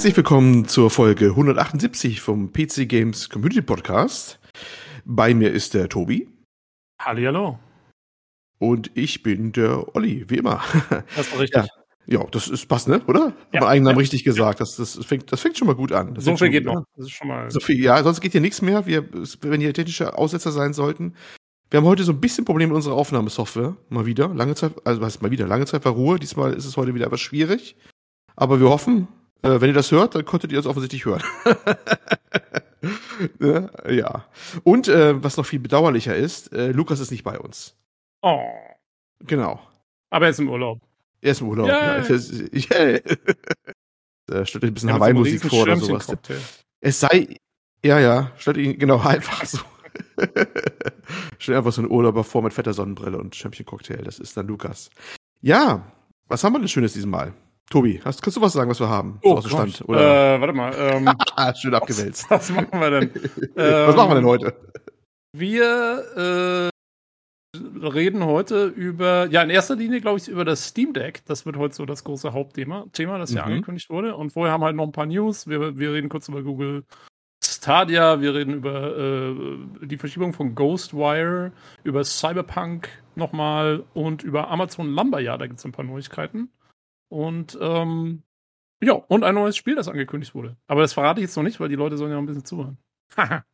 Herzlich willkommen zur Folge 178 vom PC Games Community Podcast. Bei mir ist der Tobi. Hallihallo. Und ich bin der Olli, wie immer. Das war richtig. Ja, ja das ist passt, ne? Oder? Ja, Haben eigenen Namen ja, richtig gesagt. Das, das, fängt, das fängt schon mal gut an. Das So viel geht noch. an. Das ist schon mal. So viel, ja, sonst geht hier nichts mehr. Wir, wenn hier technische Aussetzer sein sollten. Wir haben heute so ein bisschen Probleme mit unserer Aufnahmesoftware. Mal wieder. Lange Zeit, also was heißt mal wieder? Lange Zeit war Ruhe. Diesmal ist es heute wieder etwas schwierig. Aber wir hoffen, äh, wenn ihr das hört, dann konntet ihr es offensichtlich hören. Ne? ja. Und äh, was noch viel bedauerlicher ist, äh, Lukas ist nicht bei uns. Oh. Genau. Aber er ist im Urlaub. Er ist im Urlaub. Yay. Ja, ist- yeah. Da stellt euch ein bisschen so einen Hawaii-Musik vor oder sowas. Schirmchen-Cocktail. Es sei, ja, ja, stellt ihn genau einfach so. Stell einfach so einen Urlauber vor mit fetter Sonnenbrille und Champion-Cocktail. Das ist dann Lukas. Ja, was haben wir denn Schönes diesmal? Tobi, hast, kannst du was sagen, was wir haben? Gott. Stand? Oder? Äh, warte mal. Ähm, ah, schön abgewälzt. was machen wir denn? was machen wir denn Ähm, heute? Wir äh, reden heute über, ja, in erster Linie, glaube ich, über das Steam Deck. Das wird heute so das große Hauptthema, Thema, das ja Mhm. angekündigt wurde. Und vorher haben wir halt noch ein paar News. Wir, wir reden kurz über Google Stadia, wir reden über äh, die Verschiebung von Ghostwire, über Cyberpunk nochmal und über Amazon Lumberyard. Da gibt es ein paar Neuigkeiten. Und ähm, ja, und ein neues Spiel, das angekündigt wurde. Aber das verrate ich jetzt noch nicht, weil die Leute sollen ja noch ein bisschen zuhören.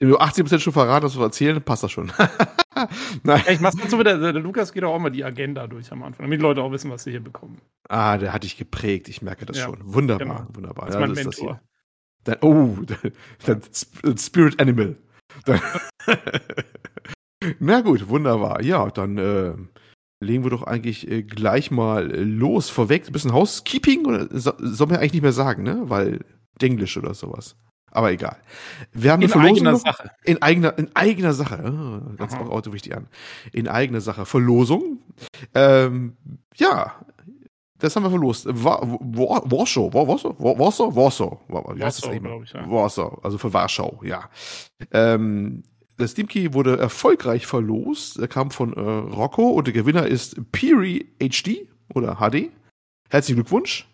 Wenn du 80% schon verraten hast, was wir erzählen, passt das schon. Nein. Ja, ich mach's dazu wieder. Der, der Lukas geht auch immer die Agenda durch am Anfang, damit die Leute auch wissen, was sie hier bekommen. Ah, der hat dich geprägt, ich merke das Ja, schon. Wunderbar, genau. wunderbar. Das ist Ja, mein das das Mentor. hier. Dein, oh, dein Sp- Spirit Animal. Na gut, wunderbar. Ja, dann äh, legen wir doch eigentlich äh, gleich mal äh, los. Vorweg, ein bisschen Housekeeping oder so, soll man eigentlich nicht mehr sagen, ne? Weil Englisch oder sowas. Aber egal. Wir haben In eine Verlosung eigener noch. Sache. In eigener, in eigener Sache. Ah, ganz auch Auto wichtig an. In eigener Sache. Verlosung. Ähm, ja. Das haben wir verlost. Wa- Wa- Warschau. Wa- Warschau? Wa- Warschau? Warschau. Wa- Wie heißt das Warschau, glaub ich, ja. Warschau. Also für Warschau, ja. Ähm, der Steam Key wurde erfolgreich verlost. Er kam von äh, Rocco und der Gewinner ist Piri HD oder HD. Herzlichen Glückwunsch.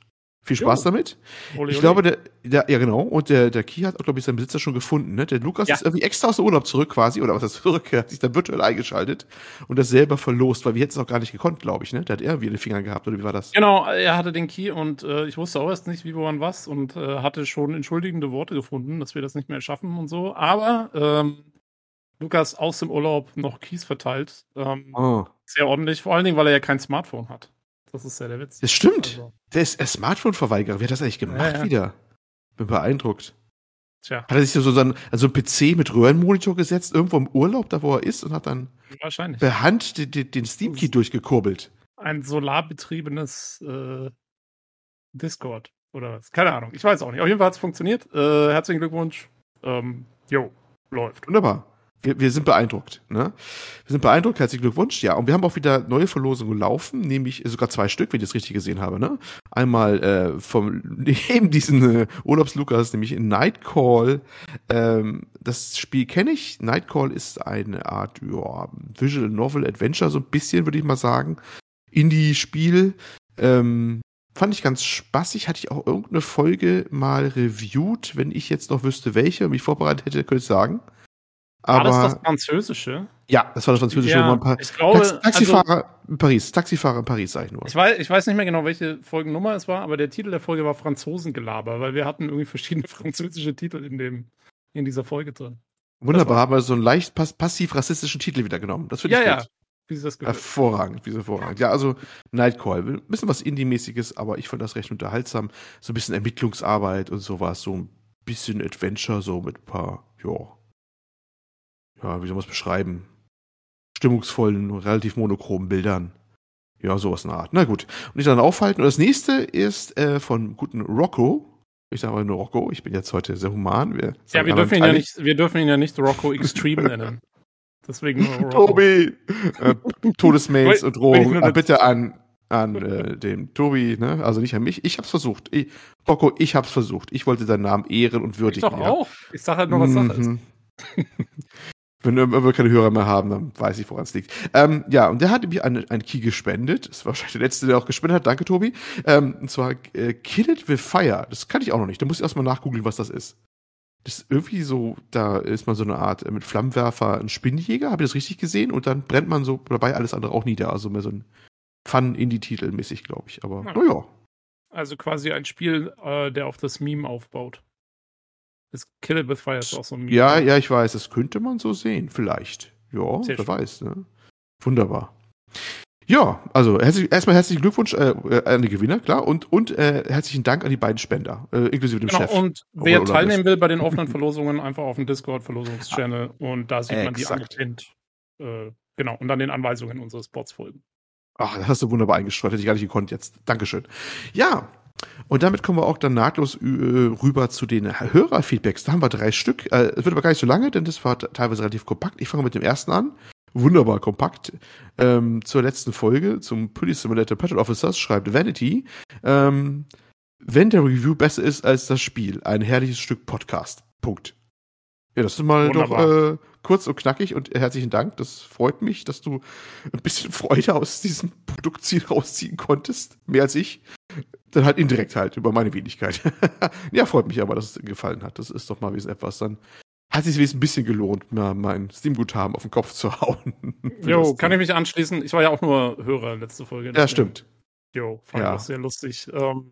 Viel Spaß Jo. damit. Ole, Ich glaube, der, der, ja genau, und der, der Key hat, glaube ich, seinen Besitzer schon gefunden, ne? Der Lukas Ja. ist irgendwie extra aus dem Urlaub zurück quasi, oder was heißt zurück, er hat sich dann virtuell eingeschaltet und das selber verlost, weil wir hätten es auch gar nicht gekonnt, glaube ich, ne? Der hat irgendwie in den Fingern gehabt, oder wie war das? Genau, er hatte den Key und äh, ich wusste auch erst nicht, wie, woran, was und äh, hatte schon entschuldigende Worte gefunden, dass wir das nicht mehr schaffen und so. Aber ähm, Lukas aus dem Urlaub noch Keys verteilt. Ähm, Oh. Sehr ordentlich, vor allen Dingen, weil er ja kein Smartphone hat. Das ist ja der Witz. Das stimmt. Also, Der ist Smartphone-Verweigerer. Wie hat das eigentlich gemacht Ja, ja. wieder? Bin beeindruckt. tja, Hat er sich so, einen, also einen PC mit Röhrenmonitor gesetzt, irgendwo im Urlaub, da wo er ist, und hat dann wahrscheinlich. per Hand den, den, den Steam Key durchgekurbelt. Ein solarbetriebenes äh, Discord oder was. Keine Ahnung. Ich weiß auch nicht. Auf jeden Fall hat es funktioniert. Äh, herzlichen Glückwunsch. Ähm, jo, läuft. Wunderbar. Wir, wir sind beeindruckt. Ne? Wir sind beeindruckt. Herzlichen Glückwunsch. Ja, und wir haben auch wieder neue Verlosungen laufen, nämlich sogar zwei Stück, wenn ich das richtig gesehen habe. Ne? Einmal äh, vom neben diesen äh, Urlaubslukas, nämlich Nightcall. Ähm, das Spiel kenne ich. Nightcall ist eine Art ja, Visual Novel Adventure, so ein bisschen, würde ich mal sagen. Indie-Spiel. Ähm, fand ich ganz spaßig. Hatte ich auch irgendeine Folge mal reviewed. Wenn ich jetzt noch wüsste, welche und mich vorbereitet hätte, könnte ich sagen. War Aber das das Französische? ja, das war das französische. Ja, paar ich glaube, Tax Taxifahrer also- in Paris. Taxifahrer in Paris, sag ich nur. Ich weiß, ich weiß nicht mehr genau, welche Folgennummer es war, aber der Titel der Folge war Franzosengelaber, weil wir hatten irgendwie verschiedene französische Titel in, dem, in dieser Folge drin. Wunderbar, haben wir so einen leicht pass passiv-rassistischen Titel wieder genommen. Das finde Ja, ich ja. gut. Wie ist das gehört? Hervorragend, wie hervorragend. Ja, also Nightcall, ein bisschen was Indie-mäßiges, aber ich fand das recht unterhaltsam. So ein bisschen Ermittlungsarbeit und sowas, so ein bisschen Adventure, so mit ein paar, ja, ja, wie soll man es beschreiben? Stimmungsvollen, relativ monochromen Bildern. Ja, sowas in der Art. Na gut. Und nicht dann aufhalten. Und das nächste ist äh, von guten Rocco. Ich sage mal nur Rocco, ich bin jetzt heute sehr human. Wir ja, wir dürfen, ihn ja nicht, wir dürfen ihn ja nicht Rocco Extreme nennen. Deswegen nur Rocco. Tobi! Äh, Todesmails und ich Drohungen. dazu- bitte an, an äh, den Tobi, ne? Also nicht an mich. Ich hab's versucht. Ich, Rocco, ich hab's versucht. Ich wollte deinen Namen ehren und Ich würdigen. doch ja. auch. Ich sag halt nur, was Sache ist. Wenn wir keine Hörer mehr haben, dann weiß ich, woran es liegt. Ähm, ja, und der hat mir einen, einen Key gespendet. Das war wahrscheinlich der letzte, der auch gespendet hat. Danke, Tobi. Ähm, und zwar äh, Kill It With Fire. Das kann ich auch noch nicht. Da muss ich erstmal nachgoogeln, was das ist. Das ist irgendwie so, da ist man so eine Art äh, mit Flammenwerfer ein Spinnenjäger, habe ich das richtig gesehen? Und dann brennt man so dabei alles andere auch nieder. Also mehr so ein Fun-Indie-Titel mäßig, glaube ich. Aber naja. Na also quasi ein Spiel, äh, der auf das Meme aufbaut. Das Kill It With Fire ist auch so ein. Ja, ja, ich weiß. Das könnte man so sehen. Vielleicht. Ja, Sehr wer schön. weiß. Ne? Wunderbar. Ja, also herzlich, erstmal herzlichen Glückwunsch äh, äh, an die Gewinner, klar, und, und äh, herzlichen Dank an die beiden Spender, äh, inklusive dem genau, Chef. Und wer oder, teilnehmen oder will bei den offenen Verlosungen, einfach auf dem Discord-Verlosungschannel und da sieht man die angepinnt. Äh, genau, und dann den Anweisungen unseres Bots folgen. Ach, das hast du wunderbar eingestreut, hätte ich gar nicht gekonnt jetzt. Dankeschön. Ja, und damit kommen wir auch dann nahtlos äh, rüber zu den Hörerfeedbacks. Da haben wir drei Stück. Äh, es wird aber gar nicht so lange, denn das war teilweise relativ kompakt. Ich fange mit dem ersten an wunderbar kompakt. Ähm, zur letzten Folge, zum Police Simulator Patrol Officers, schreibt Vanity, ähm, wenn der Review besser ist als das Spiel, ein herrliches Stück Podcast. Punkt. Ja, das ist mal wunderbar. doch äh, kurz und knackig und herzlichen Dank. Das freut mich, dass du ein bisschen Freude aus diesem Produktziel rausziehen konntest. Mehr als ich. Dann halt indirekt halt über meine Wenigkeit. ja, freut mich aber, dass es dir gefallen hat. Das ist doch mal wie etwas. Dann hat sich ein bisschen gelohnt, mal mein Steam-Guthaben auf den Kopf zu hauen. jo, kann ich mich anschließen. Ich war ja auch nur Hörer letzte Folge. Ja, stimmt. Jo, fand ja. ich auch sehr lustig. Ähm,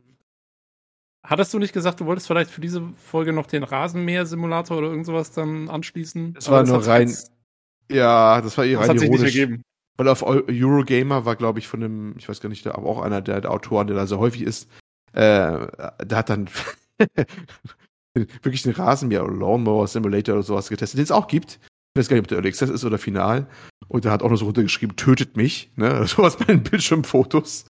hattest du nicht gesagt, du wolltest vielleicht für diese Folge noch den Rasenmäher-Simulator oder irgend sowas dann anschließen? Das war nur rein. Ja, das war eh rein ironisch. Weil auf Eurogamer war, glaube ich, von dem, ich weiß gar nicht, aber auch einer der, der Autoren, der da sehr häufig ist, äh, der hat dann wirklich den Rasenmäher oder Lawnmower Simulator oder sowas getestet, den es auch gibt. Ich weiß gar nicht, ob der Early Access ist oder final. Und der hat auch noch so runtergeschrieben, tötet mich, ne? Sowas bei den Bildschirmfotos.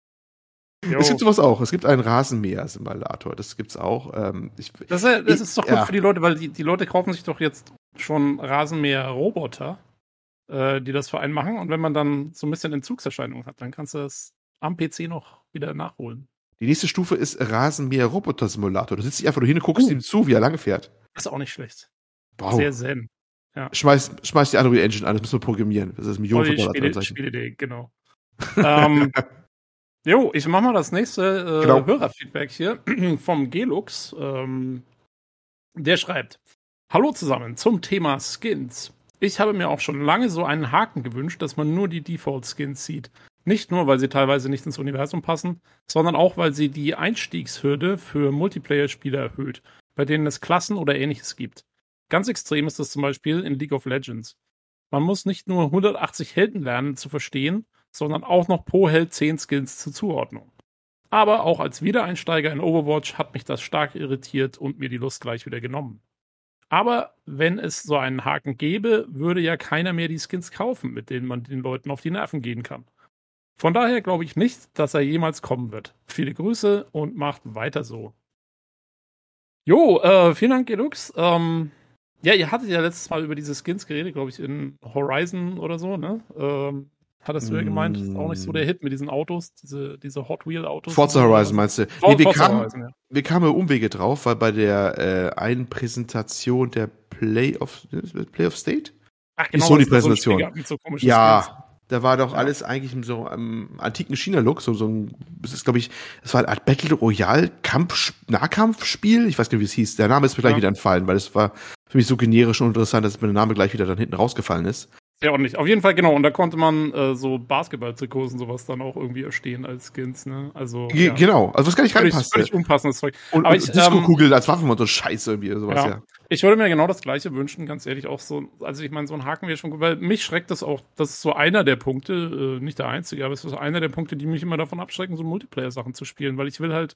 Jo. Es gibt sowas auch. Es gibt einen Rasenmäher-Simulator. Das gibt's auch. Ähm, ich, das, ist, das ist doch gut ja. für die Leute, weil die, die Leute kaufen sich doch jetzt schon Rasenmäher-Roboter, äh, die das für einen machen. Und wenn man dann so ein bisschen Entzugserscheinungen hat, dann kannst du das am PC noch wieder nachholen. Die nächste Stufe ist Rasenmäher-Roboter-Simulator. Du sitzt einfach nur hin und guckst uh. ihm zu, wie er lange fährt. Das ist auch nicht schlecht. Wow. Sehr zen. Ja. Schmeiß, schmeiß die Unreal Engine an, das müssen wir programmieren. Das ist Millionen von Dollar Spiele, genau. ähm, jo, ich mach mal das nächste äh, genau. Hörerfeedback hier vom Gelux. Ähm, der schreibt: Hallo zusammen zum Thema Skins. Ich habe mir auch schon lange so einen Haken gewünscht, dass man nur die Default-Skins sieht. Nicht nur, weil sie teilweise nicht ins Universum passen, sondern auch, weil sie die Einstiegshürde für Multiplayer-Spiele erhöht, bei denen es Klassen oder ähnliches gibt. Ganz extrem ist das zum Beispiel in League of Legends. Man muss nicht nur 180 Helden lernen zu verstehen, sondern auch noch pro Held 10 Skills zur Zuordnung. Aber auch als Wiedereinsteiger in Overwatch hat mich das stark irritiert und mir die Lust gleich wieder genommen. Aber wenn es so einen Haken gäbe, würde ja keiner mehr die Skins kaufen, mit denen man den Leuten auf die Nerven gehen kann. Von daher glaube ich nicht, dass er jemals kommen wird. Viele Grüße und macht weiter so. Jo, äh, vielen Dank, Gelux. Ähm, ja, ihr hattet ja letztes Mal über diese Skins geredet, glaube ich, in Horizon oder so, ne? Ähm, hattest du ja gemeint, ist auch nicht so der Hit mit diesen Autos, diese, diese Hot Wheel Autos. Forza Horizon meinst du? nee, wir, kamen, Horizon, ja. wir kamen Umwege drauf, weil bei der äh, einen Präsentation der Play of, Play of State? Ach, genau, die Sony-Präsentation. So ja, Skins. Da war doch ja. alles eigentlich in so einem antiken China-Look, so, so ein, das ist, glaube ich, das war eine Art Battle Royale Kampf, Nahkampfspiel. Ich weiß gar nicht, wie es hieß. Der Name ist mir gleich wieder entfallen, weil es war für mich so generisch und interessant, dass mir der Name gleich wieder dann hinten rausgefallen ist. Ja, und nicht. Auf jeden Fall, genau. Und da konnte man äh, so Basketball-Trikots und sowas dann auch irgendwie erstehen als Skins, ne? Also. G ja. Genau. Also, was gar nicht reinpasst. Völlig unpassendes Zeug. Und, Aber und ich, Disco-Kugel ähm, als Waffen und so Scheiße irgendwie, sowas, ja. ja. Ich würde mir genau das Gleiche wünschen, ganz ehrlich, auch so. Also, ich meine, so ein Haken wäre schon gut, weil mich schreckt das auch. Das ist so einer der Punkte, äh, nicht der einzige, aber es ist so einer der Punkte, die mich immer davon abschrecken, so Multiplayer-Sachen zu spielen, weil ich will halt.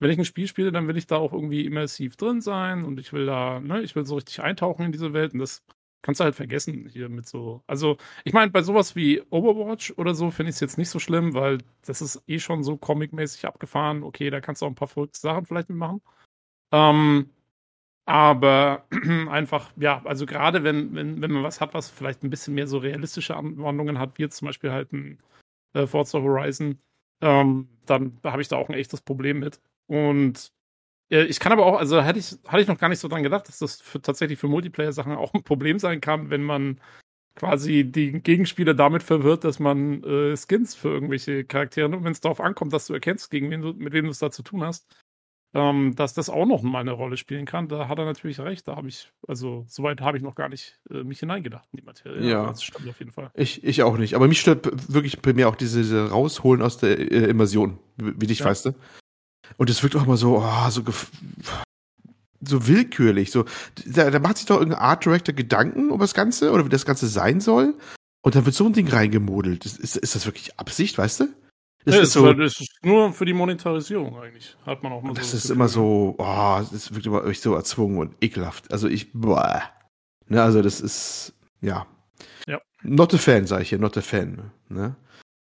Wenn ich ein Spiel spiele, dann will ich da auch irgendwie immersiv drin sein und ich will da, ne, ich will so richtig eintauchen in diese Welt und das kannst du halt vergessen hier mit so. Also, ich meine, bei sowas wie Overwatch oder so finde ich es jetzt nicht so schlimm, weil das ist eh schon so comic-mäßig abgefahren. Okay, da kannst du auch ein paar verrückte Sachen vielleicht mitmachen. Ähm, aber einfach, ja, also gerade wenn, wenn, wenn man was hat, was vielleicht ein bisschen mehr so realistische Anwendungen hat, wie jetzt zum Beispiel halt ein äh, Forza Horizon, ähm, dann habe ich da auch ein echtes Problem mit. Und ich kann aber auch, also hatte ich, hatte ich noch gar nicht so dran gedacht, dass das für, tatsächlich für Multiplayer-Sachen auch ein Problem sein kann, wenn man quasi die Gegenspieler damit verwirrt, dass man äh, Skins für irgendwelche Charaktere, und wenn es darauf ankommt, dass du erkennst, gegen wen du, mit wem du es da zu tun hast, ähm, dass das auch noch mal eine Rolle spielen kann. Da hat er natürlich recht. Da habe ich, also soweit habe ich noch gar nicht äh, mich hineingedacht in die Materie. Ja. Das stimmt auf jeden Fall. Ich, ich auch nicht. Aber mich stört wirklich primär auch diese, diese Rausholen aus der äh, Immersion, wie, wie dich Ja. weißt du. Und es wirkt auch immer so, oh, so, gef- so willkürlich. So, da, da macht sich doch irgendein Art Director Gedanken über das Ganze oder wie das Ganze sein soll. Und dann wird so ein Ding reingemodelt. Ist, ist, das wirklich Absicht, weißt du? Das Ja, ist so, das ist nur für die Monetarisierung eigentlich. Hat man auch mal das so ist Gefühl. immer so, oh, es wirkt immer echt so erzwungen und ekelhaft. Also ich, boah. Ne, also das ist, ja. Ja. Not a fan, sage ich hier, not a fan. Ne?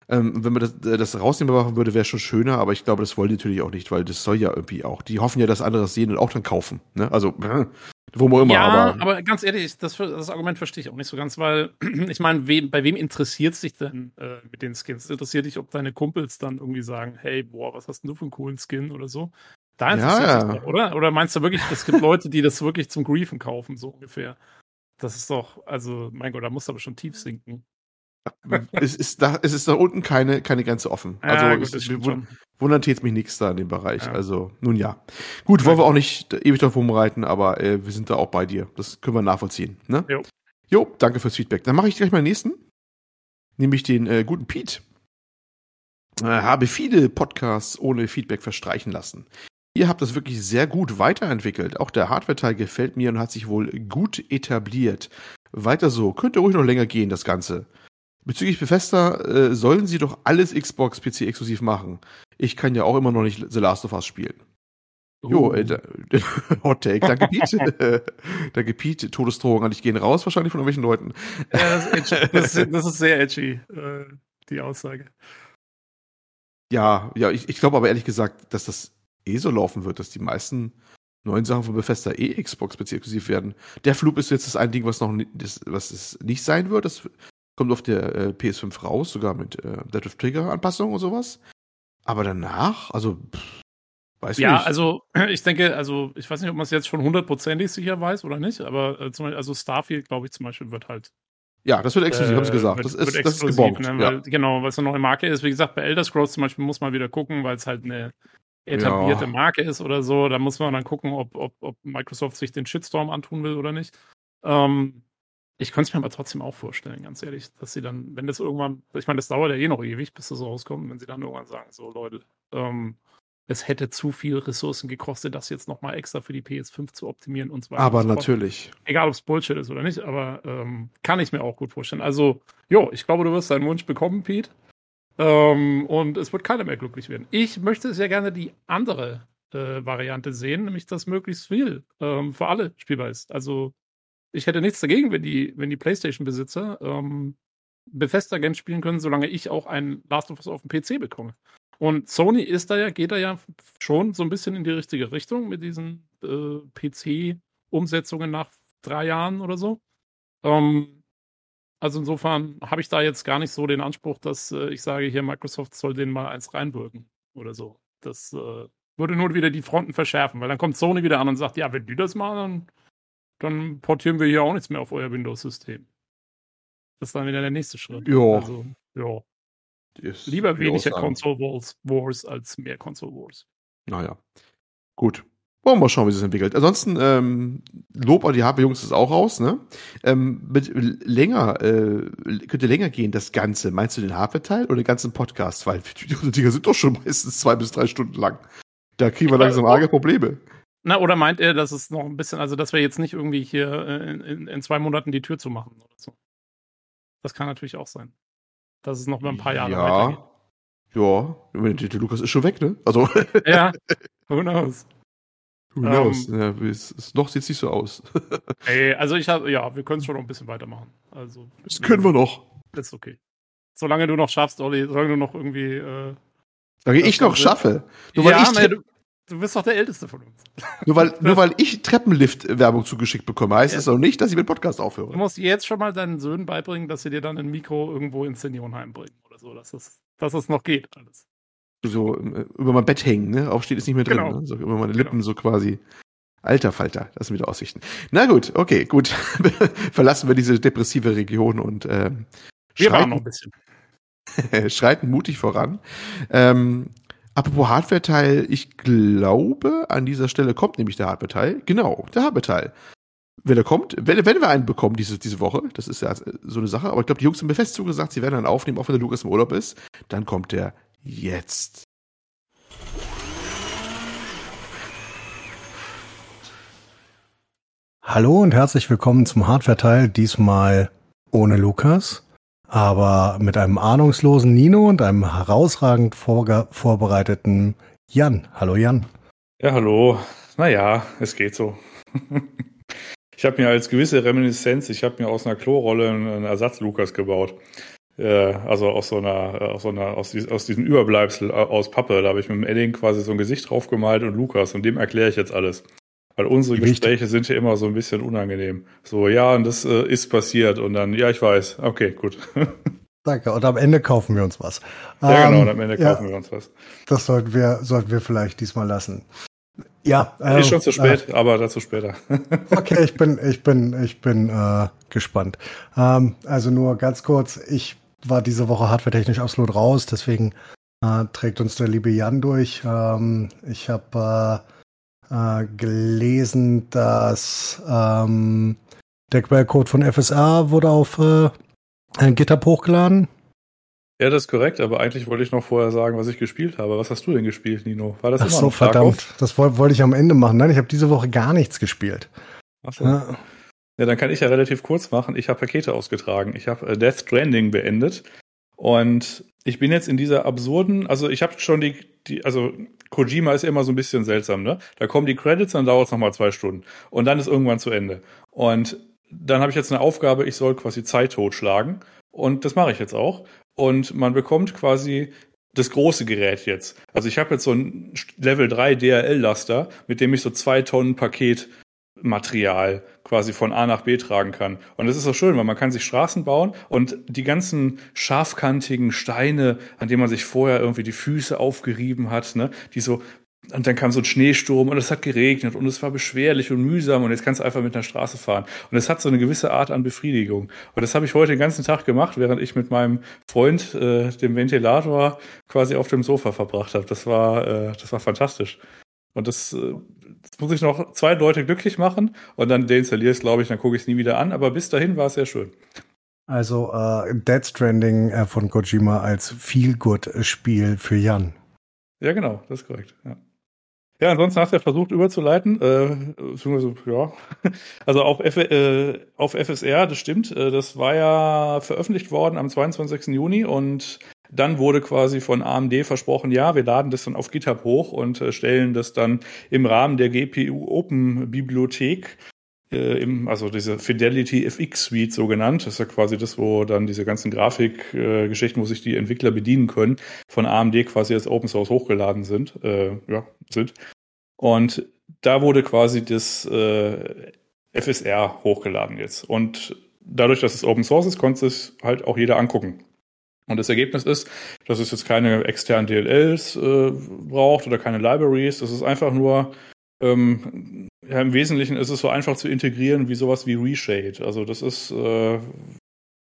Ähm, wenn man das, äh, das rausnehmen machen würde, wäre schon schöner, aber ich glaube, das wollen die natürlich auch nicht, weil das soll ja irgendwie auch. Die hoffen ja, dass andere das sehen und auch dann kaufen. Ne? Also, äh, wo auch immer, ja, aber, aber, ganz ehrlich, das, das Argument verstehe ich auch nicht so ganz, weil ich meine, wem, bei wem interessiert sich denn äh, mit den Skins? Interessiert dich, ob deine Kumpels dann irgendwie sagen, hey, boah, was hast denn du für einen coolen Skin oder so? Da interessiert Ja, sich ja. doch, oder? Oder meinst du wirklich, es gibt Leute, die das wirklich zum Griefen kaufen, so ungefähr? Das ist doch, also, mein Gott, da musst du aber schon tief sinken. es ist da, es ist da unten keine, keine Grenze offen. Also, Ja, es, gut, stimmt schon. wundern tät's mich nichts da in dem Bereich. Ja. Also, nun ja. Gut, wollen wir auch nicht ewig drauf rumreiten, aber äh, wir sind da auch bei dir. Das können wir nachvollziehen. Ne? Jo. Jo, danke fürs Feedback. Dann mache ich gleich mal den nächsten. Nämlich den äh, guten Pete. Äh, habe viele Podcasts ohne Feedback verstreichen lassen. Ihr habt das wirklich sehr gut weiterentwickelt. Auch der Hardware-Teil gefällt mir und hat sich wohl gut etabliert. Weiter so. Könnte ruhig noch länger gehen, das Ganze. Bezüglich Bethesda äh, sollen sie doch alles Xbox PC exklusiv machen. Ich kann ja auch immer noch nicht The Last of Us spielen. Jo, Uh. äh, da, Hot Take, danke Pete. danke Pete, Todesdrohungen an dich gehen raus wahrscheinlich von irgendwelchen Leuten. Ja, das, ist das, ist, das ist sehr edgy, äh, die Aussage. Ja, ja, ich, ich glaube aber ehrlich gesagt, dass das eh so laufen wird, dass die meisten neuen Sachen von Bethesda eh Xbox PC exklusiv werden. Deathloop ist jetzt das ein Ding, was noch das, was es nicht sein wird. Das kommt auf der äh, PS5 raus, sogar mit äh, Dead of Trigger Anpassung und sowas. Aber danach, also pff, weiß Ja, nicht. also ich denke, also ich weiß nicht, ob man es jetzt schon hundertprozentig sicher weiß oder nicht, aber äh, zum Beispiel, also Starfield, glaube ich, zum Beispiel wird halt. ja, das wird exklusiv, äh, haben sie gesagt. Wird, das wird ist, das ist exklusiv, gebongt. ne, ja. weil, Genau, weil es eine neue Marke ist. Wie gesagt, bei Elder Scrolls zum Beispiel muss man wieder gucken, weil es halt eine etablierte Ja. Marke ist oder so. Da muss man dann gucken, ob, ob, ob Microsoft sich den Shitstorm antun will oder nicht. Ähm, ich könnte es mir aber trotzdem auch vorstellen, ganz ehrlich, dass sie dann, wenn das irgendwann, ich meine, das dauert ja eh noch ewig, bis das rauskommt, wenn sie dann irgendwann sagen, so Leute, ähm, es hätte zu viel Ressourcen gekostet, das jetzt nochmal extra für die PS5 zu optimieren und so weiter. Aber natürlich. Egal, ob es Bullshit ist oder nicht, aber ähm, kann ich mir auch gut vorstellen. Also, jo, ich glaube, du wirst deinen Wunsch bekommen, Pete. Ähm, und es wird keiner mehr glücklich werden. Ich möchte sehr gerne die andere äh, Variante sehen, nämlich dass möglichst viel ähm, für alle spielbar ist. Also, ich hätte nichts dagegen, wenn die, wenn die PlayStation-Besitzer ähm, Bethesda-Games spielen können, solange ich auch ein Last of Us auf dem PC bekomme. Und Sony ist da ja, geht da ja schon so ein bisschen in die richtige Richtung mit diesen äh, PC-Umsetzungen nach drei Jahren oder so. Ähm, also insofern habe ich da jetzt gar nicht so den Anspruch, dass äh, ich sage, hier Microsoft soll denen mal eins reinwirken oder so. Das äh, würde nur wieder die Fronten verschärfen, weil dann kommt Sony wieder an und sagt, ja, wenn die das machen, dann, dann portieren wir hier auch nichts mehr auf euer Windows-System. Das ist dann wieder der nächste Schritt. Ja. Also, ja. Lieber weniger. Console Wars, Wars als mehr Console Wars. Naja. Gut. Wollen wir mal schauen, wie sich das entwickelt. Ansonsten, ähm, Lob an die Hardware-Jungs ist auch raus, ne? Ähm, mit länger, äh, könnte länger gehen, das Ganze. Meinst du den Hardware-Teil oder den ganzen Podcast? Weil die Dinger sind doch schon meistens zwei bis drei Stunden lang. Da kriegen wir Ja, langsam arge Probleme. Na, oder meint er, dass es noch ein bisschen, also dass wir jetzt nicht irgendwie hier äh, in, in, in zwei Monaten die Tür zu machen oder so. Das kann natürlich auch sein. Dass es noch mal ein paar Jahre weitergeht. Ja. Ja. Der, Lukas ist schon weg, ne? Also, Ja, who knows? who knows? ja, es, es, noch sieht's nicht so aus. Ey, also ich habe, ja, wir können es schon noch ein bisschen weitermachen. Also, Das können wir noch. Ist okay. Solange du noch schaffst, Olli, solange du noch irgendwie. Äh, Solange ich noch schaffe. Nur weil, ja, ich, nee, du, du bist doch der Älteste von uns. nur weil, nur weil ich Treppenlift-Werbung zugeschickt bekomme, heißt Ja. das noch nicht, dass ich mit Podcast Du aufhöre. musst jetzt schon mal deinen Söhnen beibringen, dass sie dir dann ein Mikro irgendwo ins Seniorenheim bringen oder so, dass es, dass es noch geht alles. so äh, über mein Bett hängen, ne? Aufsteht ist nicht mehr drin, genau. ne? So über meine Lippen genau. so quasi. Alter Falter, das sind wieder Aussichten. Na gut, okay, gut. Verlassen wir diese depressive Region und äh, wir schreiten, noch ein bisschen. schreiten mutig voran. Ähm, apropos Hardware-Teil, ich glaube, an dieser Stelle kommt nämlich der Hardware-Teil. Genau, der Hardware-Teil. Wenn er kommt, wenn, wenn wir einen bekommen diese, diese Woche, das ist ja so eine Sache, aber ich glaube, die Jungs haben mir fest zugesagt, sie werden dann aufnehmen, auch wenn der Lukas im Urlaub ist. Dann kommt der jetzt. Hallo und herzlich willkommen zum Hardware-Teil, diesmal ohne Lukas, aber mit einem ahnungslosen Nino und einem herausragend vorbereiteten Jan. Hallo Jan. Ja, hallo. Naja, es geht so. ich habe mir als gewisse Reminiszenz, ich habe mir aus einer Klorolle einen Ersatz-Lukas gebaut. Äh, also aus so einer, aus so einer, aus, aus diesem Überbleibsel aus Pappe. Da habe ich mit dem Edding quasi so ein Gesicht drauf gemalt und Lukas und dem erkläre ich jetzt alles. Weil unsere Gespräche sind ja immer so ein bisschen unangenehm. So, ja, und das äh, ist passiert. Und dann, ja, ich weiß. Okay, gut. Danke. Und am Ende kaufen wir uns was. Ja, genau, und am Ende ähm, kaufen ja, wir uns was. Das sollten wir, sollten wir vielleicht diesmal lassen. Ja. Äh, ist schon zu spät, äh, aber dazu später. okay, ich bin, ich bin, ich bin äh, gespannt. Ähm, also nur ganz kurz, ich war diese Woche hardware-technisch absolut raus, deswegen äh, trägt uns der liebe Jan durch. Ähm, ich habe äh, gelesen, dass ähm, der Quellcode von FSR wurde auf äh, GitHub hochgeladen. Ja, das ist korrekt, aber eigentlich wollte ich noch vorher sagen, was ich gespielt habe. Was hast du denn gespielt, Nino? War das Ach immer so, verdammt. Das wollte wollt ich am Ende machen. Nein, ich habe diese Woche gar nichts gespielt. Ach so. Ja. ja, dann kann ich ja relativ kurz machen. Ich habe Pakete ausgetragen. Ich habe äh, Death Stranding beendet. Und ich bin jetzt in dieser absurden, also ich habe schon die, die, also Kojima ist immer so ein bisschen seltsam, ne? Da kommen die Credits, dann dauert es nochmal zwei Stunden. Und dann ist irgendwann zu Ende. Und dann habe ich jetzt eine Aufgabe, ich soll quasi Zeit totschlagen. Und das mache ich jetzt auch. Und man bekommt quasi das große Gerät jetzt. Also ich habe jetzt so ein Level 3 DRL-Laster, mit dem ich so zwei Tonnen Paket Material quasi von A nach B tragen kann. Und das ist auch schön, weil man kann sich Straßen bauen und die ganzen scharfkantigen Steine, an denen man sich vorher irgendwie die Füße aufgerieben hat, ne, die so und dann kam so ein Schneesturm und es hat geregnet und es war beschwerlich und mühsam und jetzt kannst du einfach mit einer Straße fahren. Und es hat so eine gewisse Art an Befriedigung. Und das habe ich heute den ganzen Tag gemacht, während ich mit meinem Freund, äh, dem Ventilator, quasi auf dem Sofa verbracht habe. Das war, äh, das war fantastisch. Und das, äh, das muss ich noch zwei Leute glücklich machen und dann deinstalliere ich es, glaube ich, dann gucke ich es nie wieder an. Aber bis dahin war es sehr schön. Also äh, Dead Stranding äh, von Kojima als Feel-Good-Spiel für Jan. Ja, genau, das ist korrekt. Ja. Ja, ansonsten hast du ja versucht überzuleiten, äh, ja, also auf, F, äh, auf FSR, das stimmt, äh, das war ja veröffentlicht worden am 22. Juni und dann wurde quasi von AMD versprochen, ja, wir laden das dann auf GitHub hoch und äh, stellen das dann im Rahmen der GPU Open Bibliothek äh, im, also diese Fidelity FX Suite so genannt. Das ist ja quasi das, wo dann diese ganzen Grafikgeschichten, äh, wo sich die Entwickler bedienen können, von AMD quasi als Open Source hochgeladen sind, äh, ja, sind. Und da wurde quasi das äh, FSR hochgeladen jetzt. Und dadurch, dass es Open Source ist, konnte es halt auch jeder angucken. Und das Ergebnis ist, dass es jetzt keine externen DLLs äh, braucht oder keine Libraries. Das ist einfach nur, ähm, ja, im Wesentlichen ist es so einfach zu integrieren wie sowas wie Reshade. Also das ist äh,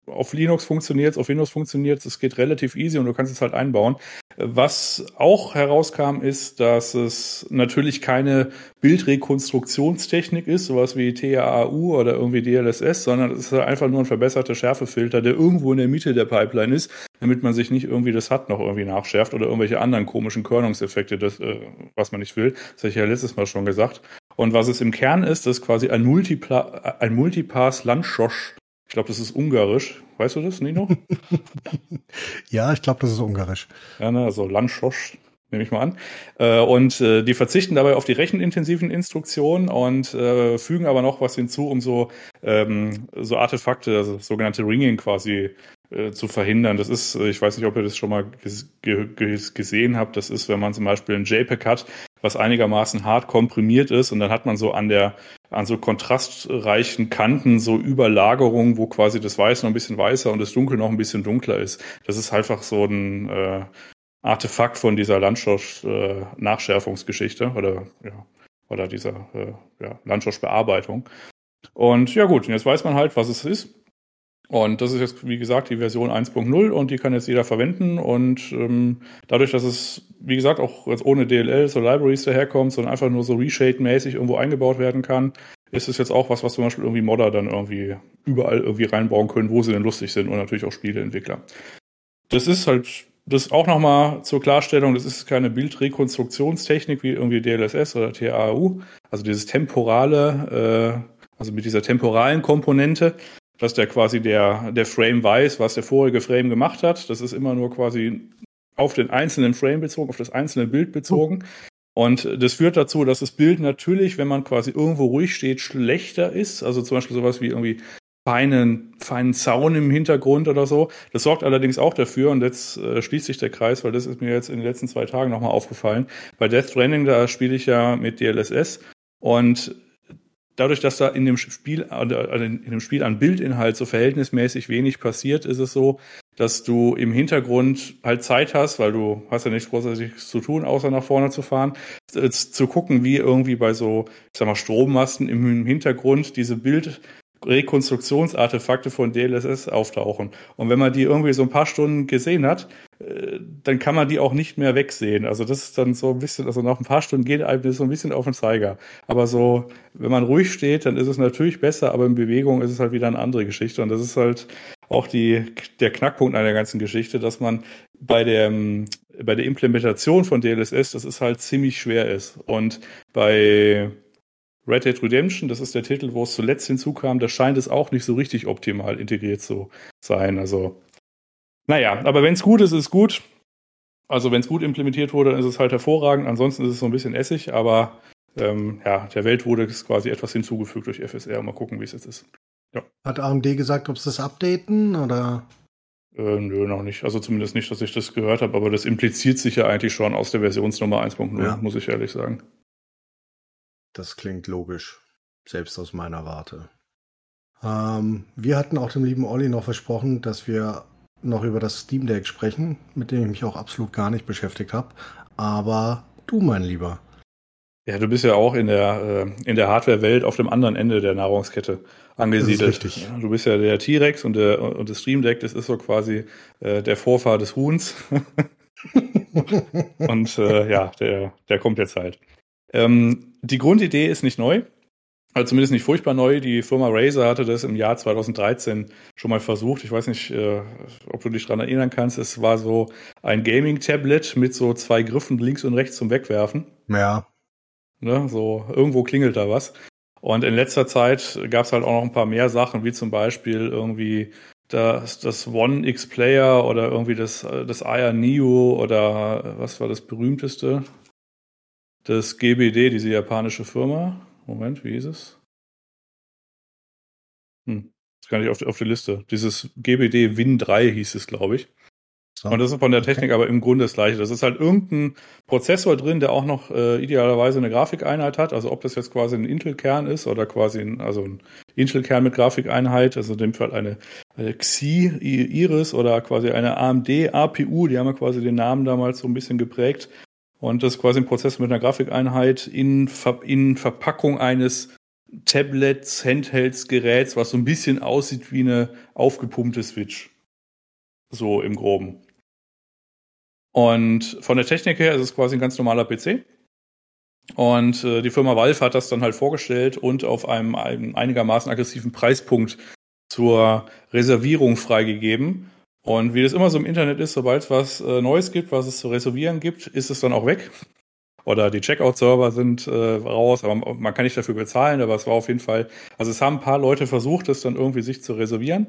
auf Linux funktioniert auf Windows funktioniert es, geht relativ easy und du kannst es halt einbauen. Was auch herauskam, ist, dass es natürlich keine Bildrekonstruktionstechnik ist, sowas wie TAAU oder irgendwie DLSS, sondern es ist halt einfach nur ein verbesserter Schärfefilter, der irgendwo in der Mitte der Pipeline ist, damit man sich nicht irgendwie das hat noch irgendwie nachschärft oder irgendwelche anderen komischen Körnungseffekte, das, äh, was man nicht will. Das habe ich ja letztes Mal schon gesagt. Und was es im Kern ist, ist quasi ein, Multipla ein Multipass Landschosch ich glaube, das ist ungarisch. Weißt du das, Nino? ja, ich glaube, das ist ungarisch. Ja, ne, also Landschosch, nehme ich mal an. Äh, und äh, die verzichten dabei auf die rechenintensiven Instruktionen und äh, fügen aber noch was hinzu, um so, ähm, so Artefakte, also sogenannte Ringing quasi äh, zu verhindern. Das ist, äh, ich weiß nicht, ob ihr das schon mal gesehen habt, das ist, wenn man zum Beispiel ein JPEG hat, was einigermaßen hart komprimiert ist und dann hat man so an der an so kontrastreichen Kanten so Überlagerungen, wo quasi das Weiß noch ein bisschen weißer und das Dunkel noch ein bisschen dunkler ist. Das ist einfach so ein, äh, Artefakt von dieser Landschloss-Nachschärfungsgeschichte äh, oder ja, oder dieser äh, ja, Landschlossbearbeitung. Und ja gut, jetzt weiß man halt, was es ist. Und das ist jetzt, wie gesagt, die Version 1.0 und die kann jetzt jeder verwenden. Und ähm, dadurch, dass es, wie gesagt, auch jetzt ohne DLL, so Libraries daherkommt, sondern einfach nur so Reshade-mäßig irgendwo eingebaut werden kann, ist es jetzt auch was, was zum Beispiel irgendwie Modder dann irgendwie überall irgendwie reinbauen können, wo sie denn lustig sind und natürlich auch Spieleentwickler. Das ist halt, das auch nochmal zur Klarstellung, das ist keine Bildrekonstruktionstechnik wie irgendwie DLSS oder TAU, also dieses temporale, äh, also mit dieser temporalen Komponente, dass der quasi der, der Frame weiß, was der vorige Frame gemacht hat. Das ist immer nur quasi auf den einzelnen Frame bezogen, auf das einzelne Bild bezogen. Und das führt dazu, dass das Bild natürlich, wenn man quasi irgendwo ruhig steht, schlechter ist. Also zum Beispiel sowas wie irgendwie feinen, feinen Zaun im Hintergrund oder so. Das sorgt allerdings auch dafür, und jetzt äh, schließt sich der Kreis, weil das ist mir jetzt in den letzten zwei Tagen nochmal aufgefallen. Bei Death Stranding, da spiele ich ja mit DLSS und dadurch, dass da in dem Spiel, in dem Spiel an Bildinhalt so verhältnismäßig wenig passiert, ist es so, dass du im Hintergrund halt Zeit hast, weil du hast ja nichts Großartiges zu tun, außer nach vorne zu fahren, zu gucken, wie irgendwie bei so, ich sag mal, Strommasten im Hintergrund diese Bild, Rekonstruktionsartefakte von DLSS auftauchen. Und wenn man die irgendwie so ein paar Stunden gesehen hat, äh, dann kann man die auch nicht mehr wegsehen. Also das ist dann so ein bisschen, also nach ein paar Stunden geht einem das so ein bisschen auf den Zeiger. Aber so, wenn man ruhig steht, dann ist es natürlich besser, aber in Bewegung ist es halt wieder eine andere Geschichte. Und das ist halt auch die, der Knackpunkt einer ganzen Geschichte, dass man bei der, bei der Implementation von DLSS, das ist halt ziemlich schwer ist. Und bei Red Dead Redemption, das ist der Titel, wo es zuletzt hinzukam, da scheint es auch nicht so richtig optimal integriert zu sein. Also, naja, aber wenn es gut ist, ist es gut. Also wenn es gut implementiert wurde, dann ist es halt hervorragend. Ansonsten ist es so ein bisschen Essig, aber ähm, ja, der Welt wurde quasi etwas hinzugefügt durch FSR. Mal gucken, wie es jetzt ist. Ja. Hat AMD gesagt, ob sie das updaten oder? Äh, nö, noch nicht. Also zumindest nicht, dass ich das gehört habe, aber das impliziert sich ja eigentlich schon aus der Versionsnummer 1.0, ja. muss ich ehrlich sagen. Das klingt logisch, selbst aus meiner Warte. Ähm, wir hatten auch dem lieben Olli noch versprochen, dass wir noch über das Steam Deck sprechen, mit dem ich mich auch absolut gar nicht beschäftigt habe. Aber du, mein Lieber. Ja, du bist ja auch in der, äh, in der Hardware-Welt auf dem anderen Ende der Nahrungskette angesiedelt. Das ist richtig. Du bist ja der T-Rex und, und das Stream Deck, das ist so quasi äh, der Vorfahr des Huhns. und äh, ja, der, der kommt jetzt halt. Ähm, die Grundidee ist nicht neu, also zumindest nicht furchtbar neu. Die Firma Razer hatte das im Jahr 2013 schon mal versucht. Ich weiß nicht, äh, ob du dich daran erinnern kannst. Es war so ein Gaming-Tablet mit so zwei Griffen links und rechts zum Wegwerfen. Ja. Ne, so irgendwo klingelt da was. Und in letzter Zeit gab es halt auch noch ein paar mehr Sachen, wie zum Beispiel irgendwie das, das One X Player oder irgendwie das, das Aya Neo oder was war das berühmteste? Das GBD, diese japanische Firma. Moment, wie hieß es? Hm, das kann ich auf, auf die Liste. Dieses GBD Win 3 hieß es, glaube ich. So. Und das ist von der Technik okay. aber im Grunde das gleiche. Das ist halt irgendein Prozessor drin, der auch noch äh, idealerweise eine Grafikeinheit hat. Also ob das jetzt quasi ein Intel-Kern ist oder quasi ein, also ein Intel-Kern mit Grafikeinheit, also in dem Fall eine, eine Xi Iris oder quasi eine AMD APU, die haben ja quasi den Namen damals so ein bisschen geprägt. Und das ist quasi ein Prozess mit einer Grafikeinheit in, Ver in Verpackung eines Tablets, Handhelds, Geräts, was so ein bisschen aussieht wie eine aufgepumpte Switch. So im Groben. Und von der Technik her ist es quasi ein ganz normaler PC. Und äh, die Firma Valve hat das dann halt vorgestellt und auf einem, einem einigermaßen aggressiven Preispunkt zur Reservierung freigegeben. Und wie das immer so im Internet ist, sobald es was äh, Neues gibt, was es zu reservieren gibt, ist es dann auch weg. Oder die Checkout-Server sind äh, raus, aber man kann nicht dafür bezahlen, aber es war auf jeden Fall, also es haben ein paar Leute versucht, das dann irgendwie sich zu reservieren.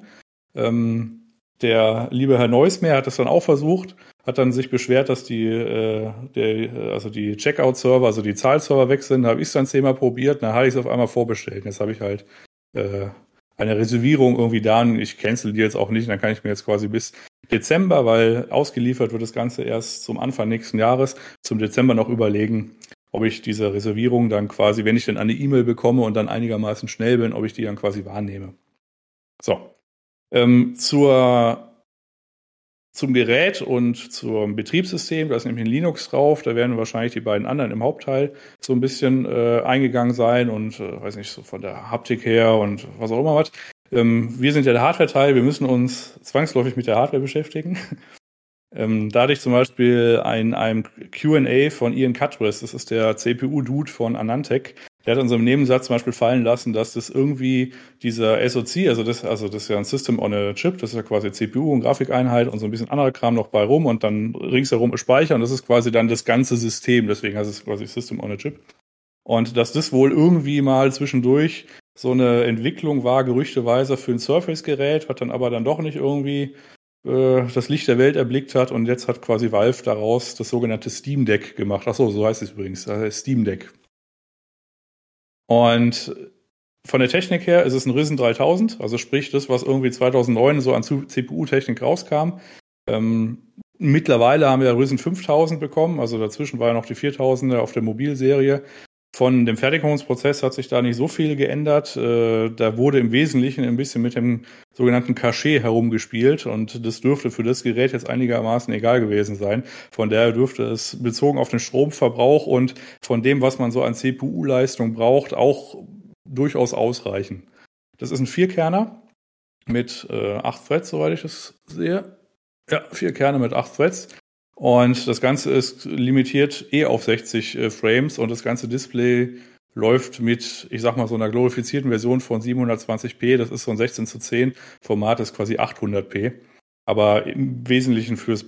Ähm, der liebe Herr Neusmeer hat das dann auch versucht, hat dann sich beschwert, dass die, äh, der, also die Checkout-Server, also die Zahlserver weg sind. Da habe ich es dann zehnmal probiert, dann hatte ich es auf einmal vorbestellt. Jetzt habe ich halt äh, eine Reservierung irgendwie da und ich cancel die jetzt auch nicht, dann kann ich mir jetzt quasi bis Dezember, weil ausgeliefert wird das Ganze erst zum Anfang nächsten Jahres, zum Dezember noch überlegen, ob ich diese Reservierung dann quasi, wenn ich dann eine E-Mail bekomme und dann einigermaßen schnell bin, ob ich die dann quasi wahrnehme. So. Ähm, zur zum Gerät und zum Betriebssystem. Da ist nämlich ein Linux drauf. Da werden wahrscheinlich die beiden anderen im Hauptteil so ein bisschen äh, eingegangen sein und äh, weiß nicht, so von der Haptik her und was auch immer was. Ähm, wir sind ja der Hardware-Teil. Wir müssen uns zwangsläufig mit der Hardware beschäftigen. ähm, da hatte ich zum Beispiel ein, ein Q&A von Ian Cutwess. Das ist der CPU-Dude von Anantec. Der hat in so einem Nebensatz zum Beispiel fallen lassen, dass das irgendwie dieser SoC, also das, also das ist ja ein System on a Chip, das ist ja quasi CPU und Grafikeinheit und so ein bisschen anderer Kram noch bei rum und dann ringsherum ist Speicher und das ist quasi dann das ganze System, deswegen heißt es quasi System on a Chip. Und dass das wohl irgendwie mal zwischendurch so eine Entwicklung war, gerüchteweise für ein Surface-Gerät, hat dann aber dann doch nicht irgendwie äh, das Licht der Welt erblickt hat und jetzt hat quasi Valve daraus das sogenannte Steam Deck gemacht. Ach so, so heißt es übrigens, heißt Steam Deck. Und von der Technik her ist es ein Risen 3000, also sprich das, was irgendwie 2009 so an CPU-Technik rauskam. Ähm, mittlerweile haben wir Risen 5000 bekommen, also dazwischen war ja noch die 4000er auf der Mobilserie. Von dem Fertigungsprozess hat sich da nicht so viel geändert. Äh, da wurde im Wesentlichen ein bisschen mit dem sogenannten Cachet herumgespielt und das dürfte für das Gerät jetzt einigermaßen egal gewesen sein. Von daher dürfte es bezogen auf den Stromverbrauch und von dem, was man so an CPU-Leistung braucht, auch durchaus ausreichen. Das ist ein Vierkerner mit äh, acht Threads, soweit ich es sehe. Ja, vier Kerne mit acht Threads. Und das Ganze ist limitiert eh auf 60 äh, Frames und das ganze Display läuft mit, ich sag mal, so einer glorifizierten Version von 720p. Das ist so ein 16 zu 10 Format, ist quasi 800p. Aber im Wesentlichen fürs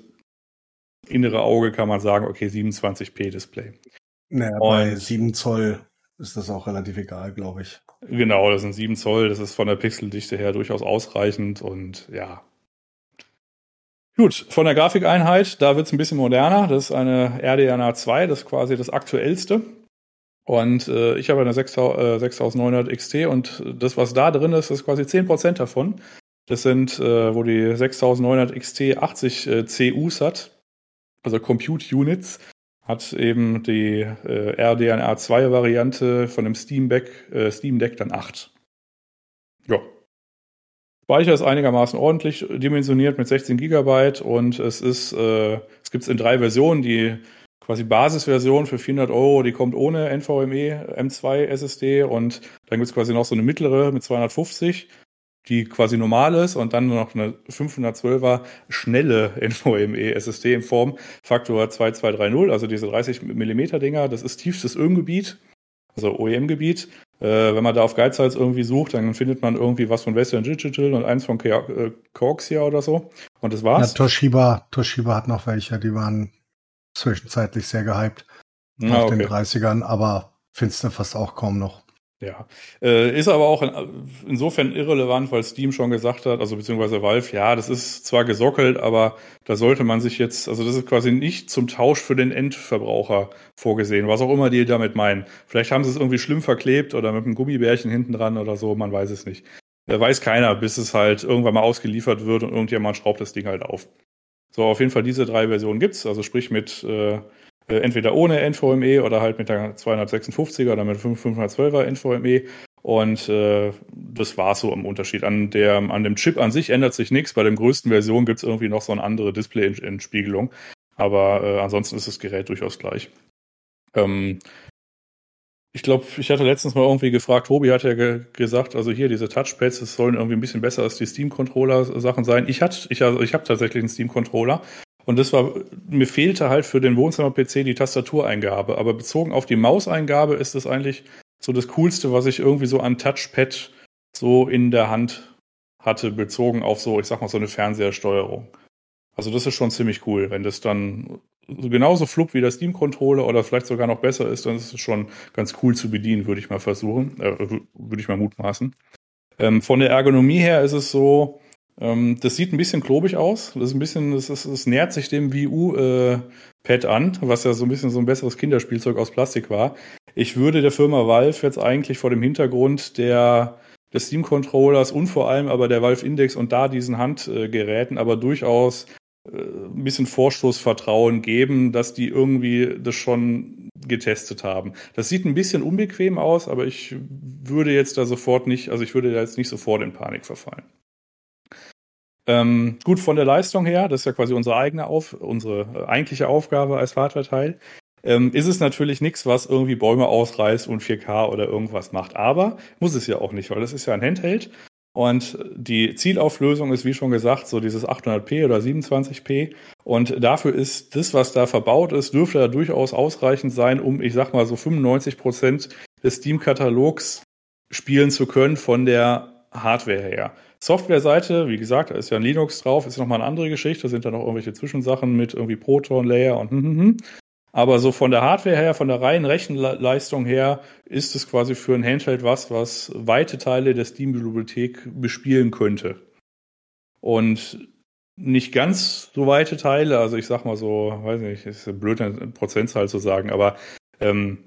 innere Auge kann man sagen, okay, 27p Display. Naja, bei 7 Zoll ist das auch relativ egal, glaube ich. Genau, das sind 7 Zoll. Das ist von der Pixeldichte her durchaus ausreichend und ja, Gut, von der Grafikeinheit, da wird's ein bisschen moderner. Das ist eine RDNA 2, das ist quasi das aktuellste. Und äh, ich habe eine 6900 XT und das, was da drin ist, ist quasi 10% davon. Das sind, äh, wo die 6900 XT 80 äh, CUs hat, also Compute Units, hat eben die äh, RDNA 2 Variante von dem Steam Deck, äh, Steam Deck dann 8. Ja, Speicher ist einigermaßen ordentlich dimensioniert mit 16 Gigabyte und es ist, äh, es gibt es in drei Versionen. Die quasi Basisversion für 400 Euro, die kommt ohne NVMe M2 SSD und dann gibt es quasi noch so eine mittlere mit 250, die quasi normal ist und dann noch eine 512er schnelle NVMe SSD in Form Faktor 2230, also diese 30 Millimeter Dinger. Das ist tiefstes Ömgebiet, also OEM-Gebiet. Äh, wenn man da auf Geizhals irgendwie sucht, dann findet man irgendwie was von Western Digital und eins von Coaxia äh, oder so. Und das war's. Ja, Toshiba, Toshiba hat noch welche, die waren zwischenzeitlich sehr gehypt ah, auf okay. den 30ern, aber findest du fast auch kaum noch. Ja, äh, ist aber auch in, insofern irrelevant, weil Steam schon gesagt hat, also beziehungsweise Valve, ja, das ist zwar gesockelt, aber da sollte man sich jetzt, also das ist quasi nicht zum Tausch für den Endverbraucher vorgesehen, was auch immer die damit meinen. Vielleicht haben sie es irgendwie schlimm verklebt oder mit einem Gummibärchen hinten dran oder so, man weiß es nicht. Da weiß keiner, bis es halt irgendwann mal ausgeliefert wird und irgendjemand schraubt das Ding halt auf. So, auf jeden Fall diese drei Versionen gibt's, also sprich mit äh, äh, entweder ohne NVMe oder halt mit der 256er oder mit 512er NVMe. Und äh, das war so im Unterschied. An, der, an dem Chip an sich ändert sich nichts. Bei der größten Version gibt es irgendwie noch so eine andere Display-Entspiegelung. Aber äh, ansonsten ist das Gerät durchaus gleich. Ähm, ich glaube, ich hatte letztens mal irgendwie gefragt, Tobi hat ja ge gesagt, also hier diese Touchpads, das sollen irgendwie ein bisschen besser als die Steam-Controller-Sachen sein. Ich ich, also ich habe tatsächlich einen Steam-Controller und das war, mir fehlte halt für den Wohnzimmer-PC die Tastatureingabe. Aber bezogen auf die Mauseingabe ist das eigentlich so das Coolste, was ich irgendwie so an Touchpad so in der Hand hatte, bezogen auf so, ich sag mal, so eine Fernsehersteuerung. Also das ist schon ziemlich cool. Wenn das dann genauso flupp wie der Steam-Controller oder vielleicht sogar noch besser ist, dann ist es schon ganz cool zu bedienen, würde ich mal versuchen, äh, würde ich mal mutmaßen. Ähm, von der Ergonomie her ist es so, das sieht ein bisschen klobig aus. Das ist ein bisschen, das, das nähert sich dem Wii U äh, Pad an, was ja so ein bisschen so ein besseres Kinderspielzeug aus Plastik war. Ich würde der Firma Valve jetzt eigentlich vor dem Hintergrund der des Steam Controllers und vor allem aber der Valve Index und da diesen Handgeräten aber durchaus äh, ein bisschen Vorstoßvertrauen geben, dass die irgendwie das schon getestet haben. Das sieht ein bisschen unbequem aus, aber ich würde jetzt da sofort nicht, also ich würde da jetzt nicht sofort in Panik verfallen. Ähm, gut von der Leistung her, das ist ja quasi unsere eigene Auf, unsere äh, eigentliche Aufgabe als Hardware-Teil, ähm, ist es natürlich nichts, was irgendwie Bäume ausreißt und 4K oder irgendwas macht. Aber muss es ja auch nicht, weil das ist ja ein Handheld und die Zielauflösung ist, wie schon gesagt, so dieses 800p oder 27p. Und dafür ist das, was da verbaut ist, dürfte da durchaus ausreichend sein, um, ich sag mal, so 95 Prozent des Steam-Katalogs spielen zu können von der Hardware her. Software-Seite, wie gesagt, da ist ja ein Linux drauf, ist nochmal eine andere Geschichte, da sind da noch irgendwelche Zwischensachen mit irgendwie Proton Layer und hm, hm, hm. Aber so von der Hardware her, von der reinen Rechenleistung her, ist es quasi für ein Handheld was, was weite Teile der Steam-Bibliothek bespielen könnte. Und nicht ganz so weite Teile, also ich sag mal so, weiß nicht, ist blöd, eine Prozentzahl zu sagen, aber ähm,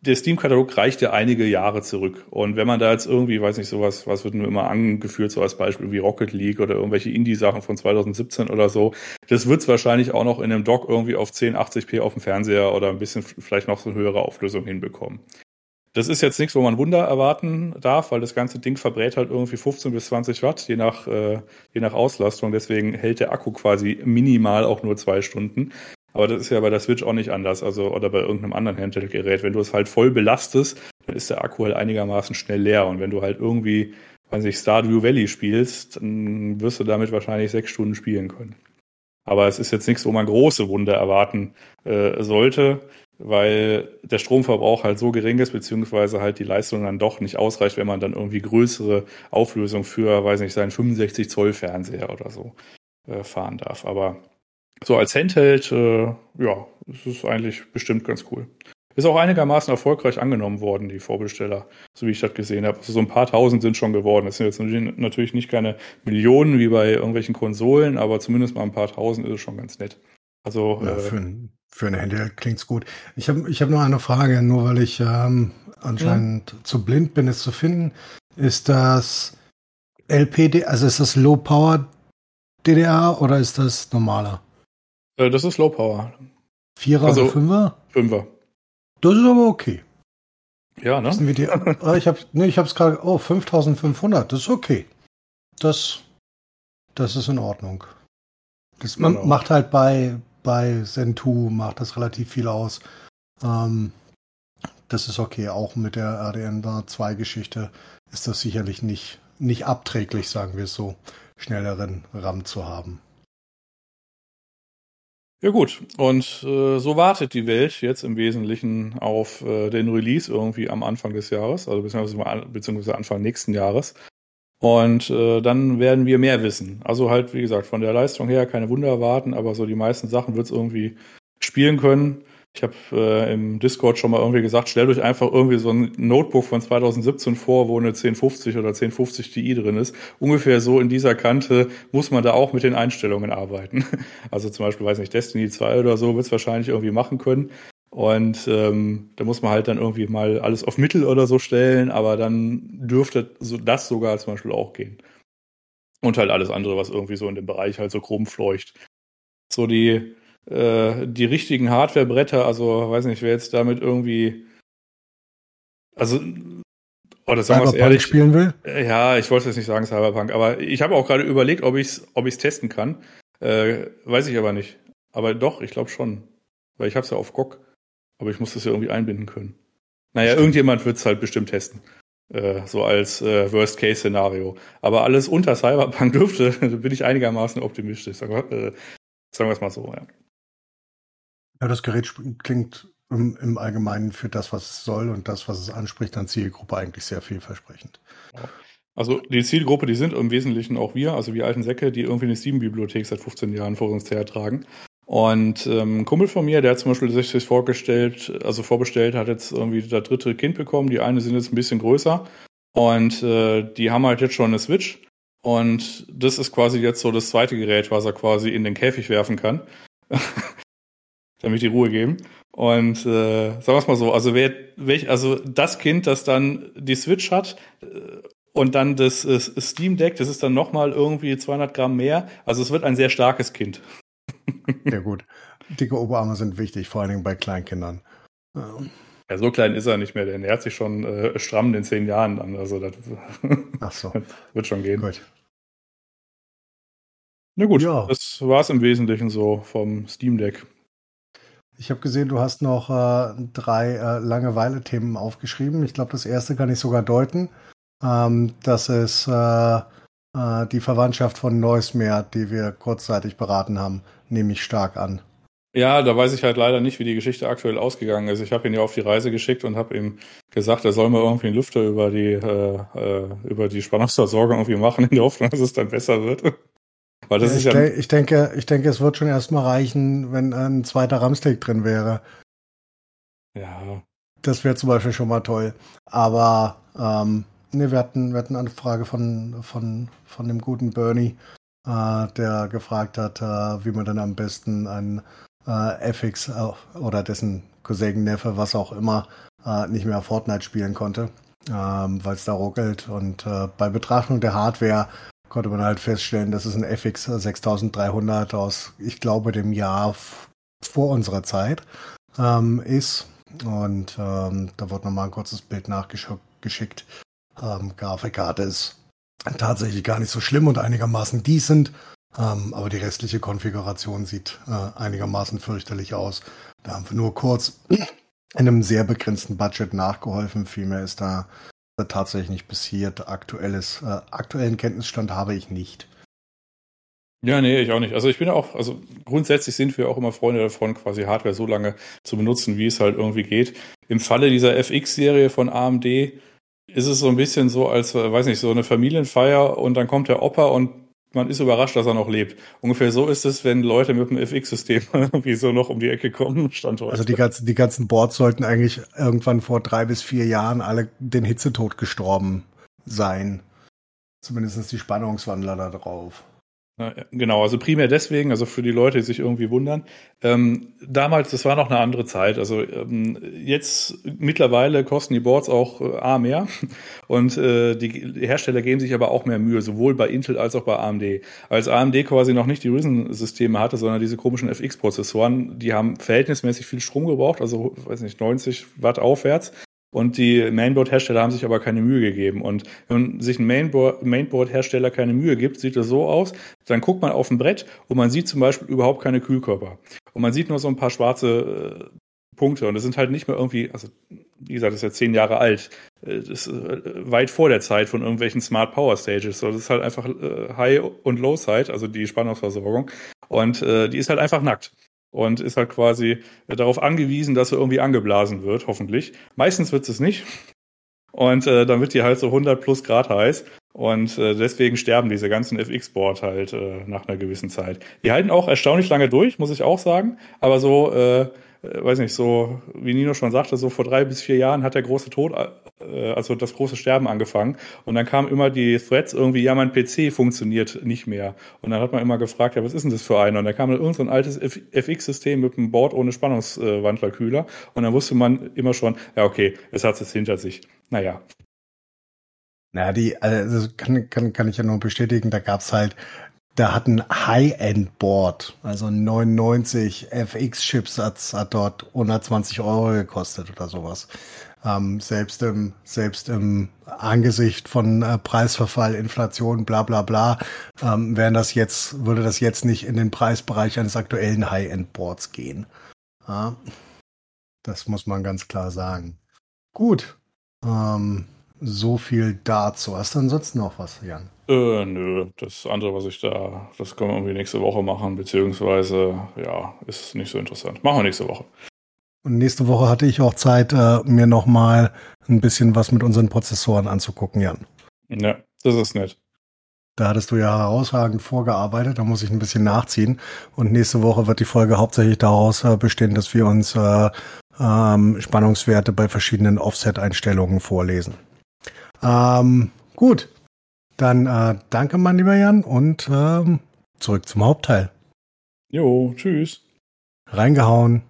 der Steam-Katalog reicht ja einige Jahre zurück. Und wenn man da jetzt irgendwie, weiß nicht, sowas, was wird nur immer angeführt, so als Beispiel wie Rocket League oder irgendwelche Indie-Sachen von 2017 oder so, das wird es wahrscheinlich auch noch in einem Dock irgendwie auf 1080p auf dem Fernseher oder ein bisschen vielleicht noch so eine höhere Auflösung hinbekommen. Das ist jetzt nichts, wo man Wunder erwarten darf, weil das ganze Ding verbrät halt irgendwie 15 bis 20 Watt, je nach, äh, je nach Auslastung. Deswegen hält der Akku quasi minimal auch nur zwei Stunden. Aber das ist ja bei der Switch auch nicht anders, also oder bei irgendeinem anderen Handheld-Gerät. Wenn du es halt voll belastest, dann ist der Akku halt einigermaßen schnell leer. Und wenn du halt irgendwie, weiß ich, Stardew Valley spielst, dann wirst du damit wahrscheinlich sechs Stunden spielen können. Aber es ist jetzt nichts, wo man große Wunder erwarten äh, sollte, weil der Stromverbrauch halt so gering ist, beziehungsweise halt die Leistung dann doch nicht ausreicht, wenn man dann irgendwie größere Auflösung für, weiß nicht, seinen 65 Zoll Fernseher oder so äh, fahren darf. Aber so als Handheld, äh, ja, es ist eigentlich bestimmt ganz cool. Ist auch einigermaßen erfolgreich angenommen worden, die Vorbesteller, so wie ich das gesehen habe. Also so ein paar tausend sind schon geworden. Das sind jetzt natürlich nicht keine Millionen wie bei irgendwelchen Konsolen, aber zumindest mal ein paar tausend ist es schon ganz nett. Also ja, äh, für, ein, für ein Handheld klingt's gut. Ich habe ich hab noch eine Frage, nur weil ich ähm, anscheinend ja. zu blind bin, es zu finden. Ist das LPD, also ist das Low Power DDR oder ist das normaler? Äh, das ist Low Power. Vierer also, oder Fünfer? Fünfer. Das ist aber okay. Ja, ne? Die, ah, ich habe nee, ich es gerade, oh, 5500, das ist okay. Das, das ist in Ordnung. Das genau. macht halt bei, bei Zen2 macht das relativ viel aus. Ähm, das ist okay. Auch mit der RDN 2 Geschichte ist das sicherlich nicht, nicht abträglich, sagen wir es so, schnelleren RAM zu haben. Ja gut, und äh, so wartet die Welt jetzt im Wesentlichen auf äh, den Release irgendwie am Anfang des Jahres, also beziehungsweise, beziehungsweise Anfang nächsten Jahres. Und äh, dann werden wir mehr wissen. Also halt, wie gesagt, von der Leistung her keine Wunder erwarten, aber so die meisten Sachen wird es irgendwie spielen können. Ich habe äh, im Discord schon mal irgendwie gesagt, stellt euch einfach irgendwie so ein Notebook von 2017 vor, wo eine 1050 oder 1050 Ti drin ist. Ungefähr so in dieser Kante muss man da auch mit den Einstellungen arbeiten. Also zum Beispiel, weiß nicht, Destiny 2 oder so wird es wahrscheinlich irgendwie machen können. Und ähm, da muss man halt dann irgendwie mal alles auf Mittel oder so stellen, aber dann dürfte so das sogar zum Beispiel auch gehen. Und halt alles andere, was irgendwie so in dem Bereich halt so grob fleucht. So die äh, die richtigen Hardware-Bretter, also weiß nicht, wer jetzt damit irgendwie. Also, oh, das sagen wir ehrlich. spielen will? Äh, ja, ich wollte jetzt nicht sagen Cyberpunk, aber ich habe auch gerade überlegt, ob ich es ob ich's testen kann. Äh, weiß ich aber nicht. Aber doch, ich glaube schon. Weil ich habe es ja auf GOG. Aber ich muss das ja irgendwie einbinden können. Naja, Stimmt. irgendjemand wird es halt bestimmt testen. Äh, so als äh, Worst-Case-Szenario. Aber alles unter Cyberpunk dürfte, bin ich einigermaßen optimistisch. Sagen wir, äh, sagen wir es mal so, ja. Ja, das Gerät klingt im, im, Allgemeinen für das, was es soll und das, was es anspricht, an Zielgruppe eigentlich sehr vielversprechend. Also die Zielgruppe, die sind im Wesentlichen auch wir, also wir alten Säcke, die irgendwie eine Steam-Bibliothek seit 15 Jahren vor uns hertragen. Und ähm, ein Kumpel von mir, der hat zum Beispiel sich vorgestellt, also vorbestellt, hat jetzt irgendwie das dritte Kind bekommen. Die eine sind jetzt ein bisschen größer und äh, die haben halt jetzt schon eine Switch. Und das ist quasi jetzt so das zweite Gerät, was er quasi in den Käfig werfen kann. damit die Ruhe geben. Und äh, sagen wir es mal so, also wer, welch, also das Kind, das dann die Switch hat äh, und dann das äh, Steam Deck, das ist dann nochmal irgendwie 200 Gramm mehr. Also es wird ein sehr starkes Kind. Ja gut, dicke Oberarme sind wichtig, vor allen Dingen bei Kleinkindern. Ja, so klein ist er nicht mehr, der nähert sich schon äh, stramm in zehn Jahren an. Also das, Ach so. wird schon gehen. Gut. Na gut, Ja. das war es im Wesentlichen so vom Steam Deck. Ich habe gesehen, du hast noch äh, drei äh, Langeweile-Themen aufgeschrieben. Ich glaube, das erste kann ich sogar deuten. Ähm, das ist äh, äh, die Verwandtschaft von Neusmeer, die wir kurzzeitig beraten haben, nehme ich stark an. Ja, da weiß ich halt leider nicht, wie die Geschichte aktuell ausgegangen ist. Ich habe ihn ja auf die Reise geschickt und habe ihm gesagt, er soll mal irgendwie einen Lüfter über die äh, äh, über die Spannungsversorgung irgendwie machen, in der Hoffnung, dass es dann besser wird. Weil das ich, ist ja de ich, denke, ich denke, es wird schon erstmal reichen, wenn ein zweiter RAM-Stick drin wäre. ja Das wäre zum Beispiel schon mal toll. Aber ähm, nee, wir hatten, wir hatten eine Frage von, von, von dem guten Bernie, äh, der gefragt hat, äh, wie man dann am besten ein äh, FX äh, oder dessen Cousin, Neffe, was auch immer, äh, nicht mehr Fortnite spielen konnte, ähm, weil es da ruckelt. Und äh, bei Betrachtung der Hardware konnte man halt feststellen, dass es ein FX 6300 aus, ich glaube, dem Jahr vor unserer Zeit ähm, ist. Und ähm, da wurde nochmal ein kurzes Bild nachgeschickt. Ähm, Grafikkarte ist tatsächlich gar nicht so schlimm und einigermaßen decent. Ähm, aber die restliche Konfiguration sieht äh, einigermaßen fürchterlich aus. Da haben wir nur kurz in einem sehr begrenzten Budget nachgeholfen. Viel mehr ist da tatsächlich nicht passiert. Aktuelles, äh, aktuellen Kenntnisstand habe ich nicht. Ja, nee, ich auch nicht. Also ich bin auch, also grundsätzlich sind wir auch immer Freunde davon, quasi Hardware so lange zu benutzen, wie es halt irgendwie geht. Im Falle dieser FX-Serie von AMD ist es so ein bisschen so, als, äh, weiß nicht, so eine Familienfeier und dann kommt der Opa und man ist überrascht, dass er noch lebt. Ungefähr so ist es, wenn Leute mit dem FX-System irgendwie so noch um die Ecke kommen, Stand heute. Also die ganzen, die ganzen Boards sollten eigentlich irgendwann vor drei bis vier Jahren alle den Hitzetod gestorben sein. Zumindest die Spannungswandler da drauf. Genau, also primär deswegen, also für die Leute, die sich irgendwie wundern. Ähm, damals, das war noch eine andere Zeit. Also ähm, jetzt mittlerweile kosten die Boards auch äh, A mehr und äh, die Hersteller geben sich aber auch mehr Mühe, sowohl bei Intel als auch bei AMD. Als AMD quasi noch nicht die Ryzen-Systeme hatte, sondern diese komischen FX-Prozessoren, die haben verhältnismäßig viel Strom gebraucht, also weiß nicht 90 Watt aufwärts. Und die Mainboard-Hersteller haben sich aber keine Mühe gegeben. Und wenn sich ein Mainboard- Mainboard-Hersteller keine Mühe gibt, sieht es so aus, dann guckt man auf ein Brett und man sieht zum Beispiel überhaupt keine Kühlkörper. Und man sieht nur so ein paar schwarze äh, Punkte. Und das sind halt nicht mehr irgendwie, also wie gesagt, das ist ja zehn Jahre alt. Äh, Das ist äh, weit vor der Zeit von irgendwelchen Smart Power Stages. So, das ist halt einfach äh, High- und Low-Side, also die Spannungsversorgung. Und äh, die ist halt einfach nackt und ist halt quasi äh, darauf angewiesen, dass er irgendwie angeblasen wird, hoffentlich. Meistens wird es nicht. Und äh, dann wird die halt so 100 plus Grad heiß. Und äh, deswegen sterben diese ganzen FX-Board halt äh, nach einer gewissen Zeit. Die halten auch erstaunlich lange durch, muss ich auch sagen. Aber so, äh, weiß nicht, so wie Nino schon sagte, so vor drei bis vier Jahren hat der große Tod, äh, also das große Sterben angefangen. Und dann kamen immer die Threads irgendwie, ja, mein PC funktioniert nicht mehr. Und dann hat man immer gefragt, ja, was ist denn das für einer? Und da kam dann irgend so altes FX-System mit einem Board ohne Spannungswandlerkühler. Und dann wusste man immer schon, ja, okay, es hat es hinter sich. Naja. Na, die, also kann, kann, kann ich ja nur bestätigen, da gab's halt, da hat ein High-End-Board, also ein 99 FX-Chips hat, hat dort 120 Euro gekostet oder sowas. Ähm, selbst im, selbst im Angesicht von äh, Preisverfall, Inflation, bla bla bla, ähm, wären das jetzt, würde das jetzt nicht in den Preisbereich eines aktuellen High-End-Boards gehen. Ja, das muss man ganz klar sagen. Gut. Ähm, so viel dazu. Hast du ansonsten noch was, Jan? Äh, nö, das andere, was ich da, das können wir irgendwie nächste Woche machen, beziehungsweise, ja, ist nicht so interessant. Machen wir nächste Woche. Und nächste Woche hatte ich auch Zeit, äh, mir noch mal ein bisschen was mit unseren Prozessoren anzugucken, Jan. Ja, das ist nett. Da hattest du ja herausragend vorgearbeitet, da muss ich ein bisschen nachziehen. Und nächste Woche wird die Folge hauptsächlich daraus äh, bestehen, dass wir uns äh, ähm, Spannungswerte bei verschiedenen Offset-Einstellungen vorlesen. Ähm, gut, dann äh, danke, mein lieber Jan, und ähm, zurück zum Hauptteil. Jo, tschüss. Reingehauen.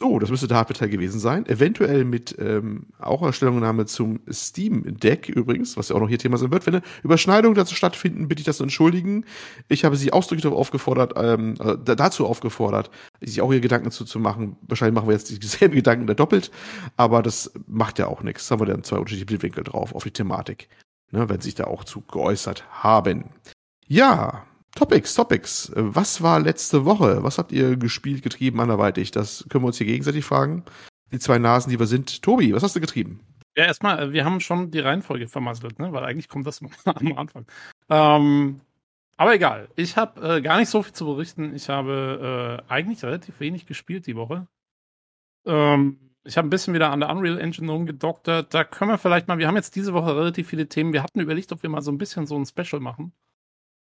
So, das müsste der Hardware-Teil gewesen sein. Eventuell mit ähm, auch einer Stellungnahme zum Steam Deck übrigens, was ja auch noch hier Thema sein wird. Wenn eine Überschneidungen dazu stattfinden, bitte ich das zu entschuldigen. Ich habe sie ausdrücklich darauf aufgefordert, ähm, äh, dazu aufgefordert, sich auch ihre Gedanken zu, zu machen. Wahrscheinlich machen wir jetzt dieselben Gedanken da doppelt, aber das macht ja auch nichts. Da haben wir dann zwei unterschiedliche Blickwinkel drauf auf die Thematik, ne, wenn sich da auch zu geäußert haben. Ja, Topics, Topics. Was war letzte Woche? Was habt ihr gespielt, getrieben, anderweitig? Das können wir uns hier gegenseitig fragen. Die zwei Nasen, die wir sind. Tobi, was hast du getrieben? Ja, erstmal, wir haben schon die Reihenfolge vermasselt, ne? weil eigentlich kommt das am Anfang. Ähm, aber egal, ich habe äh, gar nicht so viel zu berichten. Ich habe äh, eigentlich relativ wenig gespielt die Woche. Ähm, ich habe ein bisschen wieder an der Unreal Engine rumgedoktert. Da können wir vielleicht mal, wir haben jetzt diese Woche relativ viele Themen. Wir hatten überlegt, ob wir mal so ein bisschen so ein Special machen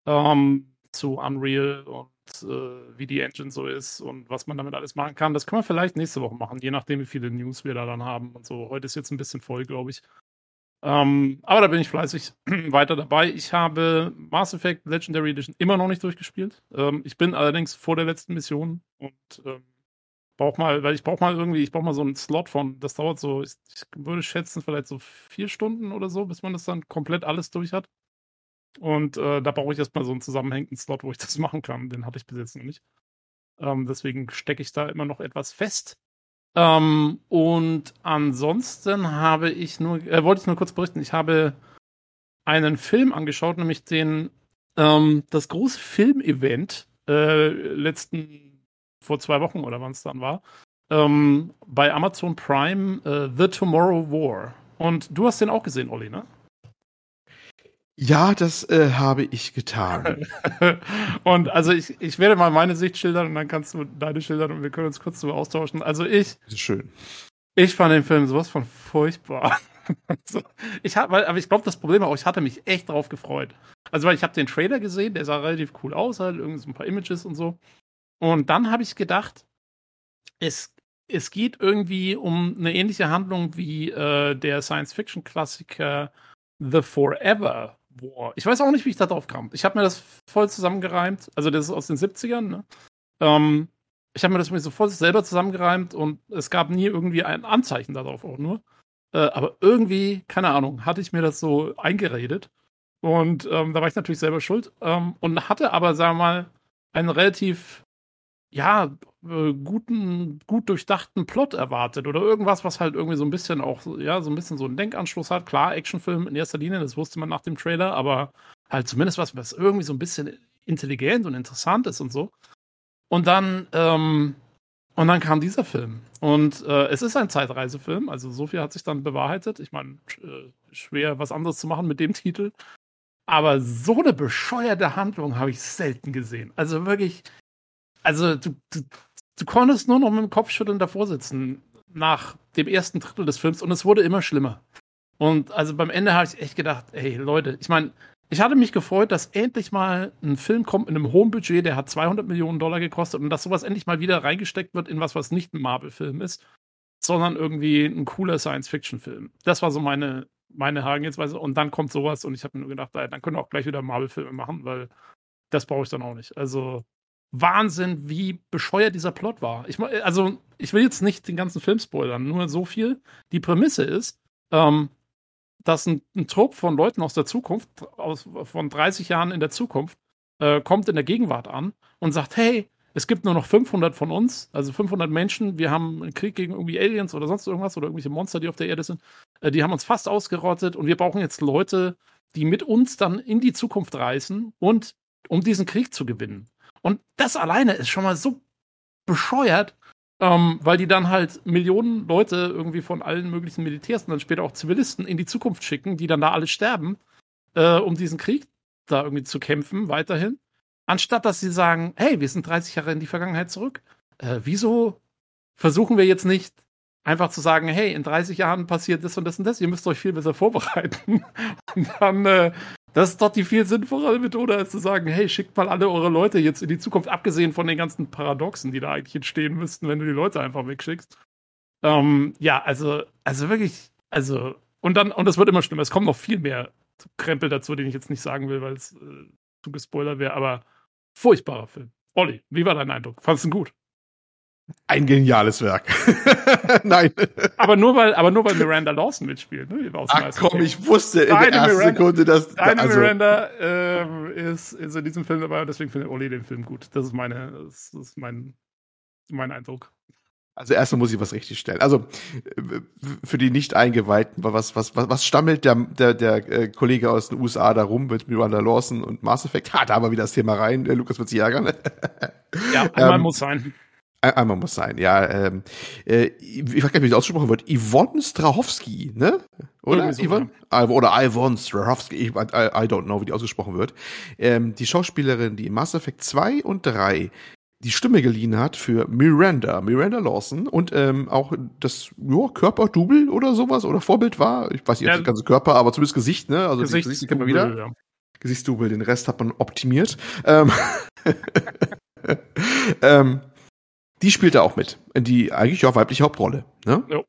ähm, zu Unreal und äh, wie die Engine so ist und was man damit alles machen kann. Das können wir vielleicht nächste Woche machen, je nachdem, wie viele News wir da dann haben und so. Heute ist jetzt ein bisschen voll, glaube ich. Ähm, aber da bin ich fleißig weiter dabei. Ich habe Mass Effect Legendary Edition immer noch nicht durchgespielt. Ähm, ich bin allerdings vor der letzten Mission und ähm, brauche mal, weil ich brauche mal irgendwie, ich brauche mal so einen Slot von, das dauert so, ich, ich würde schätzen, vielleicht so vier Stunden oder so, bis man das dann komplett alles durch hat. Und äh, da brauche ich erstmal so einen zusammenhängenden Slot, wo ich das machen kann. Den hatte ich bis jetzt noch nicht. Ähm, deswegen stecke ich da immer noch etwas fest. Ähm, und ansonsten habe ich nur, äh, wollte ich nur kurz berichten, ich habe einen Film angeschaut, nämlich den, ähm, das große Filmevent äh, letzten, vor zwei Wochen oder wann es dann war, ähm, bei Amazon Prime, äh, The Tomorrow War. Und du hast den auch gesehen, Olli, ne? Ja, das äh, habe ich getan. und also ich, ich werde mal meine Sicht schildern und dann kannst du deine schildern und wir können uns kurz darüber austauschen. Also ich. Das ist schön. Ich fand den Film sowas von furchtbar. also, ich hab, weil, aber ich glaube, das Problem war auch, ich hatte mich echt drauf gefreut. Also, weil ich habe den Trailer gesehen, der sah relativ cool aus, halt irgendwie so ein paar Images und so. Und dann habe ich gedacht, es, es geht irgendwie um eine ähnliche Handlung wie äh, der Science-Fiction-Klassiker The Forever Boah, ich weiß auch nicht, wie ich da drauf kam. Ich habe mir das voll zusammengereimt. Also, das ist aus den 70ern, ne? Ähm, ich habe mir das so voll selber zusammengereimt und es gab nie irgendwie ein Anzeichen darauf auch nur. Äh, aber irgendwie, keine Ahnung, hatte ich mir das so eingeredet. Und ähm, da war ich natürlich selber schuld. Ähm, und hatte aber, sagen wir mal, einen relativ ja, äh, guten, gut durchdachten Plot erwartet oder irgendwas, was halt irgendwie so ein bisschen auch, ja, so ein bisschen so einen Denkanschluss hat. Klar, Actionfilm in erster Linie, das wusste man nach dem Trailer, aber halt zumindest was, was irgendwie so ein bisschen intelligent und interessant ist und so. Und dann, ähm, und dann kam dieser Film. Und äh, es ist ein Zeitreisefilm, also so viel hat sich dann bewahrheitet. Ich meine, äh, schwer was anderes zu machen mit dem Titel. Aber so eine bescheuerte Handlung habe ich selten gesehen. Also wirklich, also du, du, du konntest nur noch mit dem Kopfschütteln davor sitzen nach dem ersten Drittel des Films und es wurde immer schlimmer. Und also beim Ende habe ich echt gedacht, ey Leute, ich meine, ich hatte mich gefreut, dass endlich mal ein Film kommt mit einem hohen Budget, der hat 200 Millionen Dollar gekostet und dass sowas endlich mal wieder reingesteckt wird in was, was nicht ein Marvel-Film ist, sondern irgendwie ein cooler Science-Fiction-Film. Das war so meine, meine Herangehensweise. Und dann kommt sowas und ich habe mir nur gedacht, dann können wir auch gleich wieder Marvel-Filme machen, weil das brauche ich dann auch nicht. Also Wahnsinn, wie bescheuert dieser Plot war. Ich, also, ich will jetzt nicht den ganzen Film spoilern, nur so viel. Die Prämisse ist, ähm, dass ein, ein Trupp von Leuten aus der Zukunft, aus, von 30 Jahren in der Zukunft, äh, kommt in der Gegenwart an und sagt, hey, es gibt nur noch 500 von uns, also 500 Menschen. Wir haben einen Krieg gegen irgendwie Aliens oder sonst irgendwas oder irgendwelche Monster, die auf der Erde sind. Äh, die haben uns fast ausgerottet und wir brauchen jetzt Leute, die mit uns dann in die Zukunft reisen und um diesen Krieg zu gewinnen. Und das alleine ist schon mal so bescheuert, ähm, weil die dann halt Millionen Leute irgendwie von allen möglichen Militärs und dann später auch Zivilisten in die Zukunft schicken, die dann da alle sterben, äh, um diesen Krieg da irgendwie zu kämpfen, weiterhin. Anstatt dass sie sagen, hey, wir sind 30 Jahre in die Vergangenheit zurück. Äh, wieso versuchen wir jetzt nicht einfach zu sagen, hey, in 30 Jahren passiert das und das und das, ihr müsst euch viel besser vorbereiten. Und dann äh, das ist doch die viel sinnvollere Methode, als zu sagen, hey, schickt mal alle eure Leute jetzt in die Zukunft, abgesehen von den ganzen Paradoxen, die da eigentlich entstehen müssten, wenn du die Leute einfach wegschickst. Ähm, ja, also, also wirklich, also, und dann, und es wird immer schlimmer. Es kommt noch viel mehr Krempel dazu, den ich jetzt nicht sagen will, weil es äh, zu gespoilert wäre, aber furchtbarer Film. Olli, wie war dein Eindruck? Fandest du ihn gut? Ein geniales Werk. Nein. Aber nur weil, aber nur weil Miranda Lawson mitspielt. Ne? Ach komm, ich wusste in Deine der ersten Miranda- Sekunde, dass Deine also, Miranda ähm, ist, ist in diesem Film dabei und deswegen findet Oli den Film gut. Das ist meine, das ist mein, mein Eindruck. also erstmal muss ich was richtig stellen. Also äh, für die nicht eingeweihten, was was was, was stammelt der der der äh, Kollege aus den USA da rum mit Miranda Lawson und Mass Effect? Ha, da haben wir wieder das Thema rein. Der Lukas wird sich ärgern. Ja, einmal Ähm, muss sein. Ein- Einmal muss sein, ja. Ähm, äh, ich weiß gar nicht, wie das ausgesprochen wird. Yvonne Strahovski, ne? Oder? So, Yvonne? Ah, Oder Yvonne Strahovski, ich, I, I don't know, wie die ausgesprochen wird. Ähm, die Schauspielerin, die in Mass Effect 2 und 3 die Stimme geliehen hat für Miranda, Miranda Lawson und ähm, auch das ja, Körperdouble oder sowas oder Vorbild war. Ich weiß nicht, ob Ja. das ganze Körper, aber zumindest Gesicht, ne? Also die Gesicht kennt man wieder. Gesichtsdouble, ja. Gesichtsdouble, den Rest hat man optimiert. Ähm, ähm, die spielt da auch mit. Die eigentlich ja weibliche Hauptrolle. Ne? Jo.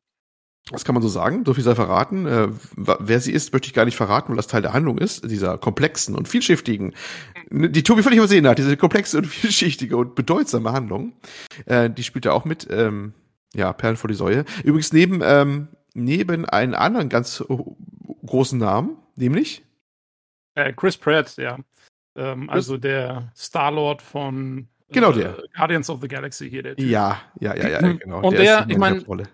Das kann man so sagen. So viel sei verraten. Äh, wer sie ist, möchte ich gar nicht verraten, weil das Teil der Handlung ist. Dieser komplexen und vielschichtigen, die Tobi völlig übersehen hat. Diese komplexe und vielschichtige und bedeutsame Handlung. Äh, die spielt da auch mit. Ähm, ja, Perlen vor die Säue. Übrigens neben, ähm, neben einen anderen ganz großen Namen, nämlich Äh, Chris Pratt, ja. Ähm, also der Star-Lord von Genau äh, der. Guardians of the Galaxy hier, der Typ. Ja, ja, ja, ja, genau. Und der, die ich mein- Hauptrolle.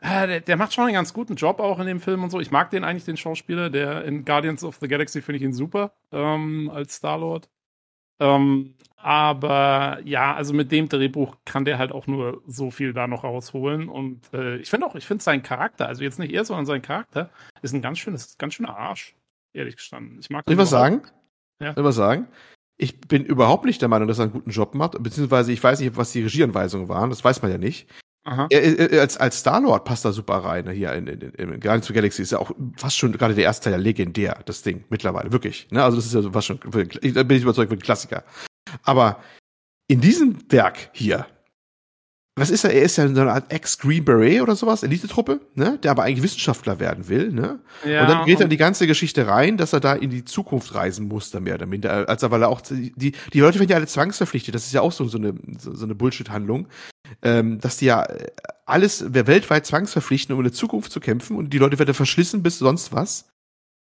Äh, der, der macht schon einen ganz guten Job auch in dem Film und so. Ich mag den eigentlich, den Schauspieler. Der in Guardians of the Galaxy finde ich ihn super ähm, als Star-Lord. Ähm, aber ja, also mit dem Drehbuch kann der halt auch nur so viel da noch rausholen. Und äh, ich finde auch, ich finde seinen Charakter, also jetzt nicht er, sondern sein Charakter, ist ein ganz schönes, ganz schöner Arsch, ehrlich gestanden. Ich mag Soll ich was sagen? Ja. Soll ich was sagen? Ich bin überhaupt nicht der Meinung, dass er einen guten Job macht, beziehungsweise ich weiß nicht, was die Regieanweisungen waren, das weiß man ja nicht. Er, er, als als Star-Lord passt er super rein, ne, hier in, in, in, in Guardians of the Galaxy ist ja auch fast schon gerade der erste Teil ja legendär, das Ding, mittlerweile, wirklich. Ne? Also das ist ja so was schon, da bin ich überzeugt, wird ein Klassiker. Aber in diesem Werk hier, was ist er? Er ist ja so eine Art Ex-Green Beret oder sowas, Elite-Truppe, ne? der aber eigentlich Wissenschaftler werden will, ne? Ja, und dann geht er in die ganze Geschichte rein, dass er da in die Zukunft reisen muss, dann mehr oder minder. Als er, weil er auch, die, die Leute werden ja alle zwangsverpflichtet. Das ist ja auch so, so eine, so, so eine Bullshit-Handlung. Ähm, dass die ja äh, alles, wer weltweit zwangsverpflichten, um in der Zukunft zu kämpfen und die Leute werden verschlissen bis sonst was.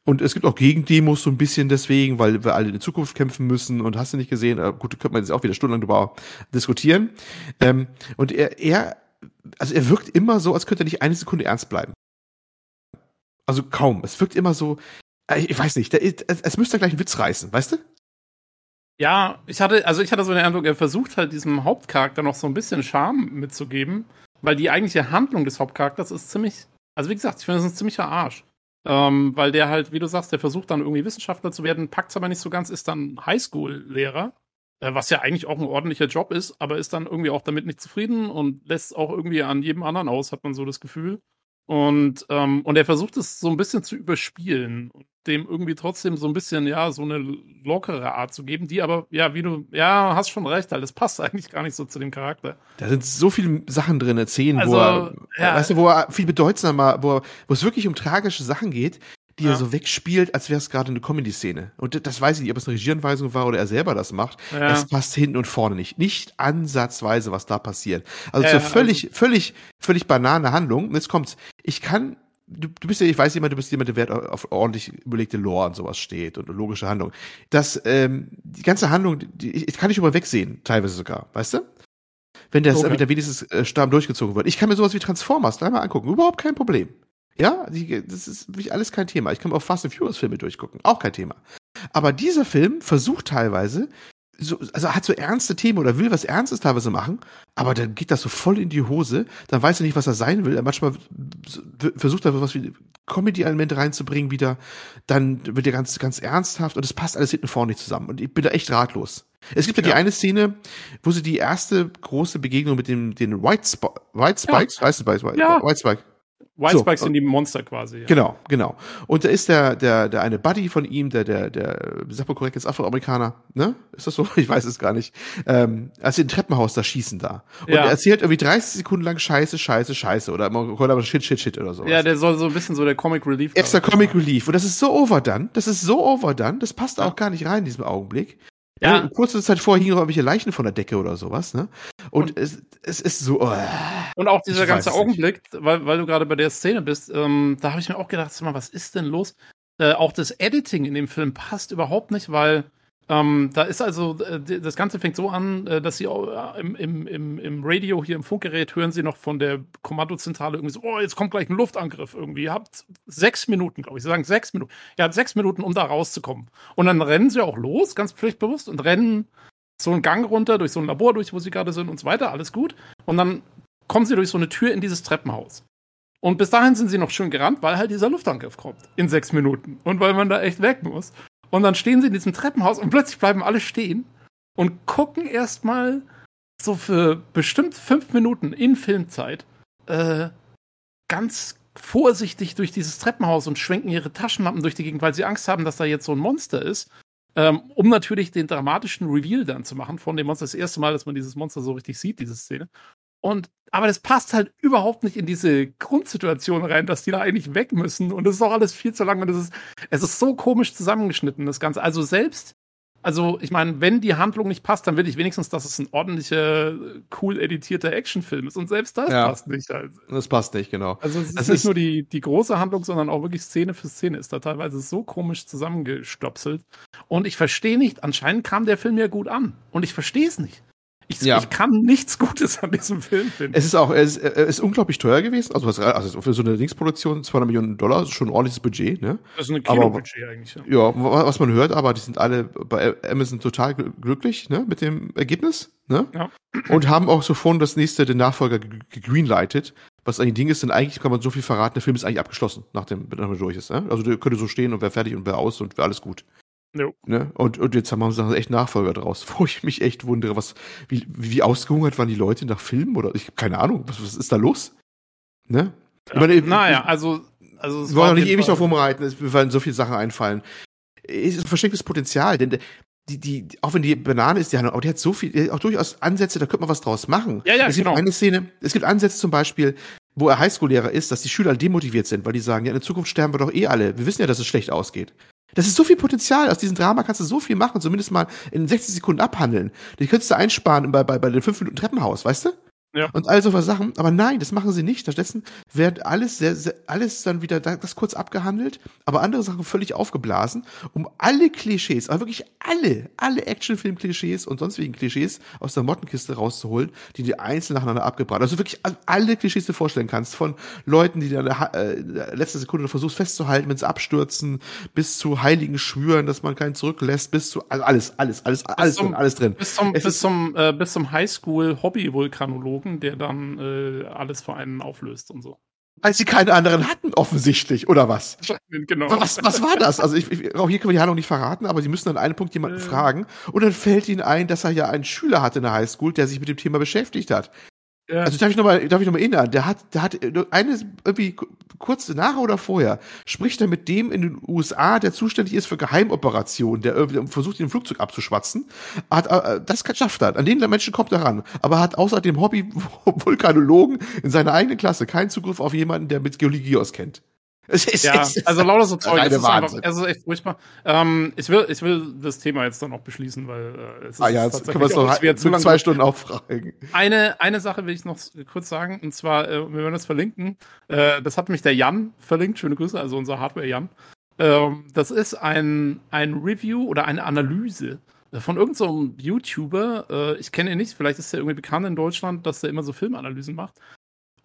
Und es gibt auch Gegendemos so ein bisschen deswegen, weil wir alle in der Zukunft kämpfen müssen und hast du nicht gesehen, äh, gut, da könnte man jetzt auch wieder stundenlang drüber diskutieren. Ähm, und er, er, also er wirkt immer so, als könnte er nicht eine Sekunde ernst bleiben. Also kaum. Es wirkt immer so, äh, ich weiß nicht, es, es müsste gleich einen Witz reißen, weißt du? Ja, ich hatte, also ich hatte so den Eindruck, er versucht halt diesem Hauptcharakter noch so ein bisschen Charme mitzugeben, weil die eigentliche Handlung des Hauptcharakters ist ziemlich, also wie gesagt, ich finde, ist ein ziemlicher Arsch. Ähm, weil der halt, wie du sagst, der versucht dann irgendwie Wissenschaftler zu werden, packt's aber nicht so ganz, ist dann Highschool-Lehrer, äh, was ja eigentlich auch ein ordentlicher Job ist, aber ist dann irgendwie auch damit nicht zufrieden und lässt auch irgendwie an jedem anderen aus, hat man so das Gefühl. Und, ähm, und er versucht es so ein bisschen zu überspielen und dem irgendwie trotzdem so ein bisschen, ja, so eine lockere Art zu geben, die aber, ja, wie du, ja, hast schon recht, halt, das passt eigentlich gar nicht so zu dem Charakter. Da sind so viele Sachen drin, Szenen, Also, wo er, ja. weißt du, wo er viel bedeutsamer, wo, er, wo es wirklich um tragische Sachen geht, die Ja. er so wegspielt, als wäre es gerade eine Comedy-Szene. Und das weiß ich nicht, ob es eine Regieanweisung war oder er selber das macht. Ja. Es passt hinten und vorne nicht. Nicht ansatzweise, was da passiert. Also Ja, zur völlig, völlig, völlig banane Handlung. Und jetzt kommt's. Ich kann, du, du bist ja, ich weiß jemand, du bist jemand, der Wert auf, ordentlich überlegte Lore und sowas steht und logische Handlung. Das, ähm, die ganze Handlung, die, ich kann ich über wegsehen, teilweise sogar, weißt du? Wenn das Okay. wieder wenigstens äh, Stamm durchgezogen wird. Ich kann mir sowas wie Transformers dreimal angucken, überhaupt kein Problem. Ja, die, das ist wirklich alles kein Thema. Ich kann mir auch Fast and Furious Filme durchgucken, auch kein Thema. Aber dieser Film versucht teilweise, so, also hat so ernste Themen oder will was Ernstes teilweise machen, aber dann geht das so voll in die Hose, dann weiß er nicht, was er sein will. Er manchmal versucht er was wie Comedy-Elemente reinzubringen wieder, dann wird er ganz, ganz ernsthaft und es passt alles hinten vorne nicht zusammen. Und ich bin da echt ratlos. Es gibt ja, die Ja. eine Szene, wo sie die erste große Begegnung mit dem, den White, Sp White Spikes, White Spikes, White, Ja. White Spike, White So, Spikes sind die Monster quasi. Ja. Genau, genau. Und da ist der, der, der eine Buddy von ihm, der, der, der, wie sagt man korrekt, ist Afroamerikaner, ne? Ist das so? Ich weiß es gar nicht. Ähm, als sie im Treppenhaus da schießen da. Und Ja. er erzählt irgendwie 30 Sekunden lang Scheiße, Scheiße, Scheiße. Oder man kann aber Shit, Shit, Shit oder so. Ja, der soll so ein bisschen so der Comic Relief Extra Comic. Relief. Und das ist so overdone. Das ist so overdone. Das passt auch gar nicht rein in diesem Augenblick. Ja. ja. Kurze Zeit vorher hingen noch irgendwelche Leichen von der Decke oder sowas, ne? Und, und es, es ist so. Oh, und auch dieser ganze Augenblick, weil, weil du gerade bei der Szene bist, ähm, da habe ich mir auch gedacht, sag mal, was ist denn los? Äh, auch das Editing in dem Film passt überhaupt nicht, weil ähm, da ist also, äh, das Ganze fängt so an, äh, dass sie äh, im, im, im, Radio, hier im Funkgerät, hören sie noch von der Kommandozentrale irgendwie so, oh, jetzt kommt gleich ein Luftangriff irgendwie. Ihr habt sechs Minuten, glaube ich. Sie sagen sechs Minuten. Ihr habt sechs Minuten, um da rauszukommen. Und dann rennen sie auch los, ganz pflichtbewusst, und rennen so einen Gang runter, durch so ein Labor durch, wo sie gerade sind und so weiter, alles gut. Und dann kommen sie durch so eine Tür in dieses Treppenhaus. Und bis dahin sind sie noch schön gerannt, weil halt dieser Luftangriff kommt. In sechs Minuten. Und weil man da echt weg muss. Und dann stehen sie in diesem Treppenhaus und plötzlich bleiben alle stehen und gucken erstmal so für bestimmt fünf Minuten in Filmzeit äh, ganz vorsichtig durch dieses Treppenhaus und schwenken ihre Taschenlampen durch die Gegend, weil sie Angst haben, dass da jetzt so ein Monster ist. Ähm, um natürlich den dramatischen Reveal dann zu machen von dem Monster. Das erste Mal, dass man dieses Monster so richtig sieht, diese Szene. Und, aber das passt halt überhaupt nicht in diese Grundsituation rein, dass die da eigentlich weg müssen. Und das ist auch alles viel zu lang und es ist, es ist so komisch zusammengeschnitten, das Ganze. Also selbst, also ich meine, wenn die Handlung nicht passt, dann will ich wenigstens, dass es ein ordentlicher, cool editierter Actionfilm ist. Und selbst das ja, passt nicht. Halt. Das passt nicht, genau. Also es ist das nicht ist nur die, die große Handlung, sondern auch wirklich Szene für Szene ist da teilweise so komisch zusammengestopselt. Und ich verstehe nicht, anscheinend kam der Film ja gut an. Und ich verstehe es nicht. Ich, ja. ich, kann nichts Gutes an diesem Film finden. Es ist auch, es ist, es ist unglaublich teuer gewesen. Also, was, also für so eine Linksproduktion 200 Millionen Dollar ist schon ein ordentliches Budget, ne? Das ist ein Kinobudget eigentlich. Ja. ja, was man hört, aber die sind alle bei Amazon total glücklich, ne, mit dem Ergebnis, ne? Ja. Und haben auch sofort das nächste, den Nachfolger gegreenlightet. Was eigentlich ein Ding ist, denn eigentlich kann man so viel verraten, der Film ist eigentlich abgeschlossen, nachdem, nachdem er durch ist, ne? Also der könnte so stehen und wäre fertig und wäre aus und wäre alles gut. No. Ne? Und, und jetzt haben sie echt Nachfolger draus, wo ich mich echt wundere, was, wie, wie ausgehungert waren die Leute nach Filmen oder ich keine Ahnung, was, was ist da los? Ne? Ja, meine, naja, also, also es wollen noch nicht ewig drauf rumreiten, es werden so viele Sachen einfallen. Es ist ein verstecktes Potenzial, denn die, die, auch wenn die Banane ist, die hat, aber die hat so viel, auch durchaus Ansätze, da könnte man was draus machen. Ja, ja, es gibt genau. eine Szene, es gibt Ansätze zum Beispiel, wo er Highschool-Lehrer ist, dass die Schüler demotiviert sind, weil die sagen, ja, in der Zukunft sterben wir doch eh alle. Wir wissen ja, dass es schlecht ausgeht. Das ist so viel Potenzial. Aus diesem Drama kannst du so viel machen, zumindest mal in 60 Sekunden abhandeln. Die könntest du einsparen bei, bei, bei den 5 Minuten Treppenhaus, weißt du? Ja. Und all solche Sachen. Aber nein, das machen sie nicht. Stattdessen wird alles sehr, sehr, alles dann wieder das kurz abgehandelt, aber andere Sachen völlig aufgeblasen, um alle Klischees, aber wirklich alle, alle Actionfilm-Klischees und sonstigen Klischees aus der Mottenkiste rauszuholen, die die einzeln nacheinander abgebracht. Also wirklich alle Klischees, die du vorstellen kannst. Von Leuten, die dann äh, letzte Sekunde versuchst festzuhalten, wenn sie abstürzen, bis zu heiligen Schwüren, dass man keinen zurücklässt, bis zu also alles, alles, alles, alles, zum, drin, alles drin. Bis zum, bis zum, äh, bis zum Highschool-Hobby-Vulkanologen Drogen, der dann äh, alles für einen auflöst und so. Weil sie keine anderen hatten, offensichtlich, oder was? Genau. Was, was war das? Also ich, ich, auch hier können wir die Handlung nicht verraten, aber sie müssen an einem Punkt jemanden äh. fragen und dann fällt ihnen ein, dass er ja einen Schüler hatte in der Highschool, der sich mit dem Thema beschäftigt hat. Ja. Also darf ich nochmal, darf ich noch mal erinnern, der hat, der hat eine, irgendwie kurz nach oder vorher, spricht er mit dem in den USA, der zuständig ist für Geheimoperationen, der versucht, den Flugzeug abzuschwatzen. Hat, äh, das schafft er. An den Menschen kommt er ran. Aber hat außer dem Hobby-Vulkanologen in seiner eigenen Klasse keinen Zugriff auf jemanden, der mit Geologie auskennt. Ist, ja, ist also lauter so Zeug. Es ist, einfach, es ist echt furchtbar. Ähm, ich, will, ich will das Thema jetzt dann auch beschließen, weil äh, es ist ah, ja, jetzt können wir es noch zu lang zwei Stunden auffragen. Eine, eine Sache will ich noch kurz sagen, und zwar, äh, wir werden das verlinken. Äh, das hat mich der Jan verlinkt. Schöne Grüße, also unser Hardware-Jan. Ähm, das ist ein, ein Review oder eine Analyse von irgendeinem so YouTuber. Äh, ich kenne ihn nicht, vielleicht ist er irgendwie bekannt in Deutschland, dass er immer so Filmanalysen macht.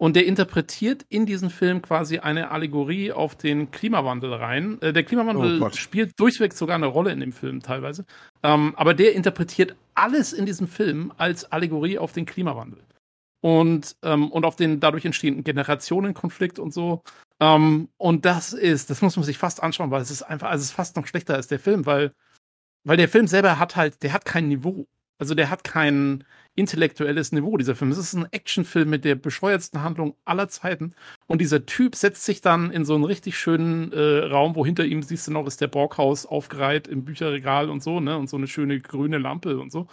Und der interpretiert in diesen Film quasi eine Allegorie auf den Klimawandel rein. Äh, der Klimawandel oh spielt durchweg sogar eine Rolle in dem Film teilweise. Ähm, aber der interpretiert alles in diesem Film als Allegorie auf den Klimawandel. Und, ähm, und auf den dadurch entstehenden Generationenkonflikt und so. Ähm, und das ist, das muss man sich fast anschauen, weil es ist einfach, also es ist fast noch schlechter als der Film, weil, weil der Film selber hat halt, der hat kein Niveau. Also der hat kein intellektuelles Niveau, dieser Film. Es ist ein Actionfilm mit der bescheuertsten Handlung aller Zeiten. Und dieser Typ setzt sich dann in so einen richtig schönen äh, Raum, wo hinter ihm siehst du noch, ist der Borghaus aufgereiht im Bücherregal und so, ne? Und so eine schöne grüne Lampe und so.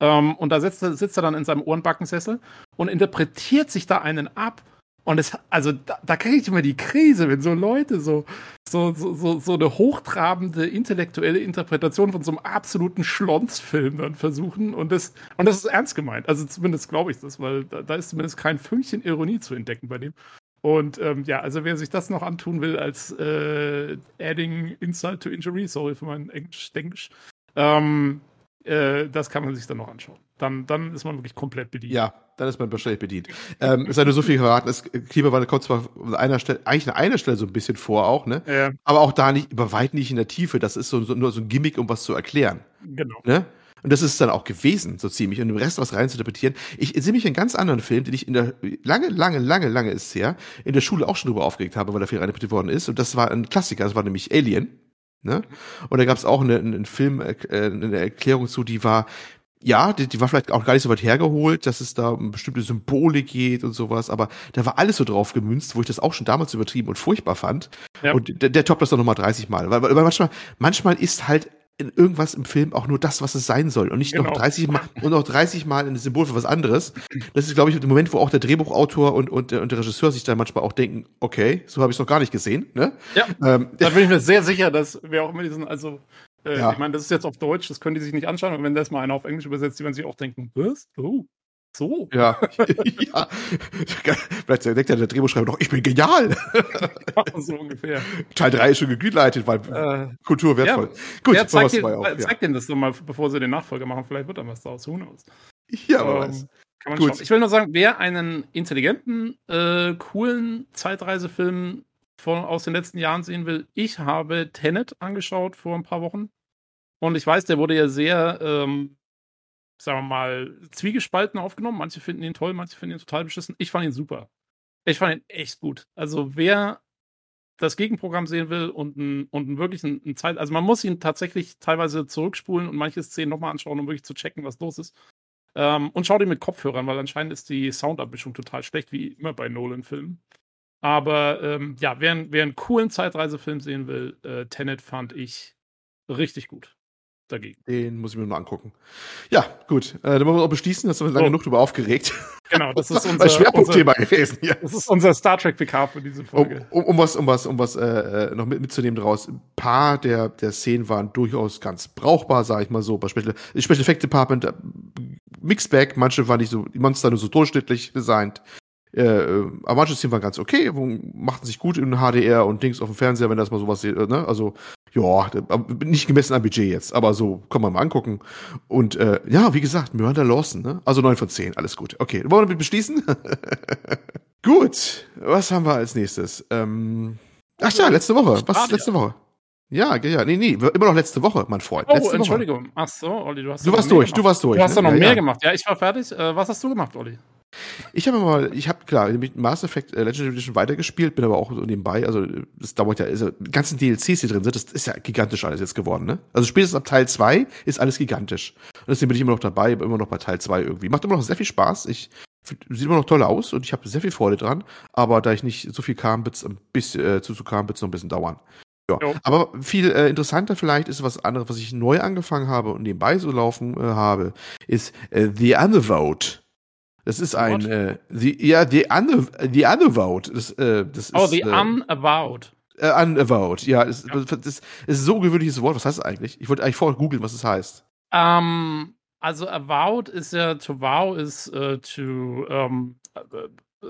Ähm, und da sitzt, sitzt er dann in seinem Ohrenbackensessel und interpretiert sich da einen ab Und es, also da, da kriege ich immer die Krise, wenn so Leute so, so, so, so, so eine hochtrabende intellektuelle Interpretation von so einem absoluten Schlonsfilm dann versuchen. Und das, und das ist ernst gemeint. Also zumindest glaube ich das, weil da, da ist zumindest kein Fünkchen Ironie zu entdecken bei dem. Und ähm, ja, also wer sich das noch antun will als äh, adding insult to injury, sorry für mein Englisch, ähm, äh, das kann man sich dann noch anschauen. Dann, dann ist man wirklich komplett bedient. Ja, dann ist man wahrscheinlich bedient. ähm, es sei nur so viel verraten, das Klimawandel kommt zwar an einer Stelle, eigentlich an einer Stelle so ein bisschen vor auch, ne? Ja. Aber auch da nicht, über weit nicht in der Tiefe. Das ist so, so nur so ein Gimmick, um was zu erklären. Genau. Ne? Und das ist es dann auch gewesen, so ziemlich. Und im Rest was rein zu interpretieren. Ich sehe mich einen ganz anderen Film, den ich in der, lange, lange, lange, lange ist es her, in der Schule auch schon drüber aufgeregt habe, weil er viel reinterpretiert worden ist. Und das war ein Klassiker, das war nämlich Alien. Ne? Und da gab es auch eine, einen Film, äh, eine Erklärung zu, die war, ja, die, die war vielleicht auch gar nicht so weit hergeholt, dass es da um bestimmte Symbole geht und sowas, aber da war alles so drauf gemünzt, wo ich das auch schon damals übertrieben und furchtbar fand. Ja. Und der, der toppt das doch nochmal 30 Mal. Weil, weil manchmal, manchmal ist halt in irgendwas im Film auch nur das, was es sein soll und nicht noch Genau. 30 Mal und noch 30 Mal ein Symbol für was anderes. Das ist, glaube ich, der Moment, wo auch der Drehbuchautor und, und, der- und der Regisseur sich dann manchmal auch denken, okay, so habe ich es noch gar nicht gesehen. Ne? Ja. Ähm, Da bin ich mir sehr sicher, dass wir auch immer diesen, also, äh, Ja. ich meine, das ist jetzt auf Deutsch, das können die sich nicht anschauen, aber wenn das mal einer auf Englisch übersetzt, die werden sich auch denken, was? Oh, so. ja. ja. Vielleicht denkt ja der Drehbuchschreiber doch, ich bin genial. so ungefähr. Teil 3 ist schon gegreenlightet, weil Äh, Kultur wertvoll. ja, Gut, ja, zeig, dir, auch, zeig denen das doch mal, bevor sie den Nachfolger machen. Vielleicht wird dann was daraus. Who knows? ja. ja, wer Ähm, weiß. Kann man Gut. schauen. Ich will nur sagen, wer einen intelligenten, äh, coolen Zeitreisefilm von, aus den letzten Jahren sehen will, ich habe Tenet angeschaut vor ein paar Wochen. Und ich weiß, der wurde ja sehr, ähm, sagen wir mal, zwiegespalten aufgenommen. Manche finden ihn toll, manche finden ihn total beschissen. Ich fand ihn super. Ich fand ihn echt gut. Also wer das Gegenprogramm sehen will und ein, und ein wirklich ein, ein Zeit, also man muss ihn tatsächlich teilweise zurückspulen und manche Szenen nochmal anschauen, um wirklich zu checken, was los ist. Ähm, und schau dir mit Kopfhörern, weil anscheinend ist die Soundabmischung total schlecht, wie immer bei Nolan-Filmen. Aber ähm, ja, wer, einen- wer einen coolen Zeitreisefilm sehen will, äh, Tenet fand ich richtig gut dagegen. Den muss ich mir mal angucken. Ja, gut. Äh, dann wollen wir auch beschließen, dass wir lange So. genug drüber aufgeregt. Genau, das ist unser, Schwerpunktthema gewesen hier. das ist unser Star Trek PK für diese Um, Folge. um, um was, um was, um was äh, äh, noch mit, mitzunehmen daraus. Ein paar der, der Szenen waren durchaus ganz brauchbar, sage ich mal so. Bei Special, Special Effect Department, äh, Mixed Bag, manche waren nicht so, die Monster nur so durchschnittlich designt. Äh, äh, aber manche Szenen waren ganz okay, machten sich gut in HDR und Dings auf dem Fernseher, wenn das mal sowas, äh, ne? Also, ja, aber nicht gemessen am Budget jetzt, aber so kann man mal angucken. Und äh, ja, wie gesagt, Miranda Lawson, ne? Also 9 von 10, alles gut. Okay, wollen wir damit beschließen? gut, was haben wir als nächstes? Ähm, ach ja, letzte Woche. Was ist letzte Woche? Ja, ja, nee, nee, immer noch letzte Woche, mein Freund. Oh, letzte Woche. Entschuldigung. Ach so, Olli, du hast Du warst durch, du gemacht. warst durch. Du hast ne? da noch ja, mehr ja. gemacht. Ja, ich war fertig. Äh, was hast du gemacht, Olli? Ich habe mal, ich habe klar, mit Mass Effect äh, Legendary Edition weitergespielt, bin aber auch so nebenbei, also das dauert ja, also die ganzen DLCs, die drin sind, das ist ja gigantisch alles jetzt geworden, ne? Also spätestens ab Teil 2 ist alles gigantisch. Und deswegen bin ich immer noch dabei, immer noch bei Teil 2 irgendwie. Macht immer noch sehr viel Spaß. Ich sieht immer noch toll aus und ich habe sehr viel Freude dran, aber da ich nicht so viel kam, wird's ein bisschen äh, zu, zu kam, wird's noch ein bisschen dauern. Ja. Jo. Aber viel äh, interessanter vielleicht ist was anderes, was ich neu angefangen habe und nebenbei so laufen äh, habe, ist äh, The Undervote. Das ist ein äh, the, ja the Under, the Undervote. Das, äh, das ist Oh, The äh, Unavowed. äh, Unavowed. Ja, das, Ja. Das, das ist so ein gewöhnliches Wort. Was heißt das eigentlich? Ich wollte eigentlich vorher googeln, was es heißt. Ähm, also avowed ist ja, to vow ist äh, to ähm, äh,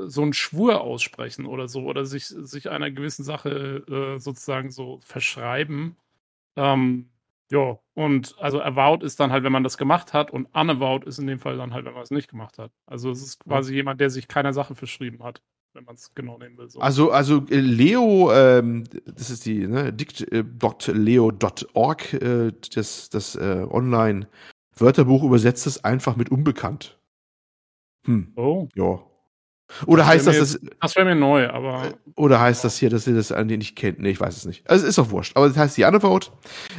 so einen Schwur aussprechen oder so oder sich, sich einer gewissen Sache äh, sozusagen so verschreiben. Ähm, ja, und also avowed ist dann halt, wenn man das gemacht hat und unavowed ist in dem Fall dann halt, wenn man es nicht gemacht hat. Also es ist quasi jemand, der sich keiner Sache verschrieben hat, wenn man es genau nehmen will. So. Also, also äh, Leo, ähm, das ist die, ne, dict.leo.org, äh, das, das äh, Online-Wörterbuch übersetzt es einfach mit unbekannt. Hm, oh, ja. Oder Das heißt das, das, das wäre mir neu, aber oder heißt das hier, dass ihr das an den nicht kennt? Nee, ich weiß es nicht. Also, ist doch wurscht. Aber das heißt die Undervote.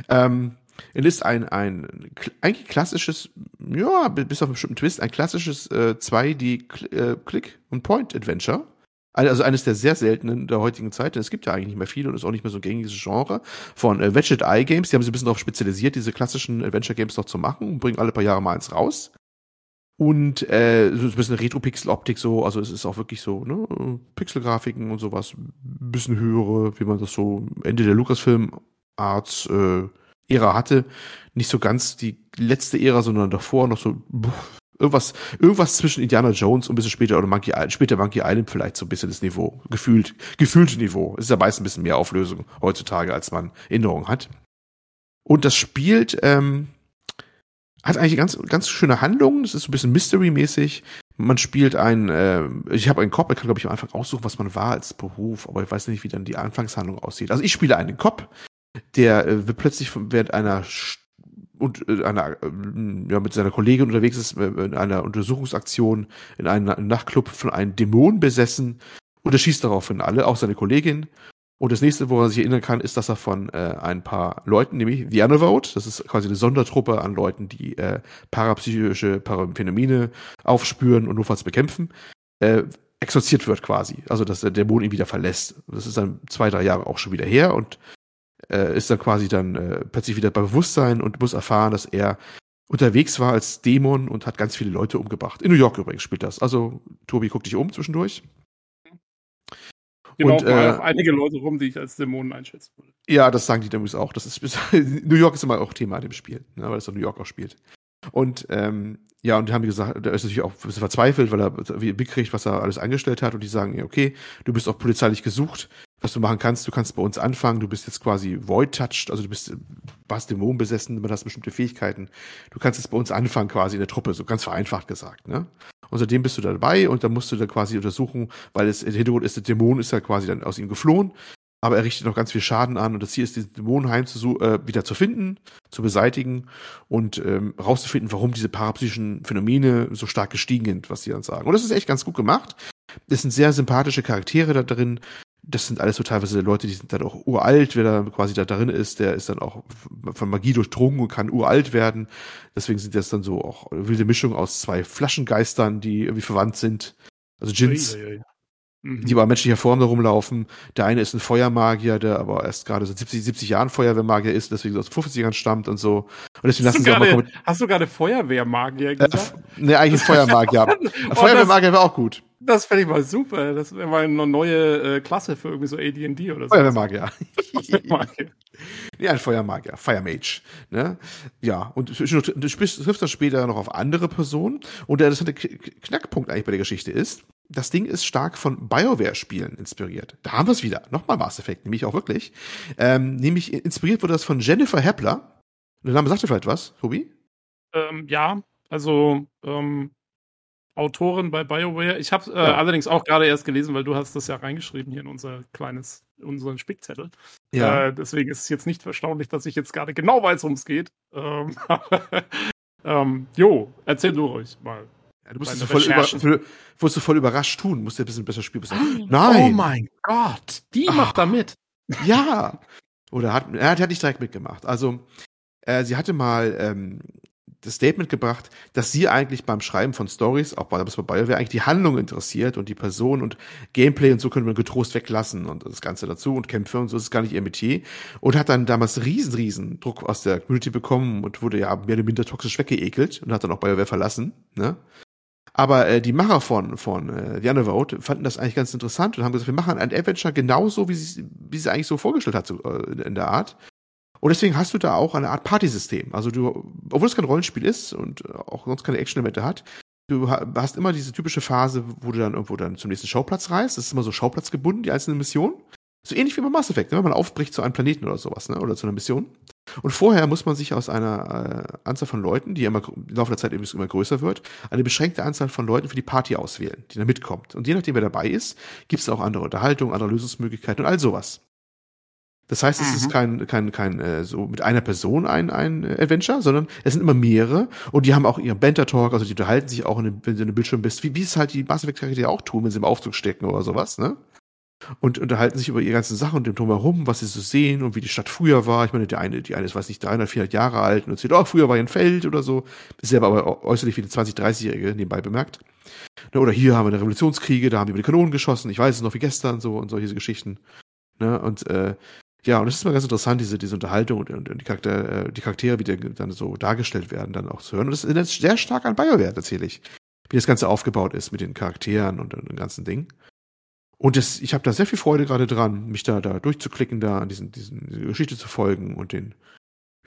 Ähm, es ist ein, ein eigentlich klassisches, ja, bis auf einen bestimmten Twist, ein klassisches äh, 2D-Click- und Point-Adventure. Also eines der sehr seltenen der heutigen Zeit, denn es gibt ja eigentlich nicht mehr viele und ist auch nicht mehr so ein gängiges Genre von äh, Ratchet Eye Games. Die haben sich ein bisschen darauf spezialisiert, diese klassischen Adventure Games noch zu machen und bringen alle paar Jahre mal eins raus. Und äh, so ein bisschen Retro-Pixel-Optik so, also es ist auch wirklich so, ne, Pixel-Grafiken und sowas, bisschen höhere, wie man das so Ende der Lucasfilm-Arts äh, Ära hatte. Nicht so ganz die letzte Ära, sondern davor noch so irgendwas, irgendwas zwischen Indiana Jones und ein bisschen später oder Monkey Island, später Monkey Island vielleicht so ein bisschen das Niveau, gefühlt, gefühlte Niveau. Es ist ja meist ein bisschen mehr Auflösung heutzutage, als man Erinnerung hat. Und das spielt, ähm, hat eigentlich ganz, ganz schöne Handlungen. Das ist so ein bisschen Mystery-mäßig. Man spielt ein, äh, ich habe einen Cop, ich kann, glaube ich, am Anfang aussuchen, was man war als Beruf, aber ich weiß nicht, wie dann die Anfangshandlung aussieht. Also ich spiele einen Cop, der äh, wird plötzlich während einer und äh, einer, äh, ja, mit seiner Kollegin unterwegs ist, äh, in einer Untersuchungsaktion in einem Nachtclub von einem Dämon besessen und er schießt daraufhin alle, auch seine Kollegin. Und das nächste, woran sich erinnern kann, ist, dass er von äh, ein paar Leuten, nämlich The Unavowed, das ist quasi eine Sondertruppe an Leuten, die äh, parapsychische Phänomene aufspüren und notfalls bekämpfen, äh, exorziert wird quasi. Also, dass der Dämon ihn wieder verlässt. Das ist dann zwei, drei Jahre auch schon wieder her und äh, ist dann quasi dann äh, plötzlich wieder bei Bewusstsein und muss erfahren, dass er unterwegs war als Dämon und hat ganz viele Leute umgebracht. In New York übrigens spielt das. Also, Tobi, guck dich um zwischendurch. Genau, und, äh, einige Leute rum, die ich als Dämonen einschätzen würde. Ja, das sagen die übrigens auch. Das ist, New York ist immer auch Thema in dem Spiel, ne, weil es New York auch spielt. Und ähm, ja, und die haben gesagt, der ist natürlich auch ein bisschen verzweifelt, weil er mitkriegt, was er alles angestellt hat. Und die sagen, okay, du bist auch polizeilich gesucht. Was du machen kannst, du kannst bei uns anfangen, du bist jetzt quasi void-touched, also du bist, warst Dämonen besessen, du hast bestimmte Fähigkeiten. Du kannst jetzt bei uns anfangen, quasi in der Truppe, so ganz vereinfacht gesagt, ne? Und seitdem bist du dabei und dann musst du dann quasi untersuchen, weil es im Hintergrund ist, der Dämon ist ja quasi dann aus ihm geflohen, aber er richtet noch ganz viel Schaden an und das Ziel ist, diesen Dämonenheim zu, äh, wieder zu finden, zu beseitigen und ähm, rauszufinden, warum diese parapsychischen Phänomene so stark gestiegen sind, was sie dann sagen. Und das ist echt ganz gut gemacht. Es sind sehr sympathische Charaktere da drin das sind alles so teilweise Leute, die sind dann auch uralt, wer da quasi da drin ist, der ist dann auch von Magie durchdrungen und kann uralt werden. Deswegen sind das dann so auch wilde Mischung aus zwei Flaschengeistern, die irgendwie verwandt sind. Also Djinns, mhm. die aber menschlicher Form da rumlaufen. Der eine ist ein Feuermagier, der aber erst gerade so 70, 70 Jahren Feuerwehrmagier ist, deswegen aus 50ern stammt und so. Und deswegen hast, du grade, hast du gerade Feuerwehrmagier äh, gesagt? Äh, ne, eigentlich Feuermagier. oh, Feuerwehrmagier wäre auch gut. Das fände ich mal super. Das wäre mal eine neue äh, Klasse für irgendwie so AD&D oder so. Feuerwehrmagier. Feuermagier. ja, ein Feuermagier. Firemage. Ne? Ja, und du triffst das später noch auf andere Personen. Und der interessante Knackpunkt eigentlich bei der Geschichte ist, das Ding ist stark von BioWare-Spielen inspiriert. Da haben wir es wieder. Nochmal Mass Effect, nämlich auch wirklich. Ähm, nämlich inspiriert wurde das von Jennifer Hepler. Der Name sagt dir vielleicht was, Tobi? Ähm, ja, also ähm, Autorin bei BioWare. Ich habe äh, ja. allerdings auch gerade erst gelesen, weil du hast das ja reingeschrieben hier in unser kleines, unseren Spickzettel. Ja. Äh, deswegen ist es jetzt nicht erstaunlich, dass ich jetzt gerade genau weiß, worum es geht. Ähm, ähm, jo, erzähl du ruhig mal. Ja, du musst es voll, über, voll, du voll überrascht tun, musst du ein bisschen besser spielen. Nein! Oh mein Gott, die Ach. macht da mit. Ja. Oder hat, er hat, hat nicht direkt mitgemacht. Also, äh, sie hatte mal ähm, das Statement gebracht, dass sie eigentlich beim Schreiben von Stories, auch bei, bei BioWare, eigentlich die Handlung interessiert und die Person und Gameplay und so könnte man getrost weglassen und das Ganze dazu und Kämpfe und so, ist gar nicht ihr Metier. Und hat dann damals riesen, riesen Druck aus der Community bekommen und wurde ja mehr oder minder toxisch weggeekelt und hat dann auch BioWare verlassen, ne? Aber äh, die Macher von, von äh, The Underworld fanden das eigentlich ganz interessant und haben gesagt, wir machen ein Adventure genauso, wie sie wie sie eigentlich so vorgestellt hat, so, äh, in der Art. Und deswegen hast du da auch eine Art Partysystem. Also du, obwohl es kein Rollenspiel ist und auch sonst keine Action-Elemente hat, du hast immer diese typische Phase, wo du dann irgendwo dann zum nächsten Schauplatz reist. Das ist immer so Schauplatzgebunden, die einzelnen Missionen. So ähnlich wie bei Mass Effect, ne? wenn man aufbricht zu einem Planeten oder sowas, ne? oder zu einer Mission. Und vorher muss man sich aus einer äh, Anzahl von Leuten, die immer im Laufe der Zeit übrigens immer größer wird, eine beschränkte Anzahl von Leuten für die Party auswählen, die da mitkommt. Und je nachdem, wer dabei ist, gibt es auch andere Unterhaltungen, andere Lösungsmöglichkeiten und all sowas. Das heißt, es mhm. ist kein, kein, kein äh, so mit einer Person ein, ein Adventure, sondern es sind immer mehrere und die haben auch ihren Banter-Talk, also die unterhalten sich auch, in, wenn du in einem Bildschirm bist, wie, wie es halt die Mass Effect-Charaktere auch tun, wenn sie im Aufzug stecken oder sowas, ne? Und unterhalten sich über ihre ganzen Sachen und dem Drumherum, was sie so sehen und wie die Stadt früher war. Ich meine, der eine, die eine ist, weiß nicht, 300, 400 Jahre alt und erzählt, oh, früher war hier ein Feld oder so. Ist selber aber äußerlich wie eine 20, 30-Jährige nebenbei bemerkt. Ne, oder hier haben wir eine Revolutionskriege, da haben die über die Kanonen geschossen, ich weiß es noch wie gestern, so und solche Geschichten. Ne? Und äh, Ja, und es ist mal ganz interessant, diese, diese Unterhaltung und, und, und die, Charakter, äh, die Charaktere, wie die dann so dargestellt werden, dann auch zu hören. Und das erinnert sehr stark an BioWare tatsächlich, wie das Ganze aufgebaut ist mit den Charakteren und, und dem ganzen Ding. Und das, ich habe da sehr viel Freude gerade dran, mich da, da durchzuklicken, da an diesen, diesen diese Geschichte zu folgen und den,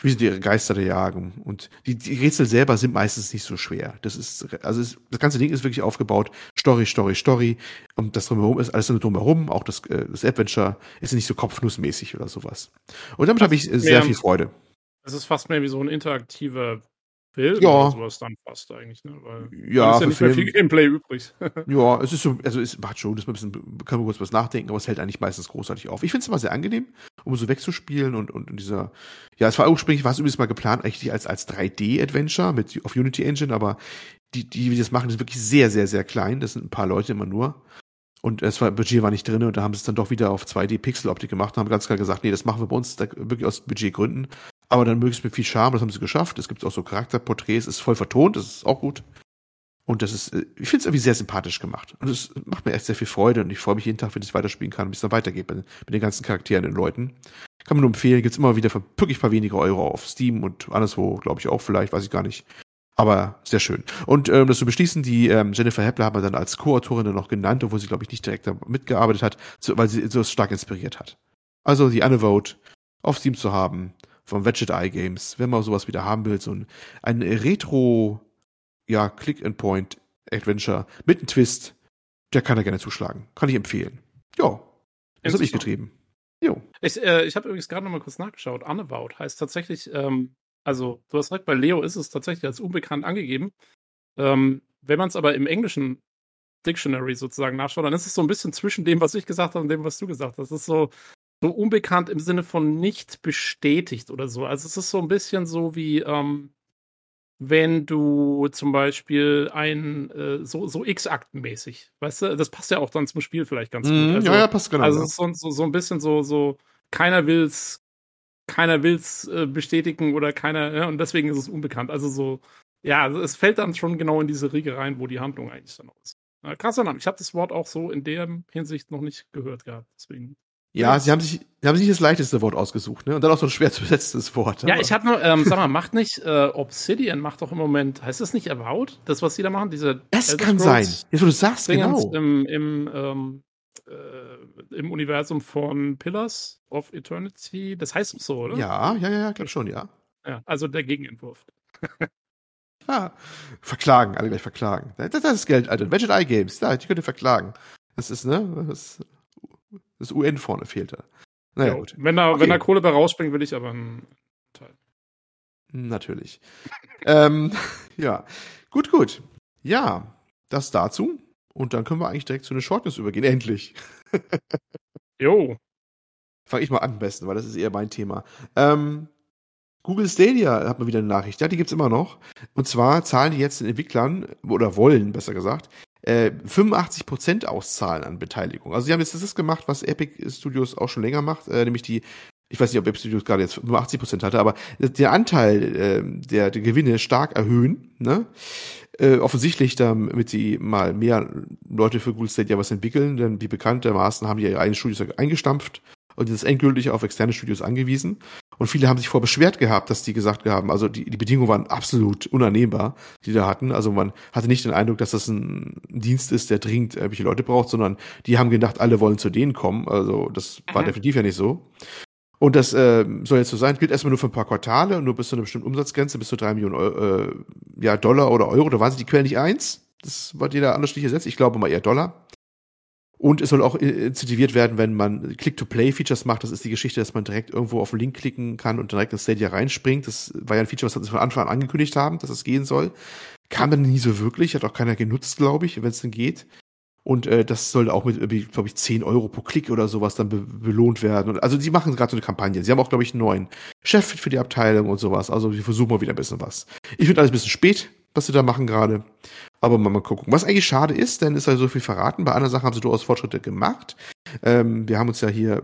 wie sie ihre Geister jagen. Und die, die Rätsel selber sind meistens nicht so schwer. Das ist, also es, das ganze Ding ist wirklich aufgebaut. Story, Story, Story. Und das drumherum ist alles nur drumherum. Auch das, äh, das Adventure ist nicht so kopfnussmäßig oder sowas. Und damit habe ich äh, sehr viel Freude. Es ist fast mehr wie so ein interaktiver Film Ja. oder sowas dann fast eigentlich, ne? Weil Ja, ist ja nicht mehr Film- viel Gameplay übrig. Ja, es ist so, also es macht schon, das ist ein bisschen, kann man kurz was nachdenken, aber es hält eigentlich meistens großartig auf. Ich finde es immer sehr angenehm, um so wegzuspielen und, und, und dieser, ja, es war ursprünglich, war es übrigens mal geplant, eigentlich als, als 3D-Adventure mit, auf Unity Engine, aber die, die, die das machen, ist wirklich sehr, sehr, sehr klein. Das sind ein paar Leute immer nur. Und es war, Budget war nicht drin und da haben sie es dann doch wieder auf 2D-Pixel-Optik gemacht und haben ganz klar gesagt, nee, das machen wir bei uns da, wirklich aus Budgetgründen. Aber dann möglichst mit viel Charme, das haben sie geschafft. Es gibt auch so Charakterporträts, ist voll vertont, das ist auch gut. Und das ist, äh, ich finde es irgendwie sehr sympathisch gemacht. Und es macht mir echt sehr viel Freude und ich freue mich jeden Tag, wenn ich weiterspielen kann, bis es dann weitergeht mit, mit den ganzen Charakteren, den Leuten. Kann man nur empfehlen, gibt's immer wieder für wirklich paar wenige Euro auf Steam und anderswo, glaube ich auch vielleicht, weiß ich gar nicht. Aber sehr schön. Und ähm, das zu beschließen, die ähm, Jennifer Hepler haben wir dann als Co-Autorin dann noch genannt, obwohl sie, glaube ich, nicht direkt mitgearbeitet hat, weil sie so stark inspiriert hat. Also die Unvote auf Steam zu haben, von Wedget Eye Games, wenn man sowas wieder haben will, so ein, ein Retro, ja, Click-and-Point-Adventure mit einem Twist, der kann da gerne zuschlagen. Kann ich empfehlen. Ja, das habe ich getrieben. Jo. Ich, äh, ich habe übrigens gerade noch mal kurz nachgeschaut. Unavowed heißt tatsächlich, ähm, also du hast recht, bei Leo ist es tatsächlich als unbekannt angegeben. Ähm, wenn man es aber im englischen Dictionary sozusagen nachschaut, dann ist es so ein bisschen zwischen dem, was ich gesagt habe und dem, was du gesagt hast. Das ist so, so unbekannt im Sinne von nicht bestätigt oder so. Also es ist so ein bisschen so wie, ähm, wenn du zum Beispiel ein, äh, so, so X-Akten-mäßig, weißt du, das passt ja auch dann zum Spiel vielleicht ganz gut. Mhm, Also, ja, ja, passt genau. also es ist so, so, so ein bisschen so, so, keiner will's, keiner will's äh, bestätigen oder keiner, ja, und deswegen ist es unbekannt. Also so, ja, also es fällt dann schon genau in diese Riege rein, wo die Handlung eigentlich dann auch ist. Krasser Name. Ich habe das Wort auch so in der Hinsicht noch nicht gehört gehabt. Deswegen. Ja, sie haben sich, sie haben sich das leichteste Wort ausgesucht, ne? Und dann auch so ein schwer zu besetztes Wort. Ja, ich habe nur, ähm, sag mal, macht nicht äh, Obsidian macht doch im Moment, heißt das nicht About? Das, was sie da machen, diese Das Elder kann sein. Jetzt, wo du sagst, Dingens genau. im, im, ähm, äh, im Universum von Pillars of Eternity. Das heißt so, oder? Ja, ja, ja, glaub schon, ja. ja. Also der Gegenentwurf. Ah, verklagen, alle gleich verklagen. Das, das ist Geld, Alter. Wedget Eye Games, da, die könnt ihr verklagen. Das ist, ne? Das, das UN vorne fehlt da. Naja, Ja, gut. Wenn da, Okay. wenn da Kohle bei rausspringt, will ich aber einen Teil. Natürlich. ähm, ja. Gut, gut. Ja, das dazu. Und dann können wir eigentlich direkt zu den Shortnews übergehen. Endlich. Jo. Fange ich mal an am besten, weil das ist eher mein Thema. Ähm, Google Stadia hat mal wieder eine Nachricht. Ja, die gibt's immer noch. Und zwar zahlen die jetzt den Entwicklern, oder wollen, besser gesagt, äh, 85% auszahlen an Beteiligung. Also sie haben jetzt das gemacht, was Epic Studios auch schon länger macht, äh, nämlich die, ich weiß nicht, ob Epic Studios gerade jetzt nur 80% hatte, aber der Anteil äh, der, der Gewinne stark erhöhen, ne? Äh, offensichtlich, damit sie mal mehr Leute für Google Stadia was entwickeln, denn wie bekanntermaßen haben die ihre eigenen Studios eingestampft und jetzt endgültig auf externe Studios angewiesen. Und viele haben sich vor beschwert gehabt, dass die gesagt haben, also die, die Bedingungen waren absolut unannehmbar, die da hatten. Also man hatte nicht den Eindruck, dass das ein Dienst ist, der dringend irgendwelche Leute braucht, sondern die haben gedacht, alle wollen zu denen kommen. Also das war Mhm. definitiv ja nicht so. Und das äh, soll jetzt so sein, gilt erstmal nur für ein paar Quartale und nur bis zu einer bestimmten Umsatzgrenze, bis zu drei Millionen Euro, äh, ja, Dollar oder Euro. Da waren sie die Quellen nicht eins. Das war jeder anders nicht ersetzt. Ich glaube mal eher Dollar. Und es soll auch äh, incentiviert werden, wenn man Click-to-Play-Features macht. Das ist die Geschichte, dass man direkt irgendwo auf den Link klicken kann und direkt in Stadia reinspringt. Das war ja ein Feature, was sie von Anfang an angekündigt haben, dass es gehen soll. Kam dann nie so wirklich, hat auch keiner genutzt, glaube ich, wenn es denn geht. Und äh, das soll auch mit, glaube ich, 10 Euro pro Klick oder sowas dann be belohnt werden. Und, also die machen gerade so eine Kampagne. Sie haben auch, glaube ich, einen neuen Chef für die Abteilung und sowas. Also die versuchen mal wieder ein bisschen was. Ich finde alles ein bisschen spät, was sie da machen gerade. Aber mal, mal gucken. Was eigentlich schade ist, denn ist ja so viel verraten. Bei einer Sache haben sie durchaus Fortschritte gemacht. Ähm, wir haben uns ja hier,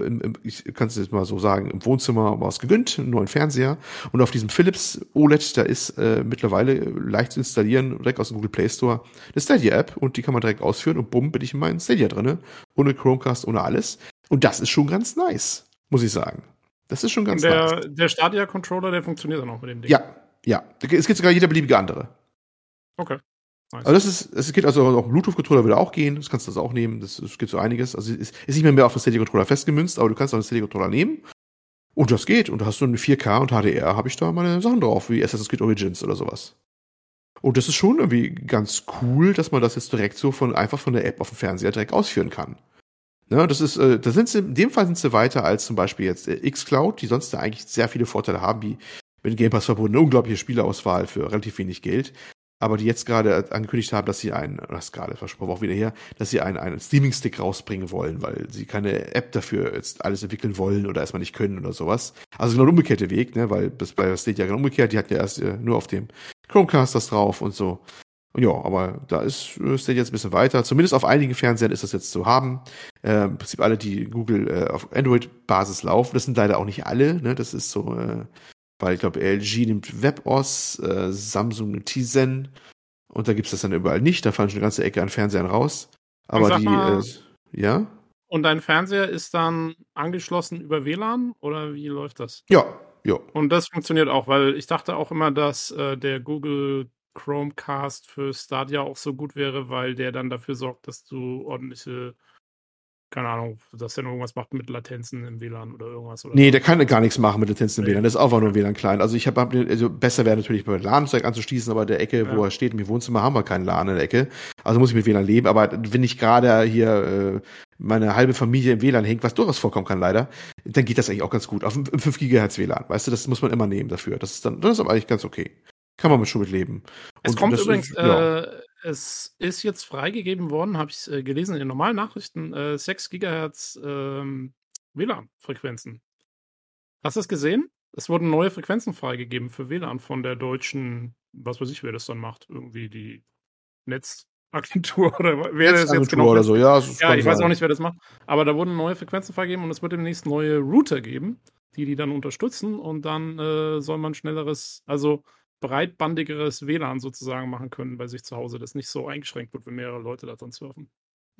im, im, ich kann es jetzt mal so sagen, im Wohnzimmer was gegönnt, einen neuen Fernseher. Und auf diesem Philips OLED, da ist äh, mittlerweile leicht zu installieren, direkt aus dem Google Play Store, eine Stadia-App und die kann man direkt ausführen und bumm, bin ich in meinem Stadia drinne. Ohne Chromecast, ohne alles. Und das ist schon ganz nice, muss ich sagen. Das ist schon ganz der, nice. Der Stadia-Controller, der funktioniert dann auch mit dem Ding. Ja, ja. Es gibt sogar jeder beliebige andere. Okay. Nice. Also das ist, es geht also auch Bluetooth-Controller würde auch gehen, das kannst du das auch nehmen, das, das geht so einiges. Also ist, ist nicht mehr, mehr auf den Steady-Controller festgemünzt, aber du kannst auch einen Steady-Controller nehmen und das geht. Und da hast du eine 4K und HDR, habe ich da meine Sachen drauf, wie Assassin's Creed Origins oder sowas. Und das ist schon irgendwie ganz cool, dass man das jetzt direkt so von einfach von der App auf dem Fernseher direkt ausführen kann. Ne, das ist, äh, da sind sie, in dem Fall sind sie weiter als zum Beispiel jetzt äh, xCloud, die sonst ja eigentlich sehr viele Vorteile haben, wie mit Game Pass verbunden, eine unglaubliche Spielerauswahl für relativ wenig Geld aber die jetzt gerade angekündigt haben, dass sie einen, das gerade versprochen auch wieder her, dass sie einen, einen Streaming-Stick rausbringen wollen, weil sie keine App dafür jetzt alles entwickeln wollen oder erstmal nicht können oder sowas. Also genau der umgekehrte Weg, ne, weil das bei Stadia genau umgekehrt, die hatten ja erst äh, nur auf dem Chromecast das drauf und so. Und ja, aber da ist äh, Stadia jetzt ein bisschen weiter. Zumindest auf einigen Fernsehern ist das jetzt zu haben. Äh, Im Prinzip alle, die Google äh, auf Android-Basis laufen. Das sind leider auch nicht alle. Ne? Das ist so äh, weil ich glaube, LG nimmt WebOS, äh, Samsung nimmt Tizen und da gibt's das dann überall nicht. Da fallen schon eine ganze Ecke an Fernsehern raus. Aber die, mal, äh, ja. Und dein Fernseher ist dann angeschlossen über WLAN oder wie läuft das? Ja, ja. Und das funktioniert auch, weil ich dachte auch immer, dass äh, der Google Chromecast für Stadia auch so gut wäre, weil der dann dafür sorgt, dass du ordentliche keine Ahnung, dass der noch irgendwas macht mit Latenzen im WLAN oder irgendwas. Oder nee, der kann gar nichts machen mit Latenzen im WLAN. Das ist einfach nur WLAN klein. Also ich habe, also besser wäre natürlich bei LAN direkt anzuschließen, aber der Ecke, ja. wo er steht, im Wohnzimmer haben wir keinen LAN in der Ecke. Also muss ich mit WLAN leben. Aber wenn ich gerade hier äh, meine halbe Familie im WLAN hängt, was durchaus vorkommen kann leider, dann geht das eigentlich auch ganz gut. Auf 5 GHz WLAN, weißt du, das muss man immer nehmen dafür. Das ist dann, das ist aber eigentlich ganz okay. Kann man mit schon mit leben. Es Und kommt übrigens, ist, ja. äh, es ist jetzt freigegeben worden, habe ich äh, gelesen in den normalen Nachrichten, äh, 6 Gigahertz ähm, WLAN-Frequenzen. Hast du das gesehen? Es wurden neue Frequenzen freigegeben für WLAN von der deutschen, was weiß ich, wer das dann macht, irgendwie die Netzagentur oder wer das jetzt genau oder so, ja. Ja, ich weiß auch nicht, wer das macht. Aber da wurden neue Frequenzen freigegeben und es wird demnächst neue Router geben, die die dann unterstützen und dann äh, soll man schnelleres, also breitbandigeres WLAN sozusagen machen können bei sich zu Hause, das nicht so eingeschränkt wird, wenn mehrere Leute da dran surfen.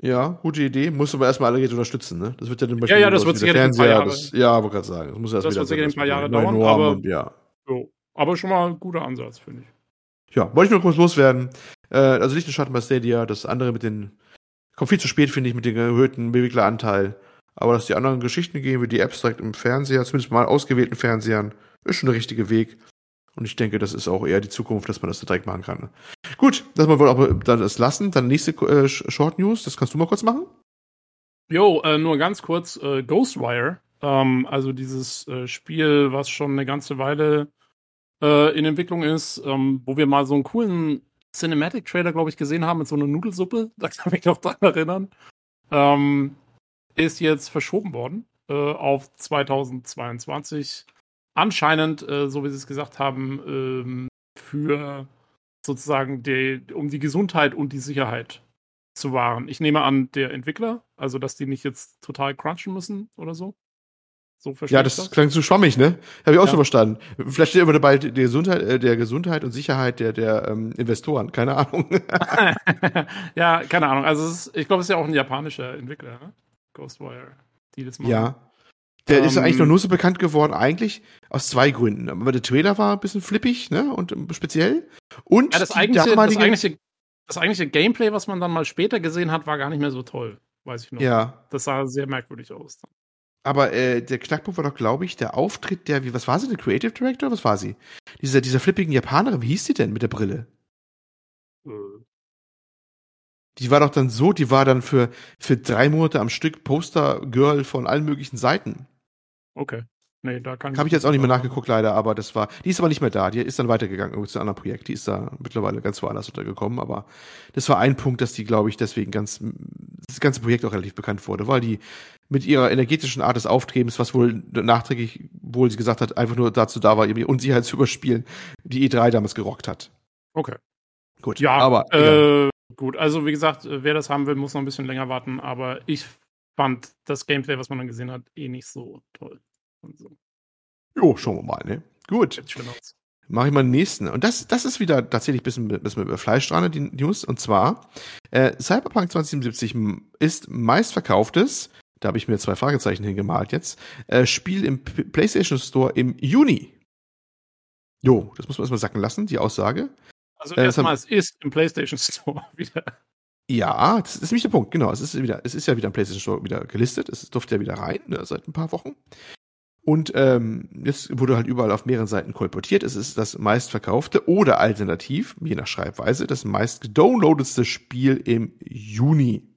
Ja, gute Idee. Muss aber erstmal alle Geräte unterstützen, ne? Das wird ja dann Ja, ja, das wird sicher ein paar Jahre. Das, ja, wollte gerade sagen. Das muss erst das wird sicher ein paar Jahre dauern, aber, und, ja. So. aber schon mal ein guter Ansatz, finde ich. Ja, wollte ich nur kurz loswerden. Äh, also nicht den Schatten bei Stadia, das andere mit den kommt viel zu spät, finde ich, mit dem erhöhten Bewegleranteil. Aber dass die anderen Geschichten gehen, wie die Apps direkt im Fernseher, zumindest mal ausgewählten Fernsehern, ist schon der richtige Weg. Und ich denke, das ist auch eher die Zukunft, dass man das direkt machen kann. Gut, dass wir wohl auch dann das lassen. Dann nächste äh, Short News, das kannst du mal kurz machen. Jo, äh, nur ganz kurz, äh, Ghostwire, ähm, also dieses äh, Spiel, was schon eine ganze Weile äh, in Entwicklung ist, ähm, wo wir mal so einen coolen Cinematic-Trailer, glaube ich, gesehen haben mit so einer Nudelsuppe, da kann ich mich noch dran erinnern, ähm, ist jetzt verschoben worden äh, auf 2022 anscheinend, äh, so wie Sie es gesagt haben, ähm, für sozusagen die, um die Gesundheit und die Sicherheit zu wahren. Ich nehme an, der Entwickler, also dass die nicht jetzt total crunchen müssen oder so. So ja, das, das klang so schwammig, ne? Habe ich auch ja. so verstanden. Vielleicht steht immer dabei die Gesundheit, äh, der Gesundheit und Sicherheit der, der ähm, Investoren. Keine Ahnung. ja, keine Ahnung. Also ist, ich glaube, es ist ja auch ein japanischer Entwickler, ne? Ghostwire, die das machen. Ja. Der um, ist eigentlich noch ähm, nur so bekannt geworden, eigentlich aus zwei Gründen. Aber der Trailer war ein bisschen flippig, ne? Und speziell. Und ja, das, eigentliche, das, eigentliche, das eigentliche Gameplay, was man dann mal später gesehen hat, war gar nicht mehr so toll. Weiß ich noch. Ja. Das sah sehr merkwürdig aus. Aber äh, der Knackpunkt war doch, glaube ich, der Auftritt der, wie, was war sie, der Creative Director? Was war sie? Dieser, dieser flippigen Japanerin, wie hieß die denn mit der Brille? Äh. Die war doch dann so, die war dann für, für drei Monate am Stück Poster-Girl von allen möglichen Seiten. Okay. Nee, da kann Habe ich jetzt auch nicht mehr nachgeguckt, leider, aber das war. Die ist aber nicht mehr da. Die ist dann weitergegangen irgendwie zu einem anderen Projekt. Die ist da mittlerweile ganz woanders untergekommen. Aber das war ein Punkt, dass die, glaube ich, deswegen ganz das ganze Projekt auch relativ bekannt wurde, weil die mit ihrer energetischen Art des Auftretens, was wohl nachträglich, wohl sie gesagt hat, einfach nur dazu da war, ihre Unsicherheit zu überspielen, die E3 damals gerockt hat. Okay. Gut. Ja, aber. Äh, gut, also wie gesagt, wer das haben will, muss noch ein bisschen länger warten. Aber ich fand das Gameplay, was man dann gesehen hat, eh nicht so toll. So. Jo, schauen wir mal, ne? Gut. Mache ich mal den nächsten. Und das, das ist wieder tatsächlich ein bisschen, bisschen über Fleisch dran, die News. Und zwar, äh, Cyberpunk 2077 ist meistverkauftes Da habe ich mir zwei Fragezeichen hingemalt jetzt. Äh, Spiel im P PlayStation Store im Juni. Jo, das muss man erstmal sacken lassen, die Aussage. Also Äh, erstmal, es ist im PlayStation Store wieder. Ja, das ist nämlich der Punkt, genau. Es ist wieder, es ist ja wieder im PlayStation Store wieder gelistet. Es durfte ja wieder rein, ne, seit ein paar Wochen. Und ähm, jetzt wurde halt überall auf mehreren Seiten kolportiert. Es ist das meistverkaufte oder alternativ, je nach Schreibweise, das meist gedownloadetste Spiel im Juni.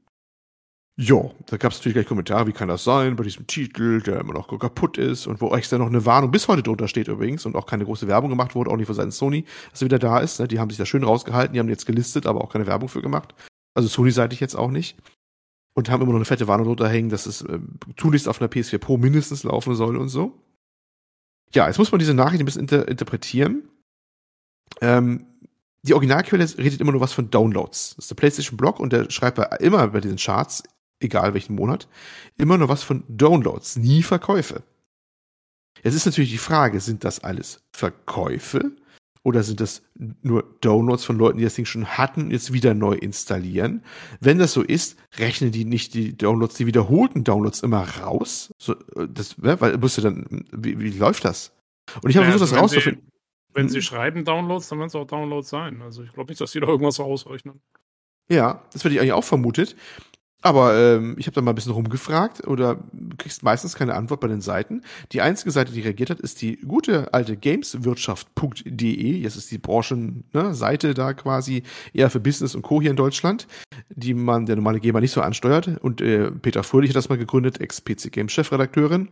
Jo, da gab es natürlich gleich Kommentare, wie kann das sein bei diesem Titel, der immer noch kaputt ist und wo extra noch eine Warnung bis heute drunter steht übrigens und auch keine große Werbung gemacht wurde, auch nicht von Seiten Sony, dass er wieder da ist. Ne? Die haben sich da schön rausgehalten, die haben jetzt gelistet, aber auch keine Werbung für gemacht. Also Sony-seitig jetzt auch nicht. Und haben immer noch eine fette Warnung drunter hängen, dass es äh, tunlichst auf einer PS4 Pro mindestens laufen soll und so. Ja, jetzt muss man diese Nachricht ein bisschen inter interpretieren. Ähm, die Originalquelle redet immer nur was von Downloads. Das ist der PlayStation-Blog und der schreibt immer bei diesen Charts, egal welchen Monat, immer nur was von Downloads, nie Verkäufe. Jetzt ist natürlich die Frage, sind das alles Verkäufe oder sind das nur Downloads von Leuten, die das Ding schon hatten und jetzt wieder neu installieren? Wenn das so ist, rechnen die nicht die Downloads, die wiederholten Downloads immer raus? So, äh, das, ne, weil musst du dann, wie, wie läuft das? Und ich habe Naja, versucht, das also wenn rauszufinden. Sie, wenn Mhm. Sie schreiben Downloads, dann werden es auch Downloads sein. Also ich glaube nicht, dass die da irgendwas rausrechnen. Ja, das hätte ich eigentlich auch vermutet. Aber ähm, ich habe da mal ein bisschen rumgefragt oder kriegst meistens keine Antwort bei den Seiten. Die einzige Seite, die reagiert hat, ist die gute alte gameswirtschaft.de. Jetzt ist die Branchen-Seite da quasi eher für Business und Co. hier in Deutschland, die man der normale Gamer nicht so ansteuert. Und äh, Peter Fröhlich hat das mal gegründet, Ex-PC Games Chefredakteurin.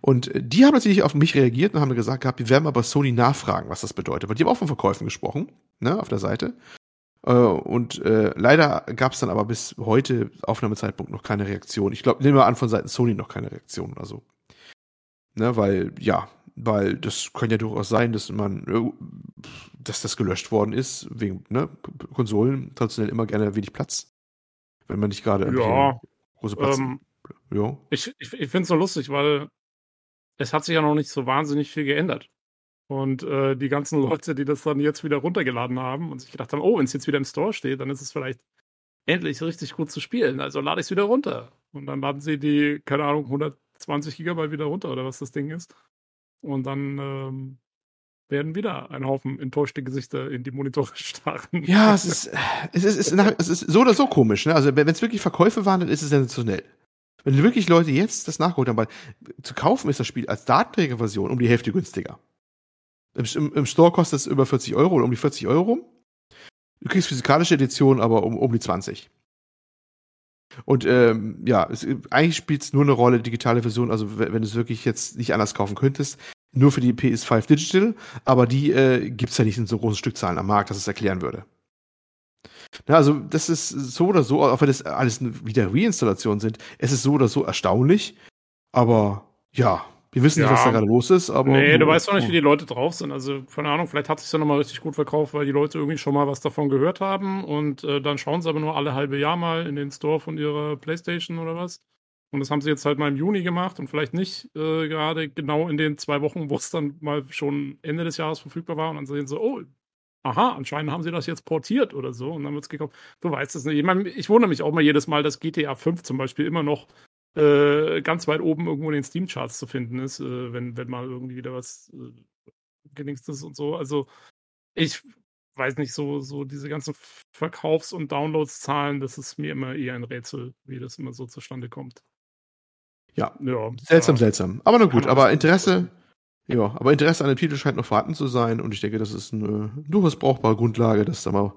Und äh, die haben natürlich auf mich reagiert und haben gesagt gehabt, wir werden mal bei Sony nachfragen, was das bedeutet. Weil die haben auch von Verkäufen gesprochen, ne, auf der Seite. Äh, und äh, leider gab es dann aber bis heute Aufnahmezeitpunkt noch keine Reaktion. Ich glaube, nehmen wir an, von Seiten Sony noch keine Reaktion oder so. Ne, weil, ja, weil das kann ja durchaus sein, dass man, äh, dass das gelöscht worden ist, wegen, ne, Konsolen traditionell immer gerne wenig Platz. Wenn man nicht gerade Ja, große Platz. ähm, ja. ich ich, ich finde es so lustig, weil es hat sich ja noch nicht so wahnsinnig viel geändert. Und äh, die ganzen Leute, die das dann jetzt wieder runtergeladen haben und sich gedacht haben, oh, wenn es jetzt wieder im Store steht, dann ist es vielleicht endlich richtig gut zu spielen. Also lade ich es wieder runter. Und dann laden sie die, keine Ahnung, 120 Gigabyte wieder runter oder was das Ding ist. Und dann ähm, werden wieder ein Haufen enttäuschte Gesichter in die Monitore starren. Ja, es ist, es ist, es ist, nach- es ist so oder so komisch. Ne? Also wenn es wirklich Verkäufe waren, dann ist es sensationell. Wenn wirklich Leute jetzt das nachgeholt haben, weil zu kaufen ist das Spiel als Datenträgerversion um die Hälfte günstiger. Im, im, Store kostet es über 40 Euro oder um die 40 Euro. Du kriegst physikalische Edition aber um, um die 20. Und ähm, ja, es, eigentlich spielt es nur eine Rolle, digitale Version, also wenn, du es wirklich jetzt nicht anders kaufen könntest, nur für die PS5 Digital, aber die äh, gibt's ja nicht in so großen Stückzahlen am Markt, dass es erklären würde. Na, also das ist so oder so, auch wenn das alles wieder Reinstallationen sind, es ist so oder so erstaunlich, aber ja, wir wissen nicht, Ja. was da gerade los ist, aber. Nee, du weißt doch nicht, wie die Leute drauf sind. Also, keine Ahnung, vielleicht hat sich ja nochmal richtig gut verkauft, weil die Leute irgendwie schon mal was davon gehört haben und äh, dann schauen sie aber nur alle halbe Jahr mal in den Store von ihrer Playstation oder was. Und das haben sie jetzt halt mal im Juni gemacht und vielleicht nicht äh, gerade genau in den zwei Wochen, wo es dann mal schon Ende des Jahres verfügbar war und dann sehen sie, oh, aha, anscheinend haben sie das jetzt portiert oder so und dann wird es gekauft. Du weißt es nicht. Ich, meine, ich wundere mich auch mal jedes Mal, dass GTA 5 zum Beispiel immer noch äh, ganz weit oben irgendwo in den Steam-Charts zu finden ist, äh, wenn, wenn mal irgendwie wieder was äh, gedingst ist und so. Also ich weiß nicht, so, so diese ganzen Verkaufs- und Downloadszahlen, das ist mir immer eher ein Rätsel, wie das immer so zustande kommt. Ja, Ja, seltsam, ja. seltsam. Aber na gut, Kann aber Interesse, ja, aber Interesse an dem Titel scheint noch vorhanden zu sein und ich denke, das ist eine durchaus brauchbare Grundlage, dass da mal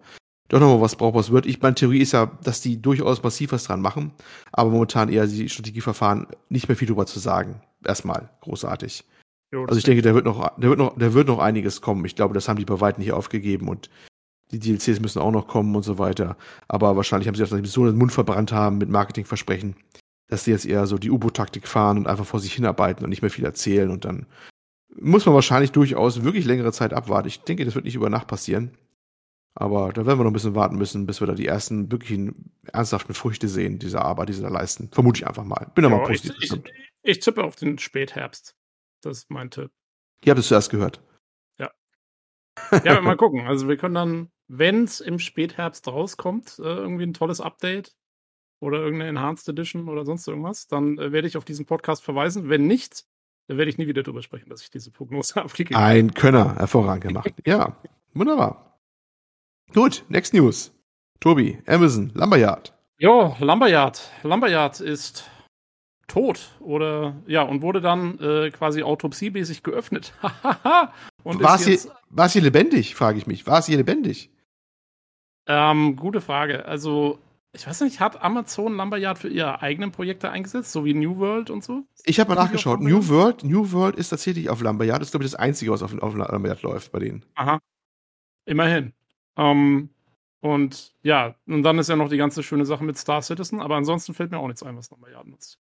doch noch mal was Brauchbares wird. Ich, meine Theorie ist ja, dass die durchaus massiv was dran machen, aber momentan eher die Strategieverfahren nicht mehr viel drüber zu sagen. Erstmal großartig. Jo, Also ich denke, da wird noch, da wird noch, da wird noch einiges kommen. Ich glaube, das haben die bei weitem nicht aufgegeben und die DLCs müssen auch noch kommen und so weiter. Aber wahrscheinlich haben sie auch so den Mund verbrannt haben mit Marketingversprechen, dass sie jetzt eher so die U-Boot-Taktik fahren und einfach vor sich hinarbeiten und nicht mehr viel erzählen und dann muss man wahrscheinlich durchaus wirklich längere Zeit abwarten. Ich denke, das wird nicht über Nacht passieren. Aber da werden wir noch ein bisschen warten müssen, bis wir da die ersten wirklichen ernsthaften Früchte sehen, dieser Arbeit, die sie da leisten. Vermute ich einfach mal. Bin da mal ja, ich, positiv ich, gestimmt. ich tippe auf den Spätherbst. Das ist mein Tipp. Ihr habt es zuerst gehört. Ja, mal gucken. Also wir können dann, wenn es im Spätherbst rauskommt, äh, irgendwie ein tolles Update oder irgendeine Enhanced Edition oder sonst irgendwas, dann äh, werde ich auf diesen Podcast verweisen. Wenn nicht, dann werde ich nie wieder darüber sprechen, dass ich diese Prognose abgegeben habe. Ein Könner, hervorragend gemacht. ja, wunderbar. Gut, next news. Tobi, Amazon, Lumberyard. Jo, Lumberyard. Lumberyard ist tot oder ja und wurde dann äh, quasi autopsiemäßig geöffnet. und war, es hier, war es hier lebendig, frage ich mich. War es hier lebendig? Ähm, gute Frage. Also, ich weiß nicht, hat Amazon Lumberyard für ihre eigenen Projekte eingesetzt, so wie New World und so? Ich habe mal nachgeschaut. New World, New World ist tatsächlich auf Lumberyard. Das ist, glaube ich, das Einzige, was auf, auf Lumberyard läuft bei denen. Aha. Immerhin. Ähm, und ja, und dann ist ja noch die ganze schöne Sache mit Star Citizen, aber ansonsten fällt mir auch nichts ein, was Lumberyard nutzt.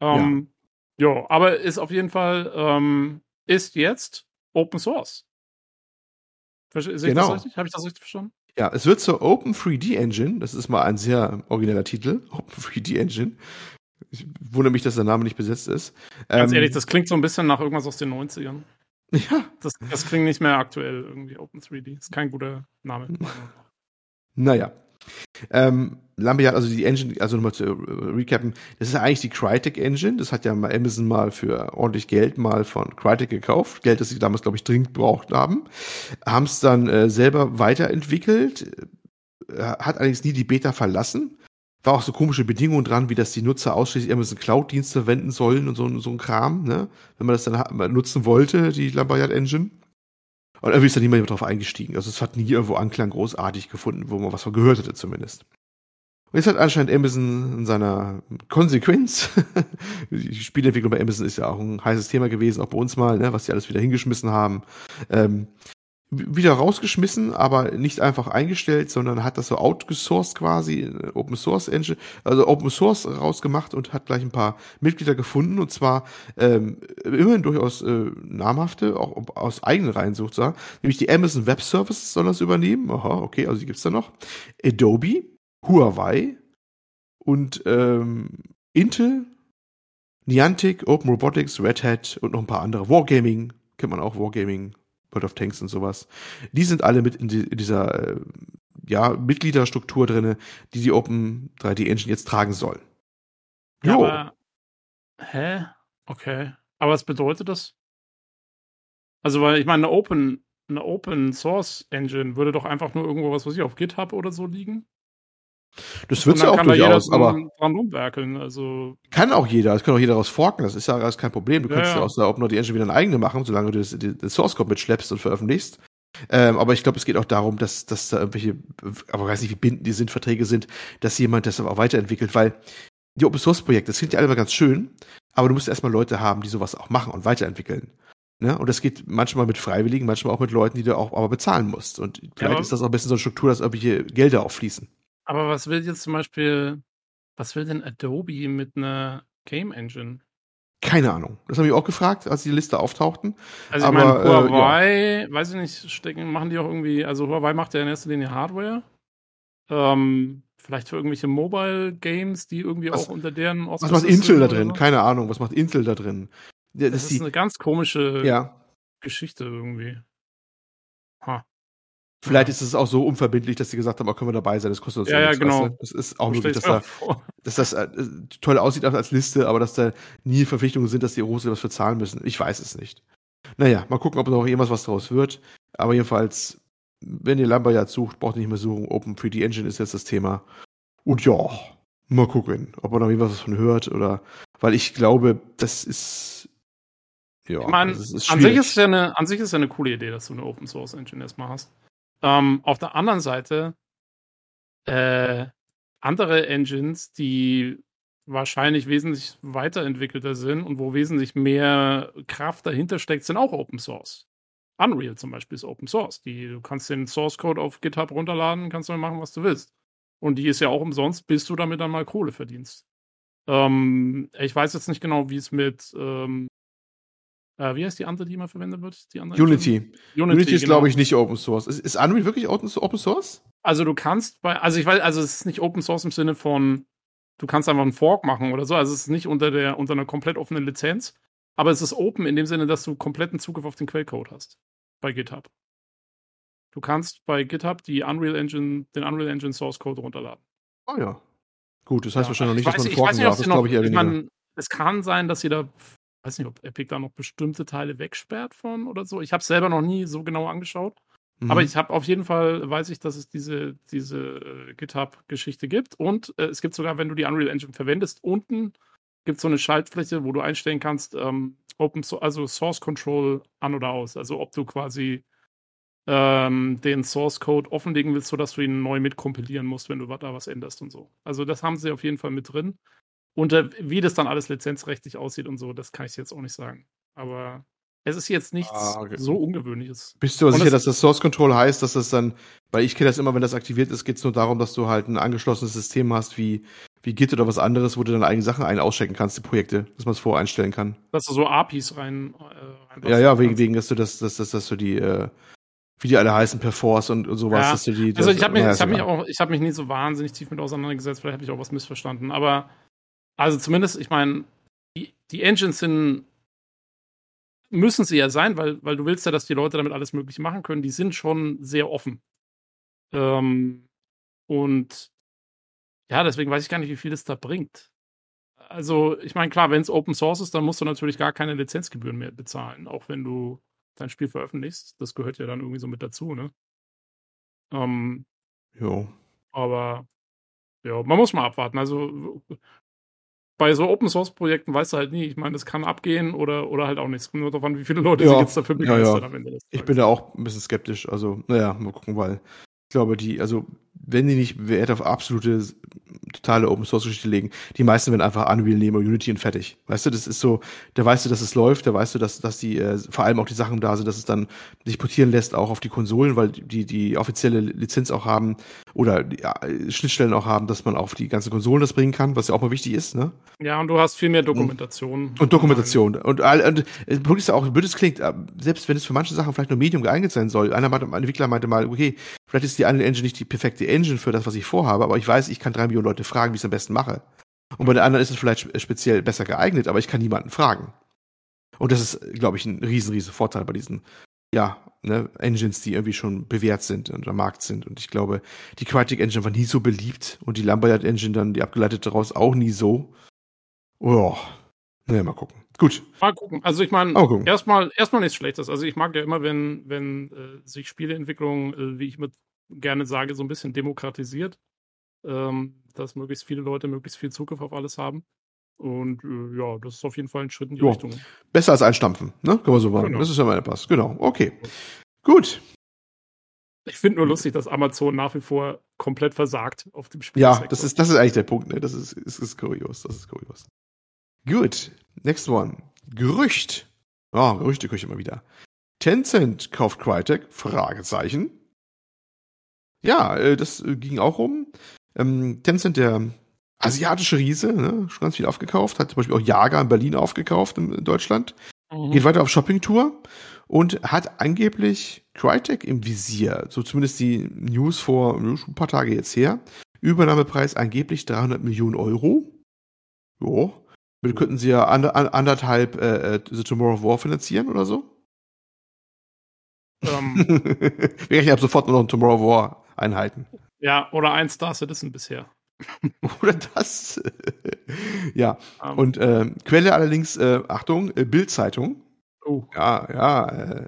Ähm, ja. Jo, aber ist auf jeden Fall, ähm, ist jetzt Open Source. Sehe genau. das richtig? Habe ich das richtig verstanden? Ja, es wird zur Open 3D Engine. Das ist mal ein sehr origineller Titel. Open 3D Engine. Ich wundere mich, dass der Name nicht besetzt ist. Ganz ähm, ehrlich, das klingt so ein bisschen nach irgendwas aus den 90ern. Ja. Das, das klingt nicht mehr aktuell irgendwie, Open 3D. Ist kein guter Name. Naja. Ähm, Lambert, also die Engine, also nochmal zu äh, recappen, das ist ja eigentlich die Crytek Engine. Das hat ja mal Amazon mal für ordentlich Geld mal von Crytek gekauft. Geld, das sie damals, glaube ich, dringend braucht haben. Haben es dann äh, selber weiterentwickelt. Äh, hat allerdings nie die Beta verlassen. War auch so komische Bedingungen dran, wie dass die Nutzer ausschließlich Amazon Cloud-Dienste verwenden sollen und so, so ein Kram, ne? Wenn man das dann nutzen wollte, die Lambert Engine. Und irgendwie ist da niemand drauf eingestiegen. Also es hat nie irgendwo Anklang großartig gefunden, wo man was von gehört hätte zumindest. Und jetzt hat anscheinend Amazon in seiner Konsequenz, die Spielentwicklung bei Amazon ist ja auch ein heißes Thema gewesen, auch bei uns mal, ne, was die alles wieder hingeschmissen haben, ähm, wieder rausgeschmissen, aber nicht einfach eingestellt, sondern hat das so outgesourced quasi, Open Source Engine, also Open Source rausgemacht und hat gleich ein paar Mitglieder gefunden. Und zwar ähm, immerhin durchaus äh, namhafte, auch aus eigenen Reihen sozusagen, nämlich die Amazon Web Services soll das übernehmen, aha, okay, also die gibt's da noch, Adobe, Huawei und ähm, Intel, Niantic, Open Robotics, Red Hat und noch ein paar andere, Wargaming, kennt man auch, Wargaming World of Tanks und sowas. Die sind alle mit in, die, in dieser äh, ja, Mitgliederstruktur drinne, die die Open 3D Engine jetzt tragen soll. Ja, aber, hä? Okay. Aber was bedeutet das? Also, weil ich meine, eine Open, eine Open Source Engine würde doch einfach nur irgendwo was, was ich auf GitHub oder so liegen. Das wird ja auch durchaus, aber dran rumwerkeln. Also kann auch jeder. Es kann auch jeder daraus forken. Das ist ja alles kein Problem. Du ja, kannst ja aus der OpenNode Engine wieder eine eigene machen, solange du das, den Source Code mitschleppst und veröffentlichst. Ähm, aber ich glaube, es geht auch darum, dass, dass da irgendwelche, aber ich weiß nicht, wie bindend die sind, Verträge sind, dass jemand das auch weiterentwickelt, weil die Open Source Projekte, das klingt ja alle mal ganz schön, aber du musst erstmal Leute haben, die sowas auch machen und weiterentwickeln. Ne? Und das geht manchmal mit Freiwilligen, manchmal auch mit Leuten, die du auch aber bezahlen musst. Und vielleicht ja. ist das auch ein bisschen so eine Struktur, dass irgendwelche Gelder auffließen. Aber was will jetzt zum Beispiel, was will denn Adobe mit einer Game Engine? Keine Ahnung. Das habe ich auch gefragt, als die Liste auftauchten. Also ich meine, Huawei, äh, ja. weiß ich nicht, stecken, machen die auch irgendwie, also Huawei macht ja in erster Linie Hardware. Ähm, vielleicht für irgendwelche Mobile Games, die irgendwie was, auch unter deren Was macht Intel da drin? So? Keine Ahnung, was macht Intel da drin? Das, das ist die, eine ganz komische ja. Geschichte irgendwie. Vielleicht ist es auch so unverbindlich, dass sie gesagt haben, oh, können wir dabei sein, das kostet uns ja, ja, genau. Das ist auch möglich, dass, da, dass das äh, toll aussieht als Liste, aber dass da nie Verpflichtungen sind, dass die Russen was für zahlen müssen. Ich weiß es nicht. Naja, mal gucken, ob noch irgendwas was draus wird. Aber jedenfalls, wenn ihr Lumberyard sucht, braucht ihr nicht mehr suchen. Open 3D Engine ist jetzt das Thema. Und ja, mal gucken, ob man noch irgendwas von hört oder, weil ich glaube, das ist, ja, ich meine, an sich ist ja eine, an sich ist ja eine coole Idee, dass du eine Open Source Engine erstmal hast. Ähm, auf der anderen Seite äh, andere Engines, die wahrscheinlich wesentlich weiterentwickelter sind und wo wesentlich mehr Kraft dahinter steckt, sind auch Open Source. Unreal zum Beispiel ist Open Source. Die, du kannst den Source Code auf GitHub runterladen, kannst damit machen, was du willst. Und die ist ja auch umsonst, bis du damit dann mal Kohle verdienst. Ähm, ich weiß jetzt nicht genau, wie es mit ähm, äh, wie heißt die andere, die immer verwendet wird? Die andere Unity. Unity. Unity. ist, genau. glaube ich, nicht Open Source. Ist, ist Unreal wirklich Open Source? Also du kannst bei, also ich weiß, also es ist nicht Open Source im Sinne von, du kannst einfach einen Fork machen oder so. Also es ist nicht unter der, unter einer komplett offenen Lizenz. Aber es ist open in dem Sinne, dass du kompletten Zugriff auf den Quellcode hast. Bei GitHub. Du kannst bei GitHub die Unreal Engine, den Unreal Engine Source Code runterladen. Oh ja. Gut, das heißt Ja, wahrscheinlich noch nicht, weiß, dass man forken darf. Das glaube ich eher ich weniger. meine, es kann sein, dass sie da, weiß nicht, ob Epic da noch bestimmte Teile wegsperrt von oder so. Ich habe es selber noch nie so genau angeschaut. Mhm. Aber ich habe auf jeden Fall, weiß ich, dass es diese, diese äh, GitHub-Geschichte gibt. Und äh, es gibt sogar, wenn du die Unreal Engine verwendest, unten gibt es so eine Schaltfläche, wo du einstellen kannst, ähm, Open so also Source Control an oder aus. Also ob du quasi ähm, den Source Code offenlegen willst, sodass du ihn neu mitkompilieren musst, wenn du da was änderst und so. Also das haben sie auf jeden Fall mit drin. Und äh, wie das dann alles lizenzrechtlich aussieht und so, das kann ich jetzt auch nicht sagen. Aber es ist jetzt nichts Ah, okay. so Ungewöhnliches. Bist du aber Und sicher, das- dass das Source Control heißt, dass das dann, weil ich kenne das immer, wenn das aktiviert ist, geht es nur darum, dass du halt ein angeschlossenes System hast wie, wie Git oder was anderes, wo du deine eigenen Sachen ein- auschecken kannst, die Projekte, dass man es voreinstellen kann. Dass du so APIs rein. Äh, Ja, ja, wegen, kannst. wegen, dass du das, dass, dass, dass du die, äh, wie die alle heißen, per Force und, und sowas, Ja, dass du die. Also das, ich habe mich, naja, ich hab mich auch, ich habe mich nie so wahnsinnig tief mit auseinandergesetzt, vielleicht habe ich auch was missverstanden. Aber also zumindest, ich meine, die, die Engines sind müssen sie ja sein, weil, weil du willst ja, dass die Leute damit alles Mögliche machen können. Die sind schon sehr offen. Ähm, und ja, deswegen weiß ich gar nicht, wie viel es da bringt. Also, ich meine, klar, wenn es Open Source ist, dann musst du natürlich gar keine Lizenzgebühren mehr bezahlen, auch wenn du dein Spiel veröffentlichst. Das gehört ja dann irgendwie so mit dazu, ne? Ähm, Jo. aber ja, man muss mal abwarten. Also bei so Open Source Projekten weißt du halt nie. Ich meine, das kann abgehen oder, oder halt auch nicht. Es kommt nur darauf an, wie viele Leute Ja, sich jetzt dafür ja, ja. begeistern am Ende des Ich bin da auch ein bisschen skeptisch. Also, naja, mal gucken, weil ich glaube, die, also, wenn die nicht Wert auf absolute, totale Open Source Geschichte legen, die meisten werden einfach Unreal nehmen oder Unity und fertig. Weißt du, das ist so, da weißt du, dass es läuft, da weißt du, dass, dass die, äh, vor allem auch die Sachen da sind, dass es dann sich portieren lässt, auch auf die Konsolen, weil die, die offizielle Lizenz auch haben oder ja, Schnittstellen auch haben, dass man auf die ganzen Konsolen das bringen kann, was ja auch mal wichtig ist, ne? Ja, und du hast viel mehr Dokumentation. Und Dokumentation. Und, all- und äh, Punkt ist ja auch, blöd es klingt, äh, selbst wenn es für manche Sachen vielleicht nur Medium geeignet sein soll. Einer meinte, ein Entwickler meinte mal, okay, vielleicht ist die Unreal Engine nicht die perfekte Engine für das, was ich vorhabe, aber ich weiß, ich kann drei Millionen Leute fragen, wie ich es am besten mache. Und bei der anderen ist es vielleicht spe- speziell besser geeignet, aber ich kann niemanden fragen. Und das ist, glaube ich, ein riesen, riesen Vorteil bei diesen, ja, ne, Engines, die irgendwie schon bewährt sind und am Markt sind. Und ich glaube, die Crytek Engine war nie so beliebt und die Lambert Engine dann, die abgeleitete daraus, auch nie so. Oh, naja, mal gucken. Gut, Mal gucken. Also ich meine, erstmal erstmal nichts Schlechtes. Also ich mag ja immer, wenn, wenn äh, sich Spieleentwicklung, äh, wie ich mit gerne sage, so ein bisschen demokratisiert. Ähm, dass möglichst viele Leute möglichst viel Zugriff auf alles haben. Und äh, ja, das ist auf jeden Fall ein Schritt in die Jo. Richtung. besser als einstampfen, ne? Kann man so sagen. Genau. Das ist ja mal etwas. Genau, okay. Gut. Ich finde nur lustig, dass Amazon nach wie vor komplett versagt auf dem Spiel. Ja, das ist, das ist eigentlich der Punkt, ne? Das ist, ist, ist kurios. Das ist kurios. Gut. Next one. Gerücht. Ja, Gerüchte kriege ich immer wieder. Tencent kauft Crytek? Fragezeichen. Ja, äh, das äh, ging auch rum. Ähm, Tencent, der asiatische Riese, ne? schon ganz viel aufgekauft, hat zum Beispiel auch Jager in Berlin aufgekauft in, Deutschland. Mhm. geht weiter auf Shoppingtour und hat angeblich Crytek im Visier, so zumindest die News vor ein paar Tage jetzt her. Übernahmepreis angeblich 300 Millionen Euro. Jo. Damit könnten sie ja ander, an- anderthalb äh, äh, The Tomorrow of War finanzieren oder so. ähm, Wir rechnen ab sofort nur noch Tomorrow of War Einheiten. ja, oder ein Star Citizen bisher. Oder das. ja. Ähm, Und ähm, Quelle allerdings, äh, Achtung, äh, Bild-Zeitung. oh, Ja, ja. Äh,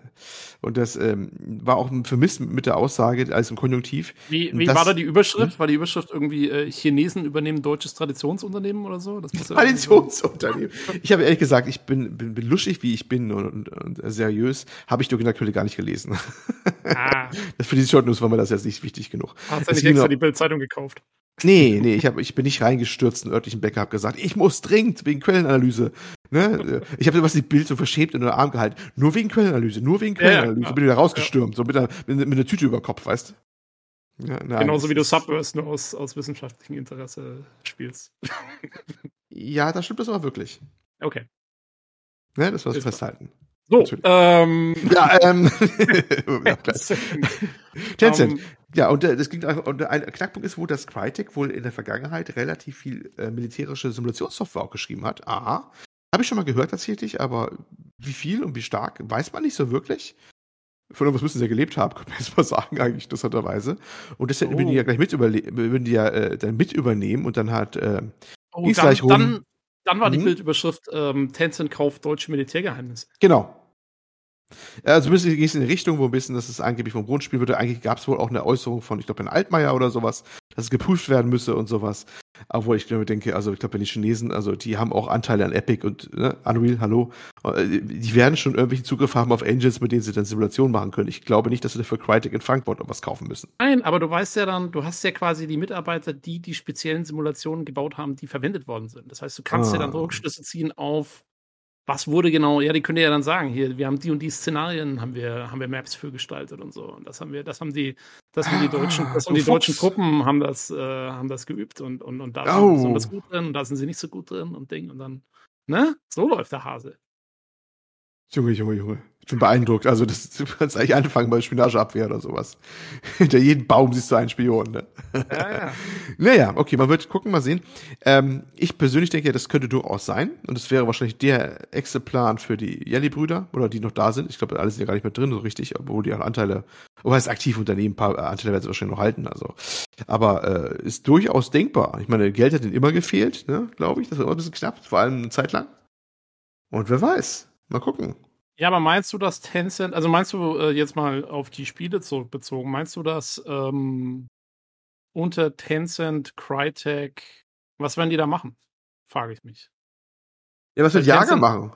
und das ähm, war auch vermisst mit der Aussage als im Konjunktiv. wie wie das- war da die Überschrift? War die Überschrift irgendwie äh, Chinesen übernehmen deutsches Traditionsunternehmen oder so? Traditionsunternehmen. Ich habe ehrlich gesagt, ich bin, bin, bin lustig, wie ich bin und, und, und seriös, habe ich die Originalquelle gar nicht gelesen. Ah, Das für die Short News war mir das jetzt nicht wichtig genug. hast du nicht extra die Bildzeitung gekauft? Nee, nee, ich, hab, ich bin nicht reingestürzt in den örtlichen Bäcker, habe gesagt, ich muss dringend wegen Quellenanalyse. Ne? Ich habe was die Bild so verschämt in den Arm gehalten. Nur wegen Quellenanalyse, nur wegen Ja, ja, Quellenanalyse. klar. bin wieder rausgestürmt, so mit einer, mit, einer Tüte über Kopf, weißt du? Ja, nein, Genauso wie du das Subverse nur aus, aus wissenschaftlichem Interesse spielst. Ja, da stimmt das aber wirklich. Okay. Ne? Das war das festhalten. So, ähm. Ja, ähm. ja, klar. Tencent. Ähm, Ja, und äh, das ging und ein Knackpunkt ist wohl, dass Crytek wohl in der Vergangenheit relativ viel äh, militärische Simulationssoftware auch geschrieben hat. Aha. Habe ich schon mal gehört tatsächlich, aber wie viel und wie stark, weiß man nicht so wirklich. Von irgendwas müssen sie ja gelebt haben, könnte man jetzt mal sagen, eigentlich, interessanterweise. Und deshalb Oh. würden die ja gleich mit überle- würden die ja äh, dann mit übernehmen und dann halt, äh, Oh, dann, gleich rum. dann, dann war die Mhm. Bildüberschrift ähm, Tencent kauft deutsche Militärgeheimnisse. genau. Also zumindest geht es in die Richtung, wo ein bisschen, dass es angeblich vom Grundspiel würde. Eigentlich gab es wohl auch eine Äußerung von, ich glaube, Herrn Altmaier oder sowas, dass es geprüft werden müsse und sowas. Obwohl ich glaube, denke, also ich glaube, wenn die Chinesen, also die haben auch Anteile an Epic und ne, Unreal, hallo, äh, die werden schon irgendwelchen Zugriff haben auf Engines, mit denen sie dann Simulationen machen können. Ich glaube nicht, dass sie dafür Crytek in Frankfurt noch was kaufen müssen. Nein, aber du weißt ja dann, du hast ja quasi die Mitarbeiter, die die speziellen Simulationen gebaut haben, die verwendet worden sind. Das heißt, du kannst ja dann Ah. Rückschlüsse ziehen auf, was wurde genau, ja, die können dir ja dann sagen, hier, wir haben die und die Szenarien, haben wir, haben wir Maps für gestaltet und so. Und das haben wir, das haben die, das haben die Ah, deutschen, das so haben die deutschen. Truppen haben das, äh, haben das geübt und, und, und da Oh. sind sie gut drin und da sind sie nicht so gut drin und Ding und dann, ne? So läuft der Hase. Junge, Junge, Junge. Ich bin beeindruckt. Also, das, du kannst eigentlich anfangen bei Spionageabwehr oder sowas. Hinter jedem Baum siehst du einen Spion, ne? Ja, ja. Naja, okay, man wird gucken, mal sehen. Ähm, ich persönlich denke, das könnte durchaus sein. Und es wäre wahrscheinlich der Exit-Plan für die Jelly-Brüder oder die noch da sind. Ich glaube, alle sind ja gar nicht mehr drin, so richtig, obwohl die auch Anteile, oder heißt aktiv Unternehmen, ein paar äh, Anteile werden sie wahrscheinlich noch halten. Also, aber äh, ist durchaus denkbar. Ich meine, Geld hat ihnen immer gefehlt, ne, glaube ich. Das war immer ein bisschen knapp, vor allem eine Zeit lang. Und wer weiß. Mal gucken. Ja, aber meinst du, dass Tencent, also meinst du äh, jetzt mal auf die Spiele zurückbezogen, meinst du, dass ähm, unter Tencent, Crytek, was werden die da machen? Frage ich mich. Ja, was wird Jager machen?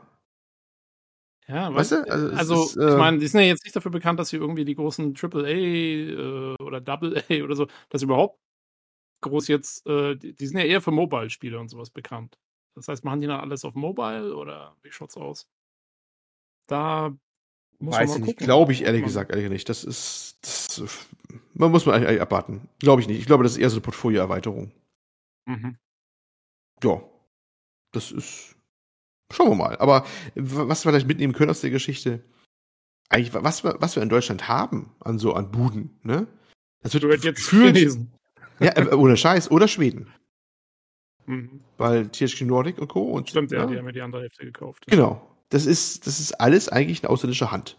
Ja, Weißt du? Also, Also, ist, äh, ich meine, die sind ja jetzt nicht dafür bekannt, dass sie irgendwie die großen AAA äh, oder Double A oder so, dass überhaupt groß jetzt, äh, die, die sind ja eher für Mobile-Spiele und sowas bekannt. Das heißt, machen die dann alles auf Mobile oder wie schaut's aus? Da muss Weiß man ich mal nicht. gucken. Glaube ich ehrlich Man- gesagt ehrlich nicht. Das ist, das, man muss mal eigentlich abwarten. Glaube ich nicht. Ich glaube, das ist eher so eine Portfolioerweiterung. Mhm. Ja. Das ist, schauen wir mal. Aber was wir vielleicht mitnehmen können aus der Geschichte, eigentlich, was wir, was wir in Deutschland haben an so, an Buden, ne? Das wird Du hättest jetzt Chinesen. ja, äh, ohne Scheiß, oder Schweden. Mhm. Weil THQ Nordic und Co. und, Stimmt, ja, ja, die haben ja die andere Hälfte gekauft. Genau. Das ist, das ist alles eigentlich eine ausländische Hand.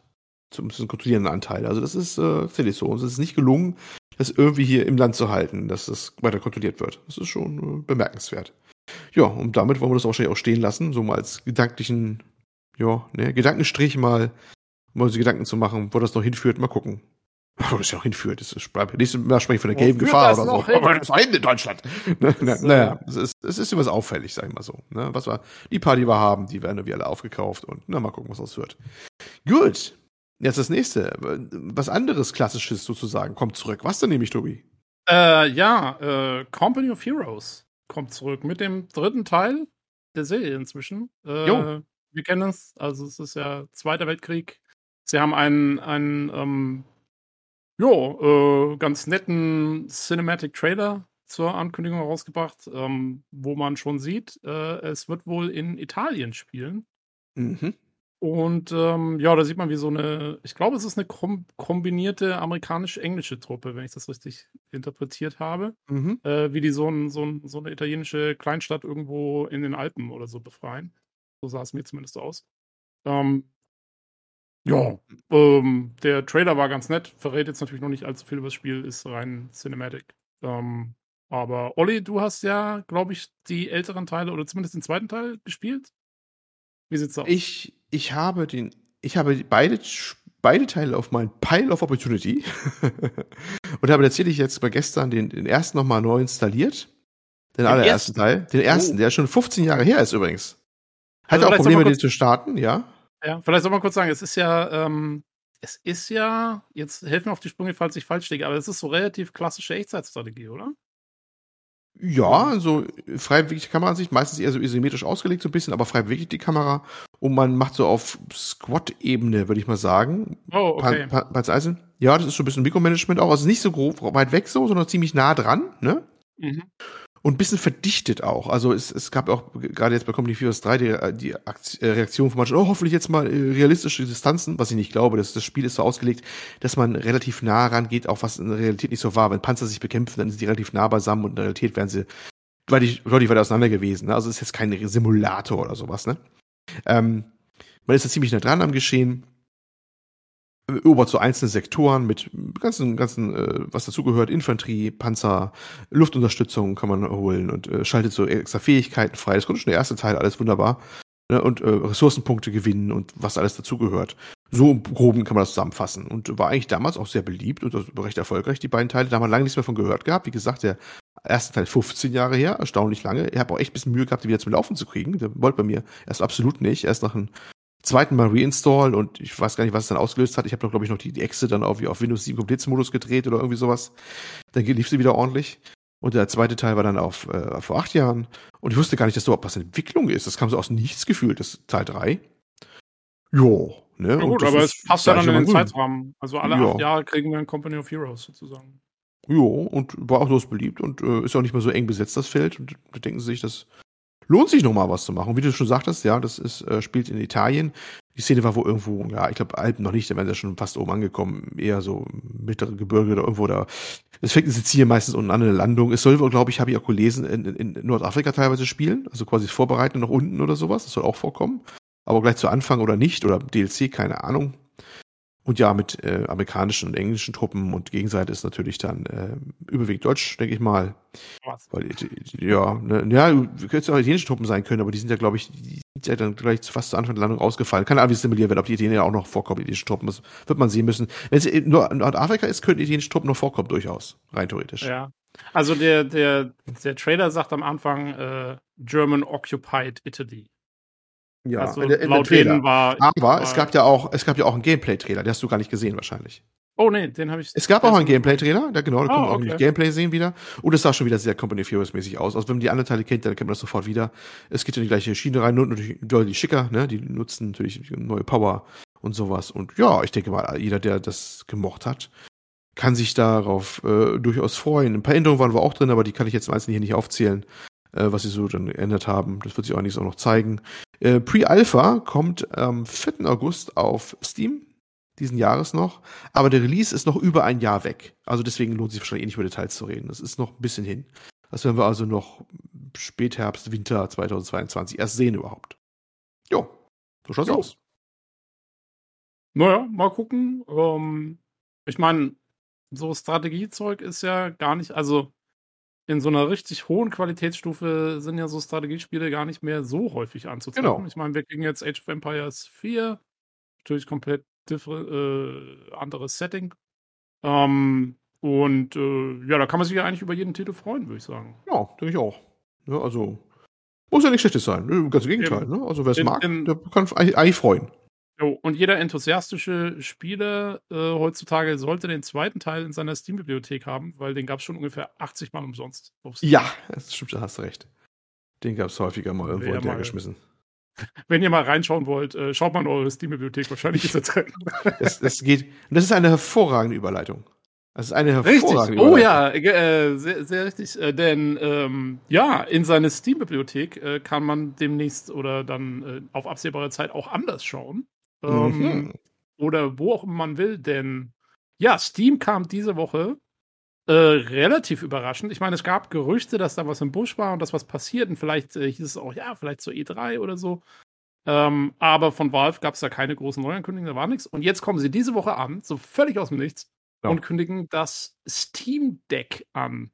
Zumindest ein kontrollierender Anteil. Also das ist äh, tatsächlich so. Und es ist nicht gelungen, das irgendwie hier im Land zu halten, dass das weiter kontrolliert wird. Das ist schon äh, bemerkenswert. Ja, und damit wollen wir das wahrscheinlich auch stehen lassen, so mal als gedanklichen, ja, ne, Gedankenstrich mal, mal so Gedanken zu machen, wo das noch hinführt. Mal gucken. Wo das ja auch hinführt. Das ist, nächstes Mal spreche ich von der Wo gelben Gefahr oder so. hin? Aber das war in Deutschland. Ne, ne, Das, äh, naja, es ist, es ist was auffällig, sag ich mal so. Ne, was wir, die paar, die wir haben, die werden wir alle aufgekauft und na, mal gucken, was das wird. Gut. Jetzt das nächste. Was anderes Klassisches sozusagen kommt zurück. Was denn nämlich, Tobi? Äh, ja, äh, Company of Heroes kommt zurück mit dem dritten Teil der Serie inzwischen. Äh, Jo. Wir kennen es, also es ist ja Zweiter Weltkrieg. Sie haben einen, einen ähm, jo, äh, ganz netten Cinematic Trailer zur Ankündigung rausgebracht, ähm, wo man schon sieht, äh, es wird wohl in Italien spielen. Mhm. Und ähm, ja, da sieht man, wie so eine, ich glaube, es ist eine kom kombinierte amerikanisch-englische Truppe, wenn ich das richtig interpretiert habe Mhm. äh, wie die so, ein, so, ein, so eine italienische Kleinstadt irgendwo in den Alpen oder so befreien. So sah es mir zumindest aus. Ähm, ja, ähm, der Trailer war ganz nett, verrät jetzt natürlich noch nicht allzu viel über das Spiel, ist rein Cinematic. Ähm, aber Olli, du hast ja, glaube ich, die älteren Teile oder zumindest den zweiten Teil gespielt. Wie sieht's aus? Ich, ich habe den, ich habe beide, beide Teile auf meinen Pile of Opportunity und habe tatsächlich jetzt mal gestern den, den ersten nochmal neu installiert. Den, Den allerersten ersten? Teil. Den ersten, Oh. der schon 15 Jahre her ist übrigens. Hatte Also auch Probleme, den zu starten, ja. Ja, vielleicht soll man kurz sagen, es ist ja, ähm, es ist ja, jetzt helfen auf die Sprünge, falls ich falsch liege, aber es ist so relativ klassische Echtzeitstrategie, oder? Ja, also frei bewegliche Kameraansicht, meistens eher so isometrisch ausgelegt so ein bisschen, aber frei beweglich die Kamera. Und man macht so auf Squad-Ebene, würde ich mal sagen. Oh, okay. Pa- Pa- Eisen. Ja, das ist so ein bisschen Mikromanagement auch. Also nicht so grob weit weg so, sondern ziemlich nah dran, ne? Mhm. Und bisschen verdichtet auch. Also es, es gab auch gerade jetzt bei Company Heroes 3 die, die Akt- äh, Reaktion von manchen, oh, hoffentlich jetzt mal äh, realistische Distanzen, was ich nicht glaube. Das, das Spiel ist so ausgelegt, dass man relativ nah rangeht, auch was in der Realität nicht so war. Wenn Panzer sich bekämpfen, dann sind die relativ nah beisammen und in der Realität werden sie deutlich, deutlich weiter auseinander gewesen. Ne? Also es ist jetzt kein Simulator oder sowas, ne? Ähm, man ist da ziemlich nah dran am Geschehen. Erobert so einzelne Sektoren mit ganzen, ganzen, äh, was dazugehört, Infanterie, Panzer, Luftunterstützung kann man holen und äh, schaltet so extra Fähigkeiten frei. Das kommt schon der erste Teil, alles wunderbar. Ne? Und äh, Ressourcenpunkte gewinnen und was alles dazugehört. So im Groben kann man das zusammenfassen. Und war eigentlich damals auch sehr beliebt und recht erfolgreich, die beiden Teile. Da haben wir lange nichts mehr von gehört gehabt. Wie gesagt, der erste Teil 15 Jahre her, erstaunlich lange. Ich habe auch echt ein bisschen Mühe gehabt, die wieder zum Laufen zu kriegen. Der wollte bei mir erst absolut nicht. Erst nach einem zweiten Mal reinstall und ich weiß gar nicht, was es dann ausgelöst hat. Ich habe noch, glaube ich, noch die, die Exe dann auf, auf Windows 7 Komplettmodus gedreht oder irgendwie sowas. Dann lief sie wieder ordentlich. Und der zweite Teil war dann auf äh, vor acht Jahren. Und ich wusste gar nicht, dass da überhaupt was in Entwicklung ist. Das kam so aus nichts gefühlt, das Teil drei. Jo, ne? Ja, gut, aber es passt ja dann in den Zeitrahmen. Also alle jo. acht Jahre kriegen wir ein Company of Heroes sozusagen. Jo, und war auch los beliebt und äh, ist auch nicht mehr so eng besetzt, das Feld. Und da denken sie sich, das lohnt sich nochmal was zu machen. Wie du schon sagtest, ja, das ist, äh, spielt in Italien. Die Szene war wohl irgendwo, ja, ich glaube, Alpen noch nicht, da wären sie schon fast oben angekommen, eher so mittlere Gebirge oder irgendwo da. Es fängt in Sizilien meistens unten an, eine Landung. Es soll wohl, glaube ich, habe ich auch gelesen, in, in Nordafrika teilweise spielen, also quasi vorbereiten nach unten oder sowas, das soll auch vorkommen. Aber gleich zu Anfang oder nicht, oder DLC, keine Ahnung. Und ja, mit äh, amerikanischen und englischen Truppen und Gegenseite ist natürlich dann äh, überwiegend Deutsch, denke ich mal. Was? Weil, ja, ne, ja, könnte auch italienische Truppen sein können, aber die sind ja, glaube ich, die sind ja dann gleich fast zu Anfang der Landung ausgefallen. Keine Ahnung, wie es simuliert wird, ob die Italiener auch noch vorkommen, italienische Truppen, das wird man sehen müssen. Wenn es nur Nordafrika ist, könnten italienische Truppen noch vorkommen, durchaus, rein theoretisch. Ja. Also der, der, der Trailer sagt am Anfang äh, German Occupied Italy. Ja, also, in der, in laut denen war. Aber war, es gab ja auch, es gab ja auch einen Gameplay-Trailer, den hast du gar nicht gesehen wahrscheinlich. Oh nee, den habe ich. Es gab auch einen Gameplay-Trailer, da genau, da oh, kann man auch okay. Gameplay sehen wieder. Und es sah schon wieder sehr Company of Heroes mäßig aus. Also wenn man die anderen Teile kennt, dann kennt man das sofort wieder. Es geht in die gleiche Schiene rein, nur natürlich deutlich schicker, ne? Die nutzen natürlich neue Power und sowas. Und ja, ich denke mal, jeder, der das gemocht hat, kann sich darauf äh, durchaus freuen. Ein paar Änderungen waren wir auch drin, aber die kann ich jetzt im Einzelnen hier nicht aufzählen, äh, was sie so dann geändert haben. Das wird sich auch nicht so noch zeigen. Äh, Pre-Alpha kommt am 4. August auf Steam diesen Jahres noch, aber der Release ist noch über ein Jahr weg. Also deswegen lohnt sich wahrscheinlich eh nicht über Details zu reden. Das ist noch ein bisschen hin. Das werden wir also noch Spätherbst, Winter 2022 erst sehen überhaupt. Jo, so schaut's jo. aus. Naja, mal gucken. Ähm, ich meine, so Strategiezeug ist ja gar nicht, also in so einer richtig hohen Qualitätsstufe sind ja so Strategiespiele gar nicht mehr so häufig anzutreffen. Genau. Ich meine, wir kriegen jetzt Age of Empires 4, natürlich komplett äh, anderes Setting. Ähm, und äh, ja, da kann man sich ja eigentlich über jeden Titel freuen, würde ich sagen. Ja, denke ich auch. Ja, also muss ja nicht schlechtes sein. Ne? Ganz im Gegenteil. Ne? Also wer es mag, der kann eigentlich freuen. Und jeder enthusiastische Spieler äh, heutzutage sollte den zweiten Teil in seiner Steam-Bibliothek haben, weil den gab es schon ungefähr 80 Mal umsonst. Ja, das stimmt, da hast du recht. Den gab es häufiger mal irgendwo der geschmissen. Wenn ihr mal reinschauen wollt, äh, schaut mal in eure Steam-Bibliothek. Wahrscheinlich ist er drin. es, es geht. Und das ist eine hervorragende Überleitung. Das ist eine hervorragende richtig. Oh ja, äh, sehr, sehr richtig. Äh, denn ähm, ja, in seine Steam-Bibliothek äh, kann man demnächst oder dann äh, auf absehbare Zeit auch anders schauen. Ähm, mhm. Oder wo auch immer man will, denn ja, Steam kam diese Woche äh, relativ überraschend. Ich meine, es gab Gerüchte, dass da was im Busch war und dass was passiert und vielleicht äh, hieß es auch, ja, vielleicht zur E3 oder so. Ähm, aber von Valve gab es da keine großen Neuankündigungen, da war nichts. Und jetzt kommen sie diese Woche an, so völlig aus dem Nichts, ja. und kündigen das Steam Deck an.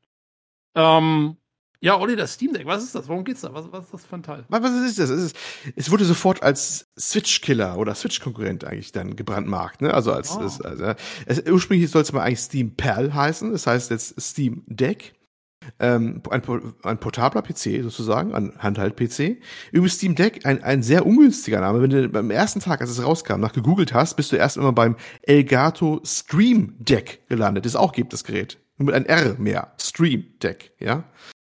Ähm, ja, Olli, das Steam Deck, was ist das? Worum geht's da? Was, was ist das für ein Teil? Was, was ist das? Es, ist, es wurde sofort als Switch-Killer oder Switch-Konkurrent eigentlich dann gebrandmarkt. Ne? Also als, oh. es, also es, ursprünglich soll es mal eigentlich Steam Perl heißen. Das heißt jetzt Steam Deck. Ähm, ein, ein portabler PC sozusagen, ein Handheld-PC. Übrigens Steam Deck, ein, ein sehr ungünstiger Name. Wenn du beim ersten Tag, als es rauskam, nach gegoogelt hast, bist du erst immer beim Elgato Stream Deck gelandet. Das auch gibt, das Gerät. Nur mit ein R mehr. Stream Deck, ja.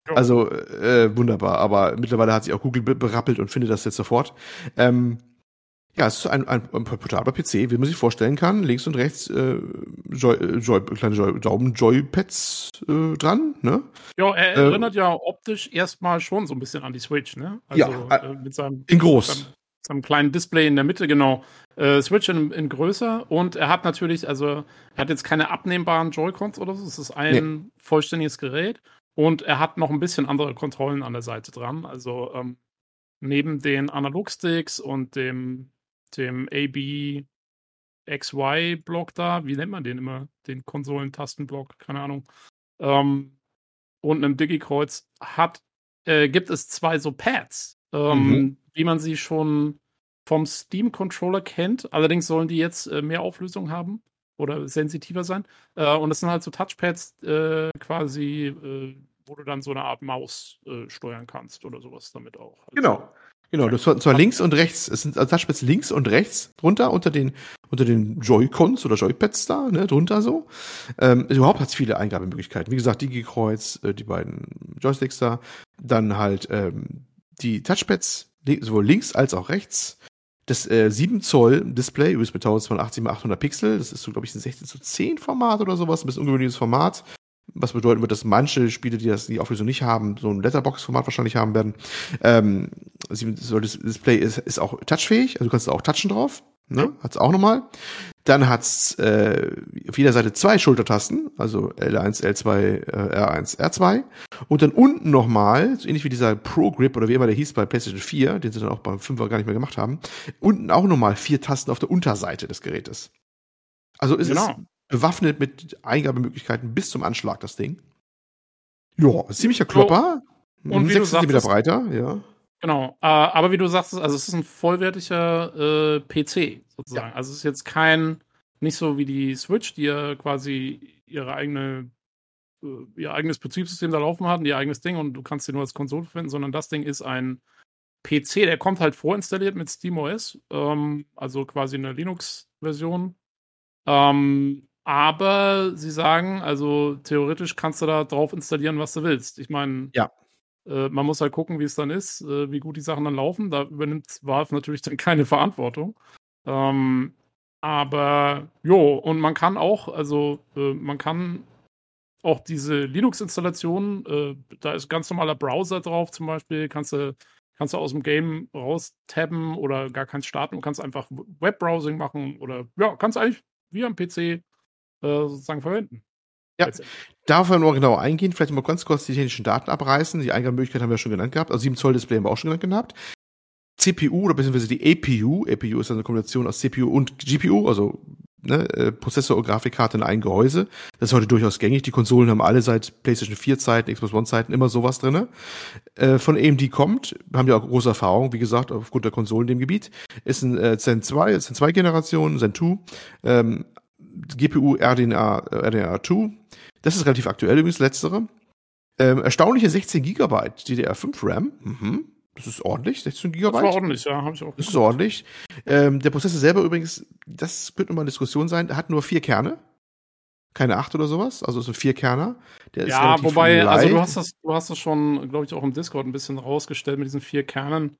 Also äh, wunderbar, aber mittlerweile hat sich auch Google berappelt und findet das jetzt sofort. Ähm, ja, es ist ein, ein, ein portabler PC, wie man sich vorstellen kann. Links und rechts äh, Joy, äh, Joy, kleine Joy, Daumen-Joypads äh, dran. Ne? Ja, er äh, erinnert ja optisch erstmal schon so ein bisschen an die Switch, ne? Also, ja, äh, mit seinem, in groß. Seinem, seinem, kleinen Display in der Mitte, genau. Switch in, in, größer und er hat natürlich, also er hat jetzt keine abnehmbaren Joy-Cons oder so. Es ist ein nee. vollständiges Gerät und er hat noch ein bisschen andere Kontrollen an der Seite dran. Also ähm, neben den Analogsticks und dem, dem AB XY-Block da, wie nennt man den immer? Den Konsolentastenblock, keine Ahnung. Ähm, und einem Digi-Kreuz hat, äh, gibt es zwei so Pads, ähm, mhm. wie man sie schon vom Steam-Controller kennt. Allerdings sollen die jetzt äh, mehr Auflösung haben oder sensitiver sein. Äh, und das sind halt so Touchpads äh, quasi, äh, wo du dann so eine Art Maus äh, steuern kannst oder sowas damit auch. Also, genau. Genau, das war zwar links und rechts, es sind Touchpads links und rechts drunter unter den unter den Joy-Cons oder Joypads da, ne, drunter so. Ähm, überhaupt hat es viele Eingabemöglichkeiten. Wie gesagt, Digi-Kreuz, äh, die beiden Joysticks da, dann halt ähm, die Touchpads, sowohl links als auch rechts. Das äh, 7 Zoll Display, übrigens mit 1280 x 800 Pixel, das ist so, glaube ich, ein 16 zu 10 Format oder sowas, ein bisschen ungewöhnliches Format. Was bedeuten wird, dass manche Spiele, die das die Auflösung nicht haben, so ein Letterbox-Format wahrscheinlich haben werden. Ähm, das Display ist, ist auch touchfähig, also du kannst auch touchen drauf. Ne? Hat's auch nochmal. Dann hat's äh, auf jeder Seite zwei Schultertasten, also L1, L2, äh, R1, R2. Und dann unten nochmal, so ähnlich wie dieser Pro Grip oder wie immer der hieß bei PlayStation 4, den sie dann auch beim 5er gar nicht mehr gemacht haben, unten auch nochmal vier Tasten auf der Unterseite des Gerätes. Also ist genau. es bewaffnet mit Eingabemöglichkeiten bis zum Anschlag, das Ding. Ja, ziemlicher Klopper. Und wie 6 cm breiter, ja. Genau, äh, aber wie du sagst, also es ist ein vollwertiger äh, PC sozusagen. Ja. Also es ist jetzt kein, nicht so wie die Switch, die ja quasi ihre eigene, äh, ihr eigenes Betriebssystem da laufen hat, ihr eigenes Ding und du kannst sie nur als Konsole verwenden, sondern das Ding ist ein PC, der kommt halt vorinstalliert mit SteamOS, ähm, also quasi eine Linux-Version. Ähm, aber sie sagen, also theoretisch kannst du da drauf installieren, was du willst. Ich meine, ja. Äh, man muss halt gucken, wie es dann ist, äh, wie gut die Sachen dann laufen. Da übernimmt Valve natürlich dann keine Verantwortung. Ähm, aber jo, und man kann auch, also äh, man kann auch diese Linux-Installation, äh, da ist ganz normaler Browser drauf zum Beispiel, kannst du, kannst du aus dem Game raustabben oder gar keins starten und kannst einfach Webbrowsing machen oder ja, kannst eigentlich wie am PC äh, sozusagen verwenden. Ja, darauf wir nur genau eingehen, vielleicht mal ganz kurz die technischen Daten abreißen. Die Eingabemöglichkeit haben wir schon genannt gehabt, also 7 Zoll Display haben wir auch schon genannt gehabt. CPU oder beziehungsweise die APU, APU ist eine Kombination aus CPU und GPU, also ne, äh, Prozessor und Grafikkarte in ein Gehäuse. Das ist heute durchaus gängig. Die Konsolen haben alle seit PlayStation 4 Zeiten, Xbox One Zeiten immer sowas drinne. Äh, von AMD kommt, haben ja auch große Erfahrung, wie gesagt, aufgrund der Konsolen in dem Gebiet. Ist ein äh, Zen 2, Zen 2 Generation, Zen 2, ähm, GPU RDNA, RDNA 2. Das ist relativ aktuell übrigens, letztere. Ähm, erstaunliche 16 GB DDR5 RAM. Mhm. Das ist ordentlich, 16 GB. Das war ordentlich, ja, habe ich auch. Das ist ordentlich. Ähm, der Prozessor selber übrigens, das könnte nochmal eine Diskussion sein, hat nur vier Kerne. Keine acht oder sowas, also so vier Kerner. Der ja, wobei, also du hast das, du hast das schon, glaube ich, auch im Discord ein bisschen rausgestellt mit diesen vier Kernen.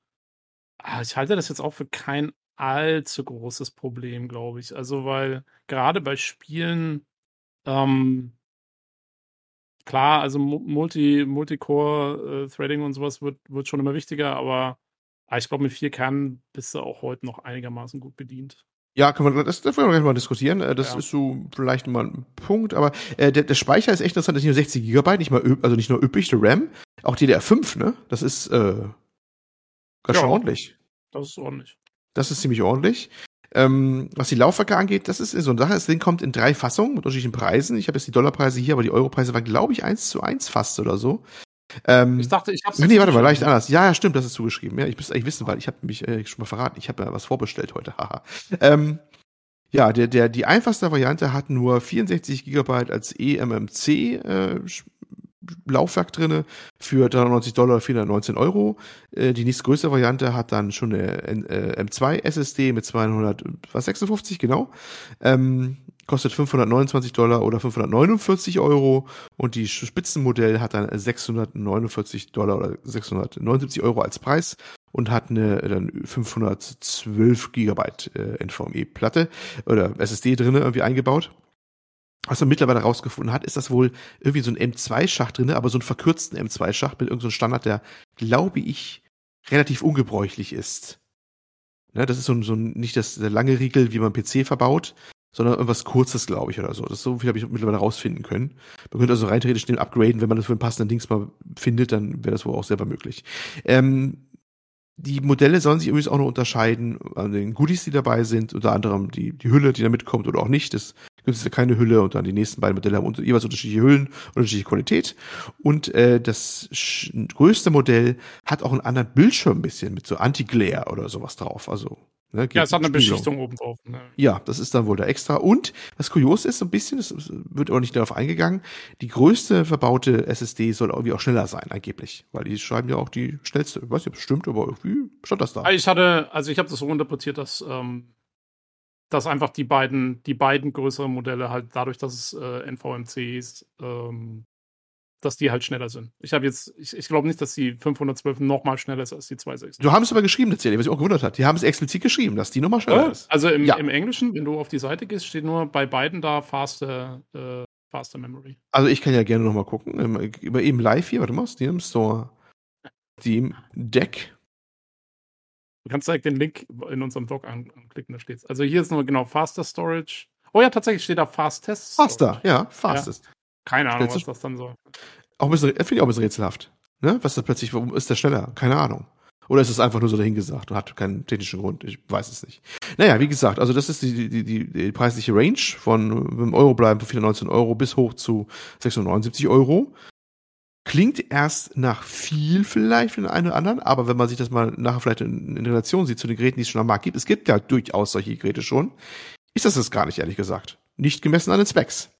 Ah, ich halte das jetzt auch für kein allzu großes Problem, glaube ich. Also, weil gerade bei Spielen, ähm, klar, also Multi, Multicore-Threading äh, und sowas wird, wird schon immer wichtiger, aber ah, ich glaube, mit vier Kernen bist du auch heute noch einigermaßen gut bedient. Ja, können wir, das, wollen wir gleich mal diskutieren. Äh, das ja. ist so vielleicht mal ein Punkt, aber äh, der, der Speicher ist echt interessant, das ist nicht nur 60 Gigabyte, nicht mal, also nicht nur üppig, der RAM, auch DDR5, ne? Das ist äh, ganz ja, schön ordentlich. Das ist ordentlich. Das ist ziemlich ordentlich. Ähm, was die Laufwerke angeht, das ist so eine Sache. Das Ding kommt in drei Fassungen mit unterschiedlichen Preisen. Ich habe jetzt die Dollarpreise hier, aber die Europreise waren, glaube ich, eins zu eins fast oder so. Ähm, ich dachte, ich hab's Nee, warte mal, leicht anders. Ja, ja, stimmt, das ist zugeschrieben. Ja, ich müsste eigentlich wissen, weil ich habe mich äh, schon mal verraten. Ich habe ja was vorbestellt heute. Haha. ähm, ja, der, der, die einfachste Variante hat nur 64 Gigabyte als eMMC äh, Laufwerk drinne für 390 Dollar, 419 Euro. Äh, die nächstgrößere Variante hat dann schon eine äh, M2 SSD mit 256, genau. Ähm, kostet 529 Dollar oder 549 Euro und die Spitzenmodell hat dann 649 Dollar oder 679 Euro als Preis und hat eine dann 512 Gigabyte äh, NVMe-Platte oder SSD drinne irgendwie eingebaut was man mittlerweile rausgefunden hat, ist das wohl irgendwie so ein M2-Schacht drin, aber so einen verkürzten M2-Schacht mit irgendeinem so Standard, der, glaube ich, relativ ungebräuchlich ist. Ne, das ist so ein, so ein nicht das der lange Riegel, wie man PC verbaut, sondern irgendwas Kurzes, glaube ich, oder so. Das so viel habe ich mittlerweile rausfinden können. Man könnte also rein theoretisch den upgraden, wenn man das für einen passenden Dings mal findet, dann wäre das wohl auch selber möglich. Ähm, die Modelle sollen sich übrigens auch noch unterscheiden an den Goodies, die dabei sind, unter anderem die, die Hülle, die da mitkommt oder auch nicht. Das gibt es ja keine Hülle und dann die nächsten beiden Modelle haben jeweils unterschiedliche Hüllen, unterschiedliche Qualität. Und äh, das größte Modell hat auch einen anderen Bildschirm ein bisschen mit so Anti-Glare oder sowas drauf. Also Ne, ja, es hat eine Beschichtung oben drauf. Ne? Ja, das ist dann wohl da extra. Und was kurios ist, so ein bisschen, das wird auch nicht darauf eingegangen, die größte verbaute SSD soll irgendwie auch schneller sein, angeblich. Weil die schreiben ja auch die schnellste. Ich weiß nicht, ob es stimmt, aber irgendwie stand das da. Ich hatte, also ich habe das so interpretiert, dass, ähm, dass einfach die beiden, die beiden größeren Modelle halt dadurch, dass es äh, NVMC ist, ähm, dass die halt schneller sind. Ich habe jetzt, ich, ich glaube nicht, dass die 512 noch mal schneller ist als die 2.6. Du haben es aber geschrieben, tatsächlich, was ich auch gewundert hat. Die haben es explizit geschrieben, dass die noch mal schneller oh, ist. Also im, ja. im, Englischen, wenn du auf die Seite gehst, steht nur bei beiden da faster, äh, faster Memory. Also ich kann ja gerne noch mal gucken. Über eben live hier, warte mal, Steam Store, Steam Deck. Du kannst direkt den Link in unserem Doc anklicken, da steht's. Also hier ist nur genau Faster Storage. Oh ja, tatsächlich steht da Fastest. Faster, ja, Fastest. Ja. Keine Ahnung, was das dann soll. Auch bisschen, finde ich auch ein bisschen rätselhaft. Ne? Was ist das plötzlich, warum ist der schneller? Keine Ahnung. Oder ist es einfach nur so dahingesagt und hat keinen technischen Grund? Ich weiß es nicht. Naja, wie gesagt, also das ist die, die, die, die preisliche Range von im Euro bleiben von 419 Euro bis hoch zu 679 Euro. Klingt erst nach viel vielleicht für den einen oder anderen, aber wenn man sich das mal nachher vielleicht in, in Relation sieht zu den Geräten, die es schon am Markt gibt, es gibt ja durchaus solche Geräte schon, ist das das gar nicht, ehrlich gesagt. Nicht gemessen an den Specs.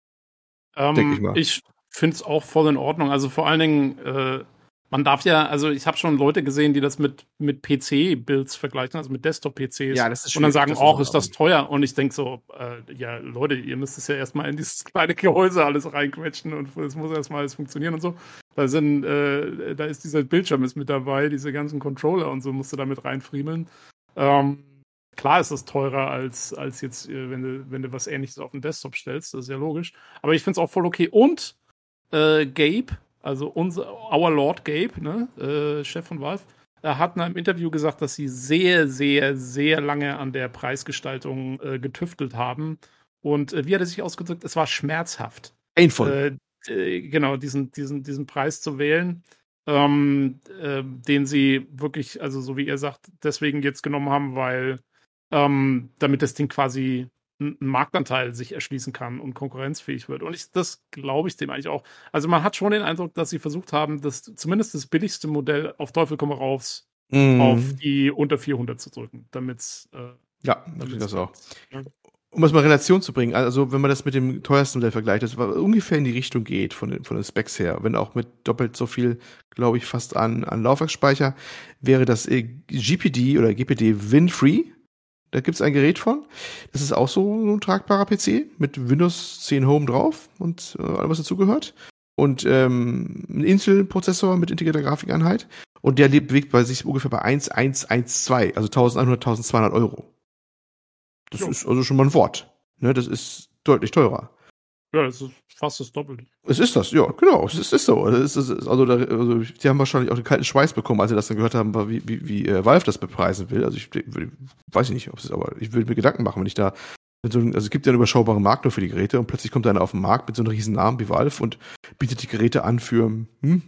Ähm, denke ich mal. Ich finde es auch voll in Ordnung. Also vor allen Dingen, äh, man darf ja, also ich habe schon Leute gesehen, die das mit, mit PC-Builds vergleichen, also mit Desktop-PCs. Ja, das ist Und dann sagen, oh, ist das teuer? Und ich denke so, äh, ja, Leute, ihr müsst es ja erstmal in dieses kleine Gehäuse alles reinquetschen und es muss erstmal alles funktionieren und so. Da sind, äh, da ist dieser Bildschirm ist mit dabei, diese ganzen Controller und so musst du damit reinfriemeln. Ähm, Klar ist es teurer als, als jetzt, äh, wenn du, wenn du was ähnliches auf den Desktop stellst, das ist ja logisch. Aber ich finde es auch voll okay. Und äh, Gabe, also unser, our Lord Gabe, ne, äh, Chef von Valve, er hat in einem Interview gesagt, dass sie sehr, sehr, sehr lange an der Preisgestaltung äh, getüftelt haben. Und äh, wie hat er sich ausgedrückt? Es war schmerzhaft. Painful. Äh, genau, diesen, diesen, diesen Preis zu wählen ähm, äh, den sie wirklich, also so wie ihr sagt, deswegen jetzt genommen haben, weil ähm, damit das Ding quasi einen Marktanteil sich erschließen kann und konkurrenzfähig wird. Und ich, das glaube ich dem eigentlich auch. Also man hat schon den Eindruck, dass sie versucht haben, das zumindest das billigste Modell auf Teufel komm raus mm. auf die unter 400 zu drücken, damit es äh, ja, damit das auch. Um es mal in Relation zu bringen, also wenn man das mit dem teuersten Modell vergleicht, das ungefähr in die Richtung geht von den, von den Specs her, wenn auch mit doppelt so viel, glaube ich, fast an, an Laufwerksspeicher, wäre das äh, GPD oder GPD Win-Free da gibt's ein Gerät von. Das ist auch so ein tragbarer PC mit Windows 10 Home drauf und äh, allem, was dazugehört. Und ähm, ein Intel-Prozessor mit integrierter Grafikeinheit. Und der bewegt bei sich ungefähr bei 1112, also 1100, 1200 Euro. Das jo. ist also schon mal ein Wort. Ne, das ist deutlich teurer. Ja, das ist fast das Doppelte. Es ist das, ja, genau. Es ist, ist so. Es ist, also, da, also, die haben wahrscheinlich auch den kalten Schweiß bekommen, als sie das dann gehört haben, wie, wie, wie äh, Valve das bepreisen will. Also ich, weiß nicht, ob es aber ich würde mir Gedanken machen, wenn ich da so, also es gibt ja einen überschaubaren Markt nur für die Geräte und plötzlich kommt einer auf den Markt mit so einem riesen Namen wie Valve und bietet die Geräte an für hm,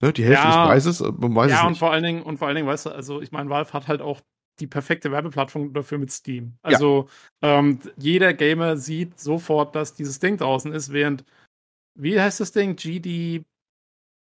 ne, die Hälfte ja, des Preises. Man weiß ja, und vor allen Dingen, und vor allen Dingen, weißt du, also ich meine, Valve hat halt auch die perfekte Werbeplattform dafür mit Steam. Also ja. ähm, jeder Gamer sieht sofort, dass dieses Ding draußen ist, während wie heißt das Ding? GD.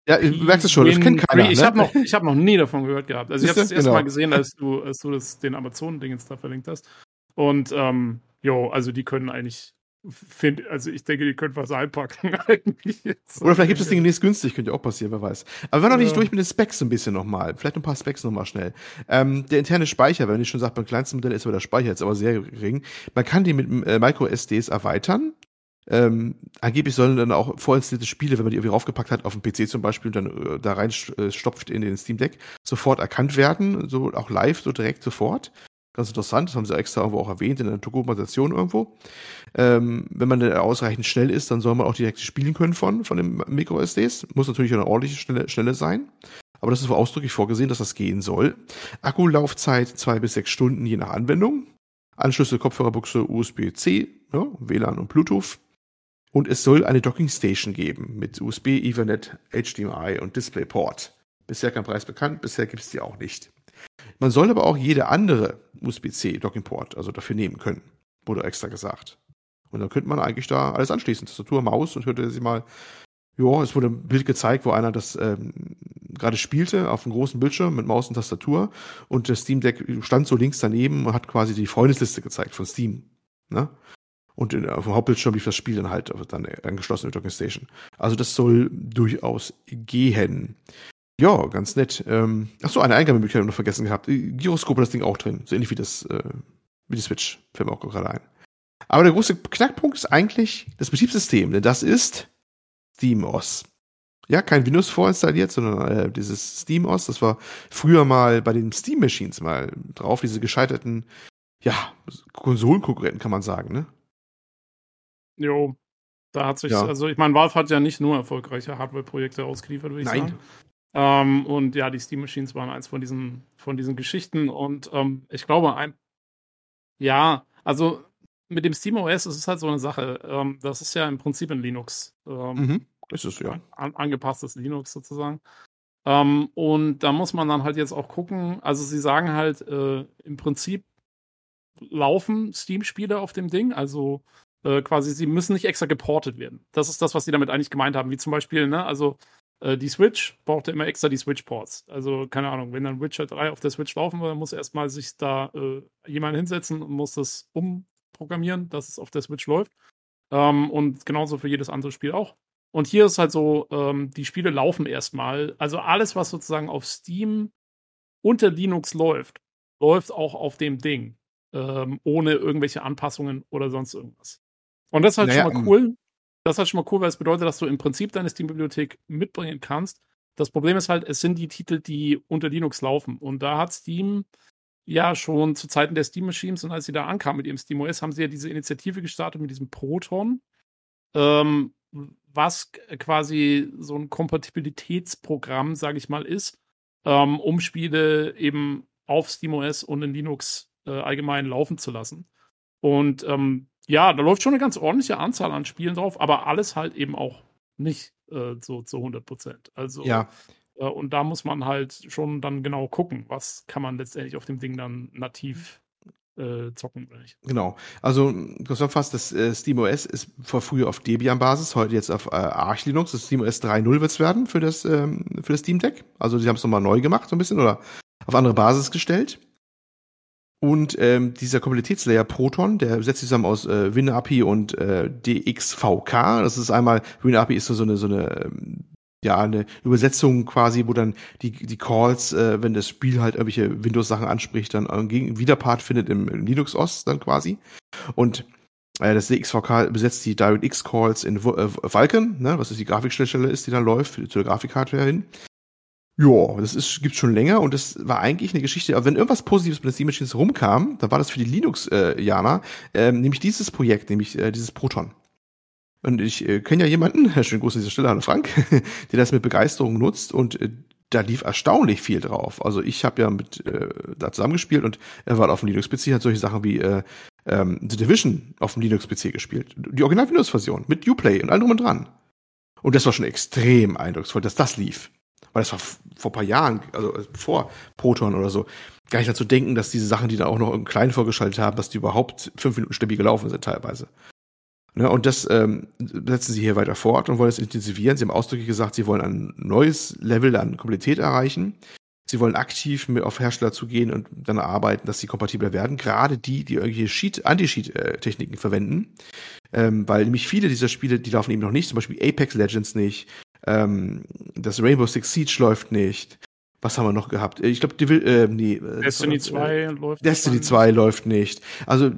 Ja, du merkst es schon, das kennt keiner. Ich ne? habe noch, hab noch nie davon gehört gehabt. Also, ich habe es erst genau. Mal gesehen, als du, als du das, den Amazon-Dingens da verlinkt hast. Und, ähm, jo, also die können eigentlich Find, also ich denke, die können was einpacken eigentlich. Jetzt. Oder vielleicht gibt es das Ding demnächst günstig, könnte ja auch passieren, wer weiß. Aber wir waren noch nicht durch mit den Specs ein bisschen nochmal. Vielleicht ein paar Specs nochmal schnell. Ähm, der interne Speicher, wenn ich schon sagt, beim kleinsten Modell ist aber der Speicher jetzt aber sehr gering. Man kann die mit äh, Micro SDs erweitern. Ähm, angeblich sollen dann auch vorinstallierte Spiele, wenn man die irgendwie raufgepackt hat, auf dem PC zum Beispiel und dann äh, da reinstopft äh, in den Steam Deck, sofort erkannt werden, so auch live, so direkt sofort. Ganz interessant, das haben sie extra irgendwo auch erwähnt in der Dokumentation irgendwo. Ähm, wenn man ausreichend schnell ist, dann soll man auch direkt spielen können von, von dem Micro-SDs. Muss natürlich eine ordentliche Schnelle, Schnelle sein. Aber das ist ausdrücklich vorgesehen, dass das gehen soll. Akkulaufzeit zwei bis sechs Stunden je nach Anwendung. Anschlüsse, Kopfhörerbuchse, USB-C, ja, WLAN und Bluetooth. Und es soll eine Docking Station geben mit USB, Ethernet, HDMI und DisplayPort. Bisher kein Preis bekannt, bisher gibt es die auch nicht. Man soll aber auch jede andere USB-C Dockingport, also dafür nehmen können, wurde extra gesagt. Und dann könnte man eigentlich da alles anschließen, Tastatur, Maus und hörte sie mal, ja, es wurde ein Bild gezeigt, wo einer das ähm, gerade spielte auf einem großen Bildschirm mit Maus und Tastatur und das Steam Deck stand so links daneben und hat quasi die Freundesliste gezeigt von Steam. Ne? Und in, auf dem Hauptbildschirm lief das Spiel dann halt dann angeschlossen mit Docking Station. Also das soll durchaus gehen. Ja, ganz nett. Ähm, ach so, eine Eingabemöglichkeit noch vergessen gehabt. Gyroskop hat das Ding auch drin. So ähnlich wie das, äh, wie die Switch. Fällt mir auch gerade ein. Aber der große Knackpunkt ist eigentlich das Betriebssystem, denn das ist SteamOS. Ja, kein Windows vorinstalliert, sondern äh, dieses SteamOS, das war früher mal bei den Steam Machines mal drauf, diese gescheiterten, ja, Konsolenkonkurrenten kann man sagen, ne? Jo, da hat sich, Ja. also ich meine, Valve hat ja nicht nur erfolgreiche Hardware-Projekte ausgeliefert, würde ich Nein. sagen. Ähm, und ja, die Steam Machines waren eins von diesen, von diesen Geschichten. Und ähm, ich glaube, ein, ja, also mit dem Steam OS ist es halt so eine Sache. Ähm, das ist ja im Prinzip ein Linux. Ähm, Mhm. Ist es, ja. an, angepasstes Linux sozusagen. Ähm, und da muss man dann halt jetzt auch gucken. Also sie sagen halt, äh, im Prinzip laufen Steam-Spiele auf dem Ding. Also äh, quasi, sie müssen nicht extra geportet werden. Das ist das, was sie damit eigentlich gemeint haben. Wie zum Beispiel, ne, also äh, die Switch braucht ja immer extra die Switch-Ports. Also, keine Ahnung, wenn dann Witcher 3 auf der Switch laufen will, dann muss erstmal sich da äh, jemand hinsetzen und muss das umprogrammieren, dass es auf der Switch läuft. Ähm, und genauso für jedes andere Spiel auch. Und hier ist halt so, ähm, die Spiele laufen erstmal. Also alles, was sozusagen auf Steam unter Linux läuft, läuft auch auf dem Ding. Ähm, ohne irgendwelche Anpassungen oder sonst irgendwas. Und das ist halt Naja, schon mal cool. Das ist halt schon mal cool, weil es bedeutet, dass du im Prinzip deine Steam-Bibliothek mitbringen kannst. Das Problem ist halt, es sind die Titel, die unter Linux laufen. Und da hat Steam ja schon zu Zeiten der Steam Machines und als sie da ankamen mit ihrem SteamOS, haben sie ja diese Initiative gestartet mit diesem Proton, ähm, was quasi so ein Kompatibilitätsprogramm, sage ich mal, ist, ähm, um Spiele eben auf SteamOS und in Linux äh, allgemein laufen zu lassen. Und ähm, ja, da läuft schon eine ganz ordentliche Anzahl an Spielen drauf, aber alles halt eben auch nicht äh, so zu 100 Prozent. Also Ja, äh, und da muss man halt schon dann genau gucken, was kann man letztendlich auf dem Ding dann nativ äh, zocken oder nicht. Genau. Also zusammenfassend, das äh, SteamOS ist vor früher auf Debian-Basis, heute jetzt auf äh, Arch Linux. Das SteamOS 3.0 wird es werden für das, ähm, für das Steam Deck. Also sie haben es nochmal neu gemacht, so ein bisschen, oder auf andere Basis gestellt. Und ähm, dieser Komplexitätslayer Proton, der setzt sich zusammen aus äh, WinAPI und äh, DXVK. Das ist einmal, WinAPI ist so eine, so eine ähm, ja, eine Übersetzung quasi, wo dann die, die Calls, äh, wenn das Spiel halt irgendwelche Windows-Sachen anspricht, dann einen Gegen- Widerpart findet im, im Linux-OS dann quasi. Und äh, das DXVK besetzt die DirectX-Calls in äh, Vulkan, ne, was ist die Grafikschnittstelle ist, die dann läuft, für, zu der Grafikhardware hin. Ja, das ist, gibt's schon länger und das war eigentlich eine Geschichte, aber wenn irgendwas Positives mit den Steam Machines rumkam, dann war das für die Linux-Jana, ähm, nämlich dieses Projekt, nämlich äh, dieses Proton. Und ich äh, kenne ja jemanden, schönen Gruß an dieser Stelle, hallo Frank, der das mit Begeisterung nutzt und äh, da lief erstaunlich viel drauf. Also ich habe ja mit äh, da zusammengespielt und er war auf dem Linux-PC, hat solche Sachen wie äh, ähm, The Division auf dem Linux-PC gespielt. Die Original-Windows-Version mit Uplay und allem drum und dran. Und das war schon extrem eindrucksvoll, dass das lief. Weil das war vor ein paar Jahren, also äh, vor Proton oder so, gar nicht dazu denken, dass diese Sachen, die da auch noch im Kleinen vorgeschaltet haben, dass die überhaupt fünf Minuten stabil gelaufen sind teilweise. Ne, und das ähm, setzen sie hier weiter fort und wollen es intensivieren. Sie haben ausdrücklich gesagt, sie wollen ein neues Level an Komplexität erreichen. Sie wollen aktiv mit auf Hersteller zugehen und dann arbeiten, dass sie kompatibler werden. Gerade die, die irgendwelche Cheat, Anti-Cheat-Techniken verwenden. Ähm, weil nämlich viele dieser Spiele, die laufen eben noch nicht. Zum Beispiel Apex Legends nicht. Ähm, das Rainbow Six Siege läuft nicht. Was haben wir noch gehabt? Ich glaube, äh, nee, äh, Destiny das war- 2 läuft. Destiny nicht. 2 läuft nicht. Also,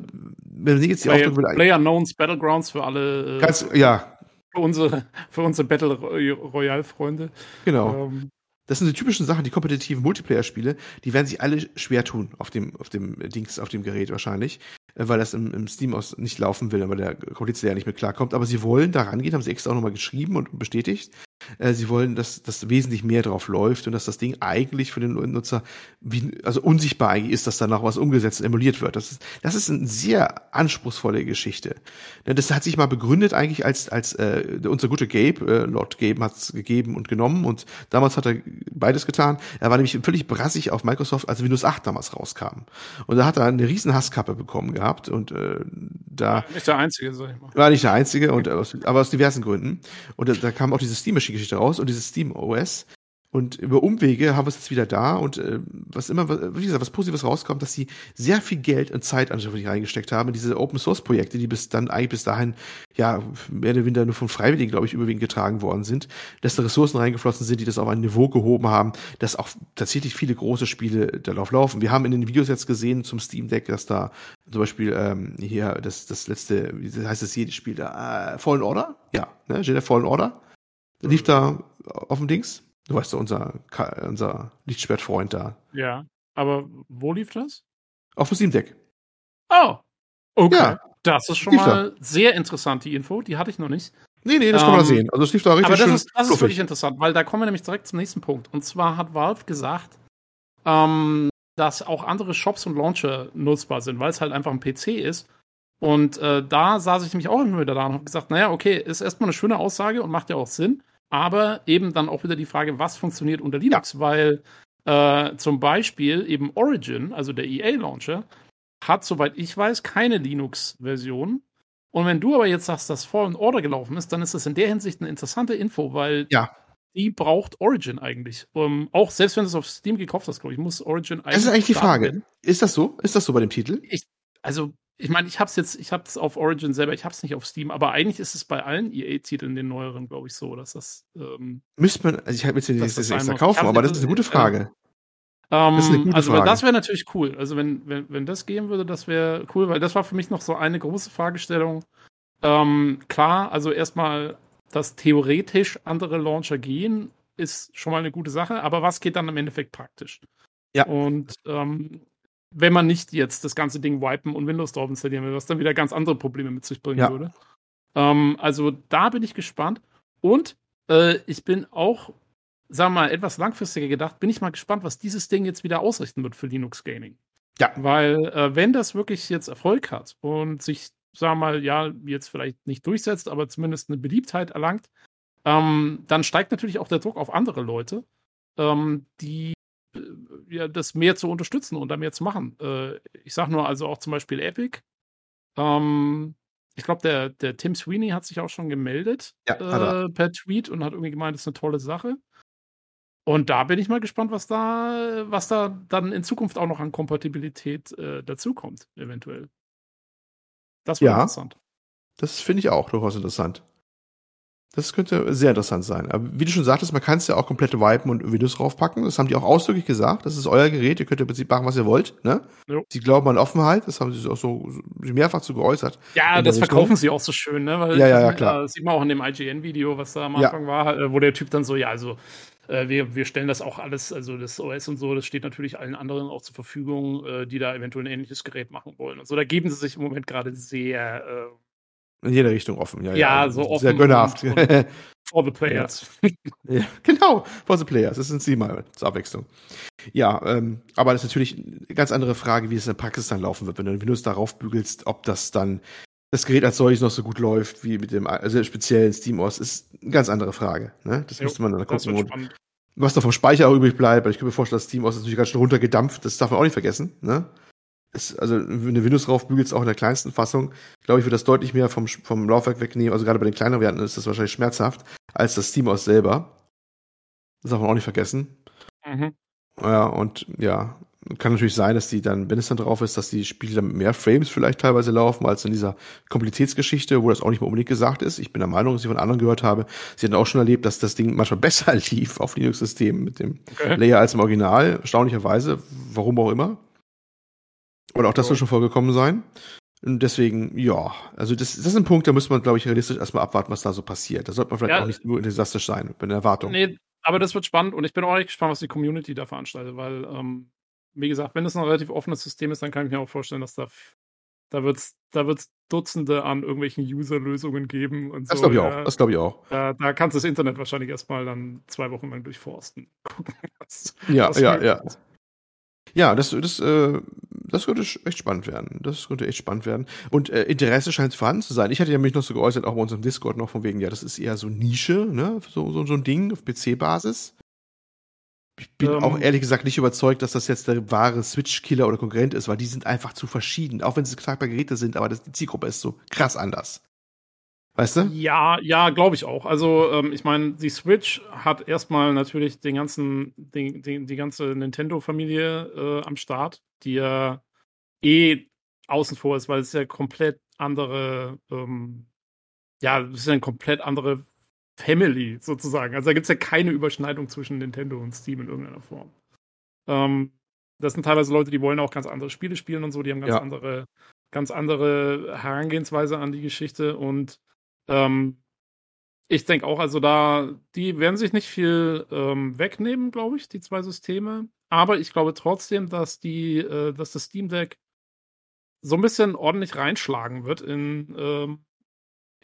wenn man jetzt die Play, Ausdruck will, Player Unknowns Battlegrounds für alle, äh, ganz, ja, für unsere, für unsere Battle Royale-Freunde. genau. Ähm, Das sind die typischen Sachen, die kompetitiven Multiplayer-Spiele, die werden sich alle schwer tun auf dem, auf dem Dings, auf dem Gerät wahrscheinlich, äh, weil das im, im Steam aus nicht laufen will, weil der Komplizier ja nicht mehr klarkommt. Aber sie wollen da rangehen, haben sie extra auch nochmal geschrieben und bestätigt, Äh, sie wollen, dass das wesentlich mehr drauf läuft und dass das Ding eigentlich für den Nutzer wie, also unsichtbar eigentlich ist, dass danach was umgesetzt und emuliert wird. Das ist, das ist eine sehr anspruchsvolle Geschichte. Das hat sich mal begründet eigentlich als, als äh, unser guter Gabe, äh, Lord Gabe hat es gegeben und genommen und damals hat er beides getan. Er war nämlich völlig brassig auf Microsoft, als Windows 8 damals rauskam. Und da hat er eine riesen Hasskappe bekommen gehabt und äh, da. Nicht der Einzige, sag ich mal. War nicht der Einzige, und aus, aber aus diversen Gründen. Und da, da kam auch diese Steam Machine Geschichte raus und dieses Steam OS. Und über Umwege haben wir es jetzt wieder da und äh, was immer, wie gesagt, was Positives rauskommt, dass sie sehr viel Geld und Zeit anscheinend reingesteckt haben in diese Open Source Projekte, die bis dann eigentlich bis dahin ja mehr oder weniger nur von Freiwilligen, glaube ich, überwiegend getragen worden sind, dass da Ressourcen reingeflossen sind, die das auf ein Niveau gehoben haben, dass auch tatsächlich viele große Spiele darauf laufen. Wir haben in den Videos jetzt gesehen zum Steam Deck, dass da zum Beispiel ähm, hier das, das letzte, wie heißt das das Spiel da, äh, Fallen Order? Ja, ne, Jedi Fallen Order? Lief da auf dem Dings? Du weißt ja, unser, unser Lichtschwertfreund da. Ja, aber wo lief das? Auf dem Steam Deck. Oh, okay. Ja, das ist schon mal da. sehr interessant, die Info. Die hatte ich noch nicht. Nee, nee, das ähm, kann man ähm, sehen. Also es lief da richtig Aber das, schön ist, das ist wirklich interessant, weil da kommen wir nämlich direkt zum nächsten Punkt. Und zwar hat Valve gesagt, ähm, dass auch andere Shops und Launcher nutzbar sind, weil es halt einfach ein PC ist. Und äh, da saß ich nämlich auch immer wieder da und habe gesagt, naja, okay, ist erstmal eine schöne Aussage und macht ja auch Sinn. Aber eben dann auch wieder die Frage, was funktioniert unter Linux, ja. weil äh, zum Beispiel eben Origin, also der EA-Launcher, hat, soweit ich weiß, keine Linux-Version. Und wenn du aber jetzt sagst, dass Fallen Order gelaufen ist, dann ist das in der Hinsicht eine interessante Info, weil ja. die braucht Origin eigentlich. Um, auch selbst wenn du es auf Steam gekauft hast, glaube ich, muss Origin eigentlich. Das ist eigentlich die Frage. Werden. Ist das so? Ist das so bei dem Titel? Ich, also ich meine, ich habe es jetzt, ich habe es auf Origin selber, ich habe es nicht auf Steam, aber eigentlich ist es bei allen EA-Titeln, den neueren, glaube ich, so, dass das. Ähm, Müsste man, also ich habe jetzt den das extra kaufen, aber das ist eine gute Frage. Ähm, das ist eine gute also, Frage. das wäre natürlich cool. Also, wenn, wenn, wenn das gehen würde, das wäre cool, weil das war für mich noch so eine große Fragestellung. Ähm, klar, also erstmal, dass theoretisch andere Launcher gehen, ist schon mal eine gute Sache, aber was geht dann im Endeffekt praktisch? Ja. Und ähm, wenn man nicht jetzt das ganze Ding wipen und Windows drauf installieren will, was dann wieder ganz andere Probleme mit sich bringen ja. würde. Ähm, also da bin ich gespannt. Und äh, ich bin auch, sagen wir mal, etwas langfristiger gedacht, bin ich mal gespannt, was dieses Ding jetzt wieder ausrichten wird für Linux Gaming. Ja. Weil, äh, wenn das wirklich jetzt Erfolg hat und sich, sagen wir mal, ja, jetzt vielleicht nicht durchsetzt, aber zumindest eine Beliebtheit erlangt, ähm, dann steigt natürlich auch der Druck auf andere Leute, ähm, die ja, das mehr zu unterstützen und da mehr zu machen. Äh, ich sag nur also auch zum Beispiel Epic. Ähm, ich glaube, der, der Tim Sweeney hat sich auch schon gemeldet ja, äh, per Tweet und hat irgendwie gemeint, das ist eine tolle Sache. Und da bin ich mal gespannt, was da, was da dann in Zukunft auch noch an Kompatibilität äh, dazukommt, eventuell. Das wäre ja, interessant. Das finde ich auch durchaus interessant. Das könnte sehr interessant sein. Aber wie du schon sagtest, man kann es ja auch komplett wipen und Videos draufpacken. Das haben die auch ausdrücklich gesagt. Das ist euer Gerät. Ihr könnt im Prinzip machen, was ihr wollt. Ne? Jo. Sie glauben an Offenheit. Das haben sie auch so mehrfach zu geäußert. Ja, das verkaufen sie auch so schön. Ne? Weil ja, ja, ja, klar. Das sieht man auch in dem IGN-Video, was da am Anfang ja. war, äh, wo der Typ dann so, ja, also äh, wir, wir stellen das auch alles, also das OS und so, das steht natürlich allen anderen auch zur Verfügung, äh, die da eventuell ein ähnliches Gerät machen wollen. Und so, da geben sie sich im Moment gerade sehr in jede Richtung offen, ja. Ja, ja. so offen. Sehr gönnerhaft. Und, und for the players. Ja. genau, for the players. Das sind sie mal zur Abwechslung. Ja, ähm, aber das ist natürlich eine ganz andere Frage, wie es in der Praxis dann laufen wird, wenn du Windows darauf bügelst, ob das dann das Gerät als solches noch so gut läuft wie mit dem also speziellen SteamOS, ist eine ganz andere Frage. Ne? Das jo, müsste man dann gucken. Was da vom Speicher auch übrig bleibt, weil ich kann mir vorstellen, das SteamOS ist natürlich ganz schön runtergedampft, das darf man auch nicht vergessen. Ne? Ist, also wenn du Windows raufbügelst, auch in der kleinsten Fassung, glaube ich, wird das deutlich mehr vom, vom Laufwerk wegnehmen. Also gerade bei den kleineren Varianten ist das wahrscheinlich schmerzhaft, als das SteamOS selber. Das darf man auch nicht vergessen. Mhm. Ja, und ja, kann natürlich sein, dass die dann, wenn es dann drauf ist, dass die Spiele dann mit mehr Frames vielleicht teilweise laufen, als in dieser Komplexitätsgeschichte, wo das auch nicht mehr unbedingt gesagt ist. Ich bin der Meinung, dass ich von anderen gehört habe, sie hatten auch schon erlebt, dass das Ding manchmal besser lief auf Linux-Systemen mit dem okay. Layer als im Original, erstaunlicherweise, warum auch immer. Oder auch das soll schon vorgekommen sein. Und deswegen, ja, also das, das ist ein Punkt, da muss man, glaube ich, realistisch erstmal abwarten, was da so passiert. Da sollte man vielleicht ja, auch nicht nur enthusiastisch sein, bei der Erwartung. Nee, aber das wird spannend und ich bin auch echt gespannt, was die Community da veranstaltet, weil, ähm, wie gesagt, wenn es ein relativ offenes System ist, dann kann ich mir auch vorstellen, dass da Da wird's, da wird's Dutzende an irgendwelchen User-Lösungen geben und Das so. glaube ich ja. auch. Das glaube ich auch. Da, da kannst du das Internet wahrscheinlich erstmal dann zwei Wochen lang durchforsten. Gucken, was, Ja, was ja, ja. ist. Ja, das, das, äh, das könnte echt spannend werden. Das könnte echt spannend werden. Und äh, Interesse scheint vorhanden zu sein. Ich hatte ja mich noch so geäußert, auch bei unserem Discord noch von wegen, ja, das ist eher so Nische, ne? So, so, so ein Ding auf PC-Basis. Ich bin Ähm. auch ehrlich gesagt nicht überzeugt, dass das jetzt der wahre Switch-Killer oder Konkurrent ist, weil die sind einfach zu verschieden. Auch wenn es tragbare Geräte sind, aber das, die Zielgruppe ist so krass anders. Weißt du? Ja, ja, glaube ich auch. Also, ähm, ich meine, die Switch hat erstmal natürlich den ganzen, den, den, die ganze Nintendo-Familie äh, am Start, die ja eh außen vor ist, weil es ja komplett andere, ähm, ja, es ist ja eine komplett andere Family sozusagen. Also da gibt es ja keine Überschneidung zwischen Nintendo und Steam in irgendeiner Form. Ähm, das sind teilweise Leute, die wollen auch ganz andere Spiele spielen und so, die haben ganz Ja. andere, ganz andere Herangehensweise an die Geschichte und ähm, ich denke auch, also da, die werden sich nicht viel ähm, wegnehmen, glaube ich, die zwei Systeme. Aber ich glaube trotzdem, dass die, äh, dass das Steam Deck so ein bisschen ordentlich reinschlagen wird in, ähm,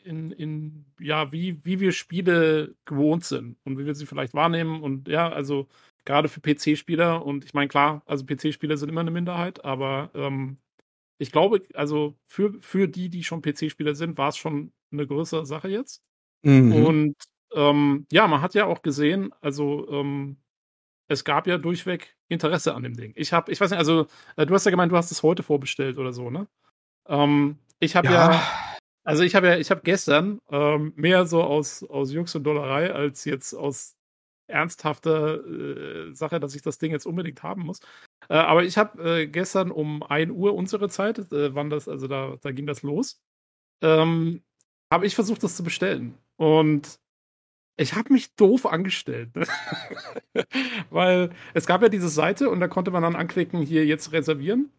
in, in ja, wie, wie wir Spiele gewohnt sind und wie wir sie vielleicht wahrnehmen. Und ja, also gerade für PC-Spieler, und ich meine, klar, also PC-Spieler sind immer eine Minderheit, aber ähm, ich glaube, also für, für die, die schon PC-Spieler sind, war es schon eine größere Sache jetzt. Mhm. Und ähm, ja, man hat ja auch gesehen, also ähm, es gab ja durchweg Interesse an dem Ding. Ich habe, ich weiß nicht, also äh, du hast ja gemeint, du hast es heute vorbestellt oder so, ne? Ähm, ich habe ja. also ich habe ja, ich habe gestern ähm, mehr so aus, aus Jux und Dollerei als jetzt aus ernsthafter äh, Sache, dass ich das Ding jetzt unbedingt haben muss. Äh, aber ich habe äh, gestern um 1 Uhr unsere Zeit, äh, wann das, also da, da ging das los, ähm, habe ich versucht, das zu bestellen. Und ich habe mich doof angestellt. Ne? Weil es gab ja diese Seite und da konnte man dann anklicken, hier jetzt reservieren.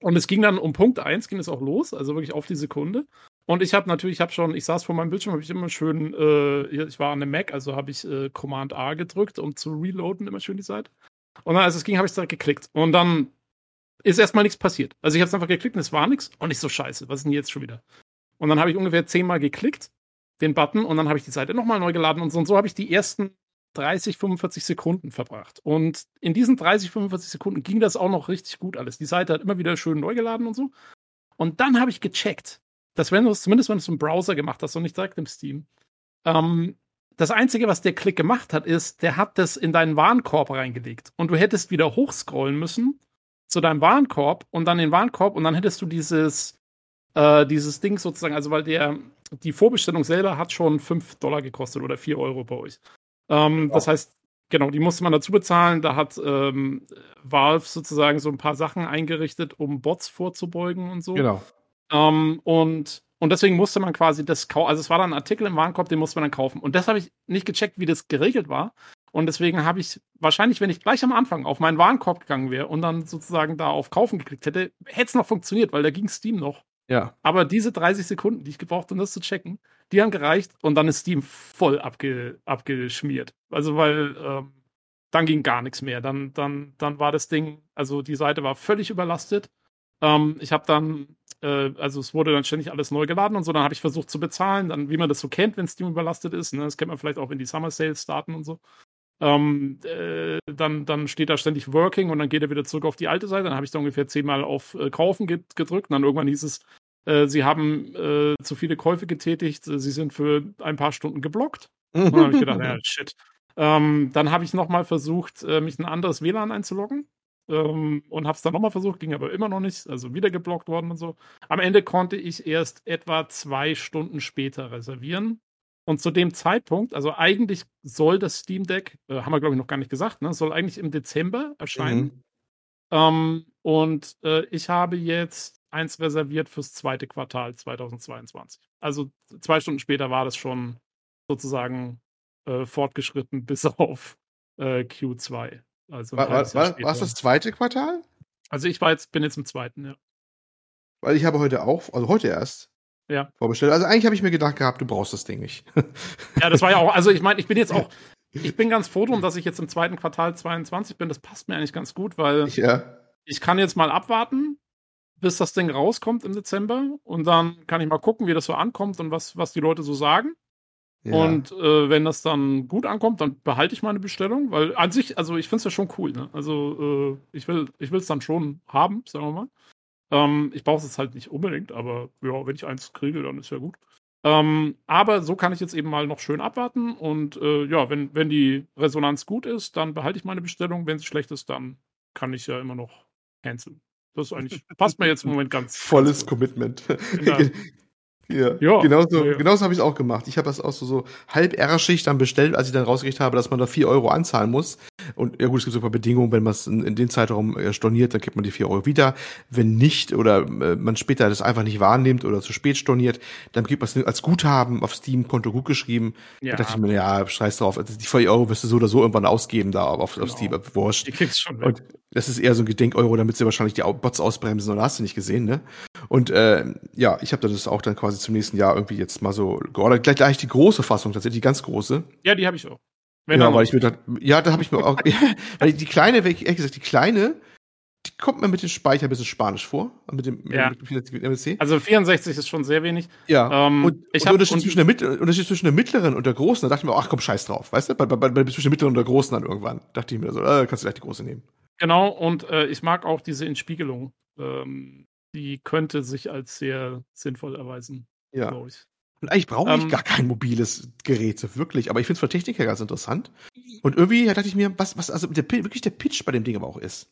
Und es ging dann um Punkt 1, ging es auch los, also wirklich auf die Sekunde. Und ich habe natürlich, ich habe schon, ich saß vor meinem Bildschirm, habe ich immer schön, äh, ich war an einem Mac, also habe ich äh, Command A gedrückt, um zu reloaden, immer schön die Seite. Und dann, als es ging, habe ich direkt geklickt. Und dann ist erstmal nichts passiert. Also ich habe es einfach geklickt und es war nichts. Und ich so, scheiße, was ist denn jetzt schon wieder? Und dann habe ich ungefähr zehnmal geklickt, den Button, und dann habe ich die Seite nochmal neu geladen und so. Und so habe ich die ersten 30, 45 Sekunden verbracht. Und in diesen 30, 45 Sekunden ging das auch noch richtig gut alles. Die Seite hat immer wieder schön neu geladen und so. Und dann habe ich gecheckt, dass wenn du es, zumindest wenn du es im Browser gemacht hast und nicht direkt im Steam, ähm, das Einzige, was der Klick gemacht hat, ist, der hat das in deinen Warenkorb reingelegt. Und du hättest wieder hochscrollen müssen zu deinem Warenkorb und dann den Warenkorb und dann hättest du dieses, äh, dieses Ding sozusagen, also weil der, die Vorbestellung selber hat schon 5 Dollar gekostet oder 4 Euro bei euch. Ähm, Wow. Das heißt, genau, die musste man dazu bezahlen. Da hat ähm, Valve sozusagen so ein paar Sachen eingerichtet, um Bots vorzubeugen und so. Genau. Ähm, und, und deswegen musste man quasi das kaufen. Also es war dann ein Artikel im Warenkorb, den musste man dann kaufen. Und das habe ich nicht gecheckt, wie das geregelt war. Und deswegen habe ich wahrscheinlich, wenn ich gleich am Anfang auf meinen Warenkorb gegangen wäre und dann sozusagen da auf Kaufen geklickt hätte, hätte es noch funktioniert, weil da ging Steam noch. Ja. Aber diese 30 Sekunden, die ich gebraucht, um das zu checken, die haben gereicht und dann ist Steam voll abge, abgeschmiert. Also weil ähm, dann ging gar nichts mehr. Dann, dann, dann war das Ding, also die Seite war völlig überlastet. Ähm, ich habe dann, äh, also es wurde dann ständig alles neu geladen und so. Dann habe ich versucht zu bezahlen, dann wie man das so kennt, wenn Steam überlastet ist. Ne? Das kennt man vielleicht auch, wenn die Summer Sales starten und so. Ähm, äh, dann, dann steht da ständig Working und dann geht er wieder zurück auf die alte Seite. Dann habe ich da ungefähr zehnmal auf äh, Kaufen ge gedrückt und dann irgendwann hieß es, äh, sie haben äh, zu viele Käufe getätigt, sie sind für ein paar Stunden geblockt. Und dann habe ich gedacht, ja, shit. Ähm, dann habe ich nochmal versucht, äh, mich in ein anderes WLAN einzuloggen. Ähm, und habe es dann nochmal versucht, ging aber immer noch nicht, also wieder geblockt worden und so. Am Ende konnte ich erst etwa zwei Stunden später reservieren. Und zu dem Zeitpunkt, also eigentlich soll das Steam Deck, äh, haben wir glaube ich noch gar nicht gesagt, ne, soll eigentlich im Dezember erscheinen. Mhm. Ähm, und äh, ich habe jetzt eins reserviert fürs zweite Quartal 2022. Also zwei Stunden später war das schon sozusagen äh, fortgeschritten bis auf äh, Q2. Also War, war, war, war das zweite Quartal? Also ich war jetzt, bin jetzt im zweiten, ja. Weil ich habe heute auch, also heute erst, Ja. vorbestellt. Also eigentlich habe ich mir gedacht gehabt, du brauchst das Ding nicht. Ja, das war ja auch, also ich meine, ich bin jetzt auch, ich bin ganz froh drum, dass ich jetzt im zweiten Quartal 22 bin. Das passt mir eigentlich ganz gut, weil Ich, äh, ich kann jetzt mal abwarten, bis das Ding rauskommt im Dezember und dann kann ich mal gucken, wie das so ankommt und was, was die Leute so sagen. Ja. Und äh, wenn das dann gut ankommt, dann behalte ich meine Bestellung, weil an sich, also ich finde es ja schon cool. Ne? Also äh, ich will ich es dann schon haben, sagen wir mal. Ähm, ich brauche es jetzt halt nicht unbedingt, aber ja, wenn ich eins kriege, dann ist ja gut. Ähm, aber so kann ich jetzt eben mal noch schön abwarten und äh, ja, wenn, wenn die Resonanz gut ist, dann behalte ich meine Bestellung. Wenn sie schlecht ist, dann kann ich ja immer noch canceln. Das ist eigentlich, passt mir jetzt im Moment ganz. Volles ganz. Commitment. Ja. Ja, genauso, ja, ja. genauso habe ich es auch gemacht. Ich habe das auch so, so halb ärschig dann bestellt, als ich dann rausgekriegt habe, dass man da 4 Euro anzahlen muss. Und ja gut, es gibt sogar Bedingungen, wenn man es in, in den Zeitraum äh, storniert, dann kriegt man die 4 Euro wieder. Wenn nicht oder äh, man später das einfach nicht wahrnimmt oder zu spät storniert, dann gibt man es als Guthaben auf Steam Konto gut geschrieben. Ja. Da dachte ich mir, ja, scheiß drauf, also die 4 Euro wirst du so oder so irgendwann ausgeben da auf, Genau. auf Steam, wurscht. Die kriegst schon weg. Und das ist eher so ein Gedenk-Euro, damit sie wahrscheinlich die Bots ausbremsen, oder hast du nicht gesehen, ne? Und äh, ja, ich habe das auch dann quasi zum nächsten Jahr irgendwie jetzt mal so, oder gleich, gleich die große Fassung tatsächlich, die ganz große. Ja, die habe ich auch. Wenn ja, weil ich mir dachte, ja, da habe ich mir auch, weil die kleine, ehrlich gesagt, die kleine, die kommt mir mit dem Speicher ein bisschen spanisch vor, mit dem, Ja. mit, mit MSC. also 64 ist schon sehr wenig. Ja, Ähm, und, ich und hab- der Unterschied, zwischen der Mit Unterschied zwischen der mittleren und der großen, da dachte ich mir, ach komm, scheiß drauf, weißt du? Bei, bei, bei, zwischen der mittleren und der großen dann irgendwann, dachte ich mir so, äh, kannst du gleich die große nehmen. Genau, und äh, ich mag auch diese Entspiegelung. Ähm, die könnte sich als sehr sinnvoll erweisen, Ja. glaube ich. Und eigentlich brauche ich Ähm, gar kein mobiles Gerät, so wirklich. Aber ich finde es von Technik her ganz interessant. Und irgendwie dachte ich mir, was, was also der, wirklich der Pitch bei dem Ding aber auch ist.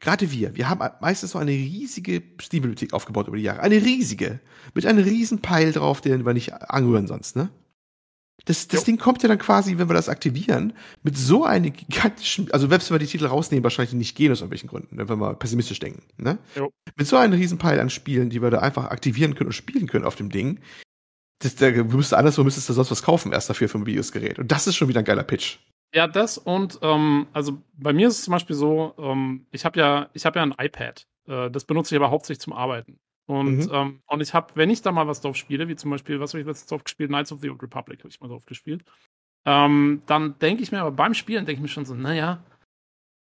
Gerade wir, wir haben meistens so eine riesige Steam-Bibliothek aufgebaut über die Jahre. Eine riesige. Mit einem riesen Peil drauf, den wir nicht anrühren sonst, ne? Das, das Jo. Ding kommt ja dann quasi, wenn wir das aktivieren, mit so einem gigantischen, also selbst wenn wir die Titel rausnehmen, wahrscheinlich nicht gehen aus irgendwelchen Gründen, wenn wir mal pessimistisch denken, ne? Jo. Mit so einem riesen Peil an Spielen, die wir da einfach aktivieren können und spielen können auf dem Ding, das, da müsste anderswo müsstest du sonst was kaufen erst dafür für ein mobiles Gerät. Und das ist schon wieder ein geiler Pitch. Ja, das und ähm, also bei mir ist es zum Beispiel so, ähm, ich habe ja, ich habe ja ein iPad. Äh, das benutze ich aber hauptsächlich zum Arbeiten. Und, Mhm. ähm, und ich habe, wenn ich da mal was drauf spiele, wie zum Beispiel, was habe ich letztens drauf gespielt? Knights of the Old Republic habe ich mal drauf gespielt. Ähm, dann denke ich mir aber beim Spielen, denke ich mir schon so, naja,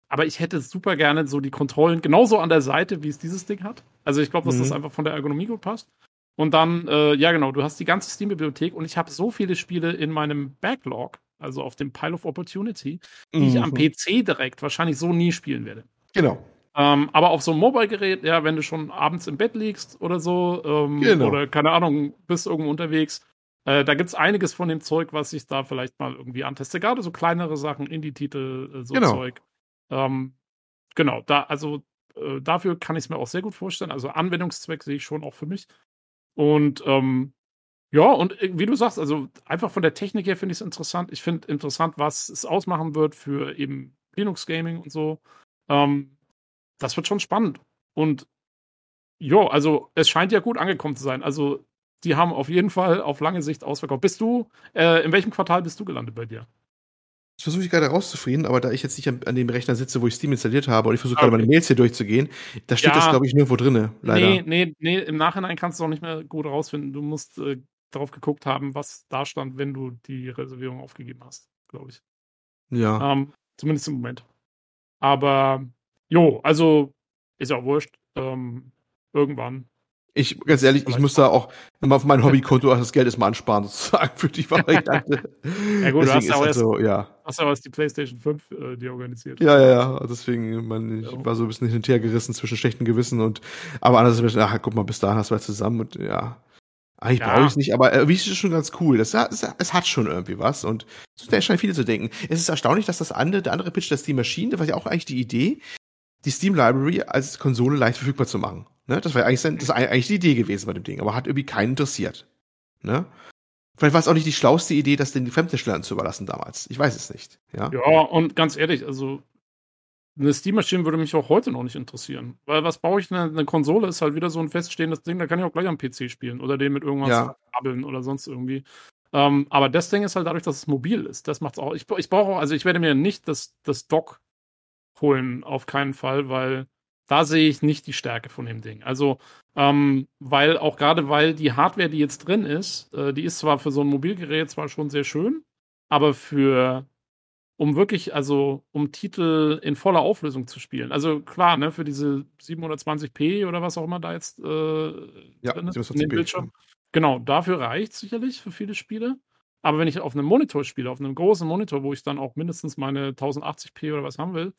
aber ich hätte super gerne so die Kontrollen genauso an der Seite, wie es dieses Ding hat. Also ich glaube, dass das Mhm. einfach von der Ergonomie gut passt. Und dann, äh, ja genau, du hast die ganze Steam-Bibliothek und ich habe so viele Spiele in meinem Backlog, also auf dem Pile of Opportunity, die ich am Mhm. PC direkt wahrscheinlich so nie spielen werde. Genau. Ähm, aber auf so einem Mobile-Gerät, ja, wenn du schon abends im Bett liegst oder so, ähm, Genau. oder keine Ahnung, bist irgendwo unterwegs, äh, da gibt's einiges von dem Zeug, was ich da vielleicht mal irgendwie anteste. Gerade so kleinere Sachen, Indie-Titel, äh, so Genau. Zeug. Ähm, genau, da, also äh, dafür kann ich es mir auch sehr gut vorstellen. Also Anwendungszweck sehe ich schon auch für mich. Und ähm, ja, und äh, wie du sagst, also einfach von der Technik her finde ich es interessant. Ich finde interessant, was es ausmachen wird für eben Linux Gaming und so. Ähm, das wird schon spannend. Und ja, also es scheint ja gut angekommen zu sein. Also die haben auf jeden Fall auf lange Sicht ausverkauft. Bist du, äh, in welchem Quartal bist du gelandet bei dir? Das versuche ich gerade rauszufrieden, aber da ich jetzt nicht an, an dem Rechner sitze, wo ich Steam installiert habe und ich versuche Ah, gerade okay. meine Mails hier durchzugehen, da steht Ja. das, glaube ich, nirgendwo drinne, leider. Nee, nee, nee, im Nachhinein kannst du auch nicht mehr gut rausfinden. Du musst äh, darauf geguckt haben, was da stand, wenn du die Reservierung aufgegeben hast, glaube ich. Ja. Ähm, zumindest im Moment. Aber, jo, also ist ja auch wurscht. Ähm, irgendwann. Ich, ganz ehrlich, ich muss da auch mal auf mein Hobbykonto das Geld erstmal ansparen, sozusagen, für die Variante. Ja gut, du hast Deswegen ja auch erst- so, ja. Hast aber erst die PlayStation 5 äh, dir organisiert. Ja, ja, ja. Deswegen, man, ich Ja. war so ein bisschen hin und her gerissen zwischen schlechten Gewissen und, aber andererseits, ach, guck mal, bis dahin hast du was zusammen und, ja. Eigentlich Ja. brauche ich es nicht, aber äh, wie ist es schon ganz cool. Das, es, es hat schon irgendwie was und da scheinen viele zu denken. Es ist erstaunlich, dass das andere, der andere Pitch, das Steam Machine, das war ja auch eigentlich die Idee, die Steam Library als Konsole leicht verfügbar zu machen. Ne? Das war ja eigentlich, das eigentlich die Idee gewesen bei dem Ding, aber hat irgendwie keinen interessiert. Ne? Vielleicht war es auch nicht die schlauste Idee, das den Fremdherstellern zu überlassen damals. Ich weiß es nicht. Ja. Ja, und ganz ehrlich, also eine Steam Machine würde mich auch heute noch nicht interessieren. Weil was brauche ich denn? Eine Konsole ist halt wieder so ein feststehendes Ding, da kann ich auch gleich am PC spielen oder den mit irgendwas Ja. oder sonst irgendwie. Ähm, aber das Ding ist halt dadurch, dass es mobil ist. Das macht's auch. Ich, ich brauche auch, also ich werde mir nicht das, das Dock holen, auf keinen Fall, weil da sehe ich nicht die Stärke von dem Ding. Also, ähm, weil auch gerade weil die Hardware, die jetzt drin ist, äh, die ist zwar für so ein Mobilgerät zwar schon sehr schön, aber für um wirklich, also um Titel in voller Auflösung zu spielen. Also klar, ne, für diese 720p oder was auch immer da jetzt äh, Ja, drin ist, in 720p, dem Bildschirm. Genau, dafür reicht sicherlich für viele Spiele. Aber wenn ich auf einem Monitor spiele, auf einem großen Monitor, wo ich dann auch mindestens meine 1080p oder was haben will,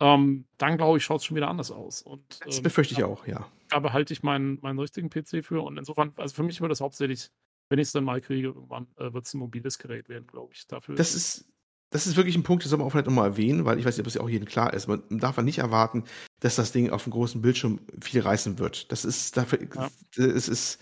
ähm, dann glaube ich, schaut es schon wieder anders aus. Und Das ähm, befürchte ich da, auch, ja. da behalte ich meinen, meinen richtigen PC für. Und insofern, also für mich wird das hauptsächlich, wenn ich es dann mal kriege, irgendwann äh, wird es ein mobiles Gerät werden, glaube ich. Dafür Das ist, das ist wirklich ein Punkt, den soll man auch vielleicht nochmal erwähnen, weil ich weiß nicht, ob es ja auch jedem klar ist. Man darf nicht erwarten, dass das Ding auf dem großen Bildschirm viel reißen wird. Das ist dafür, Ja. es ist,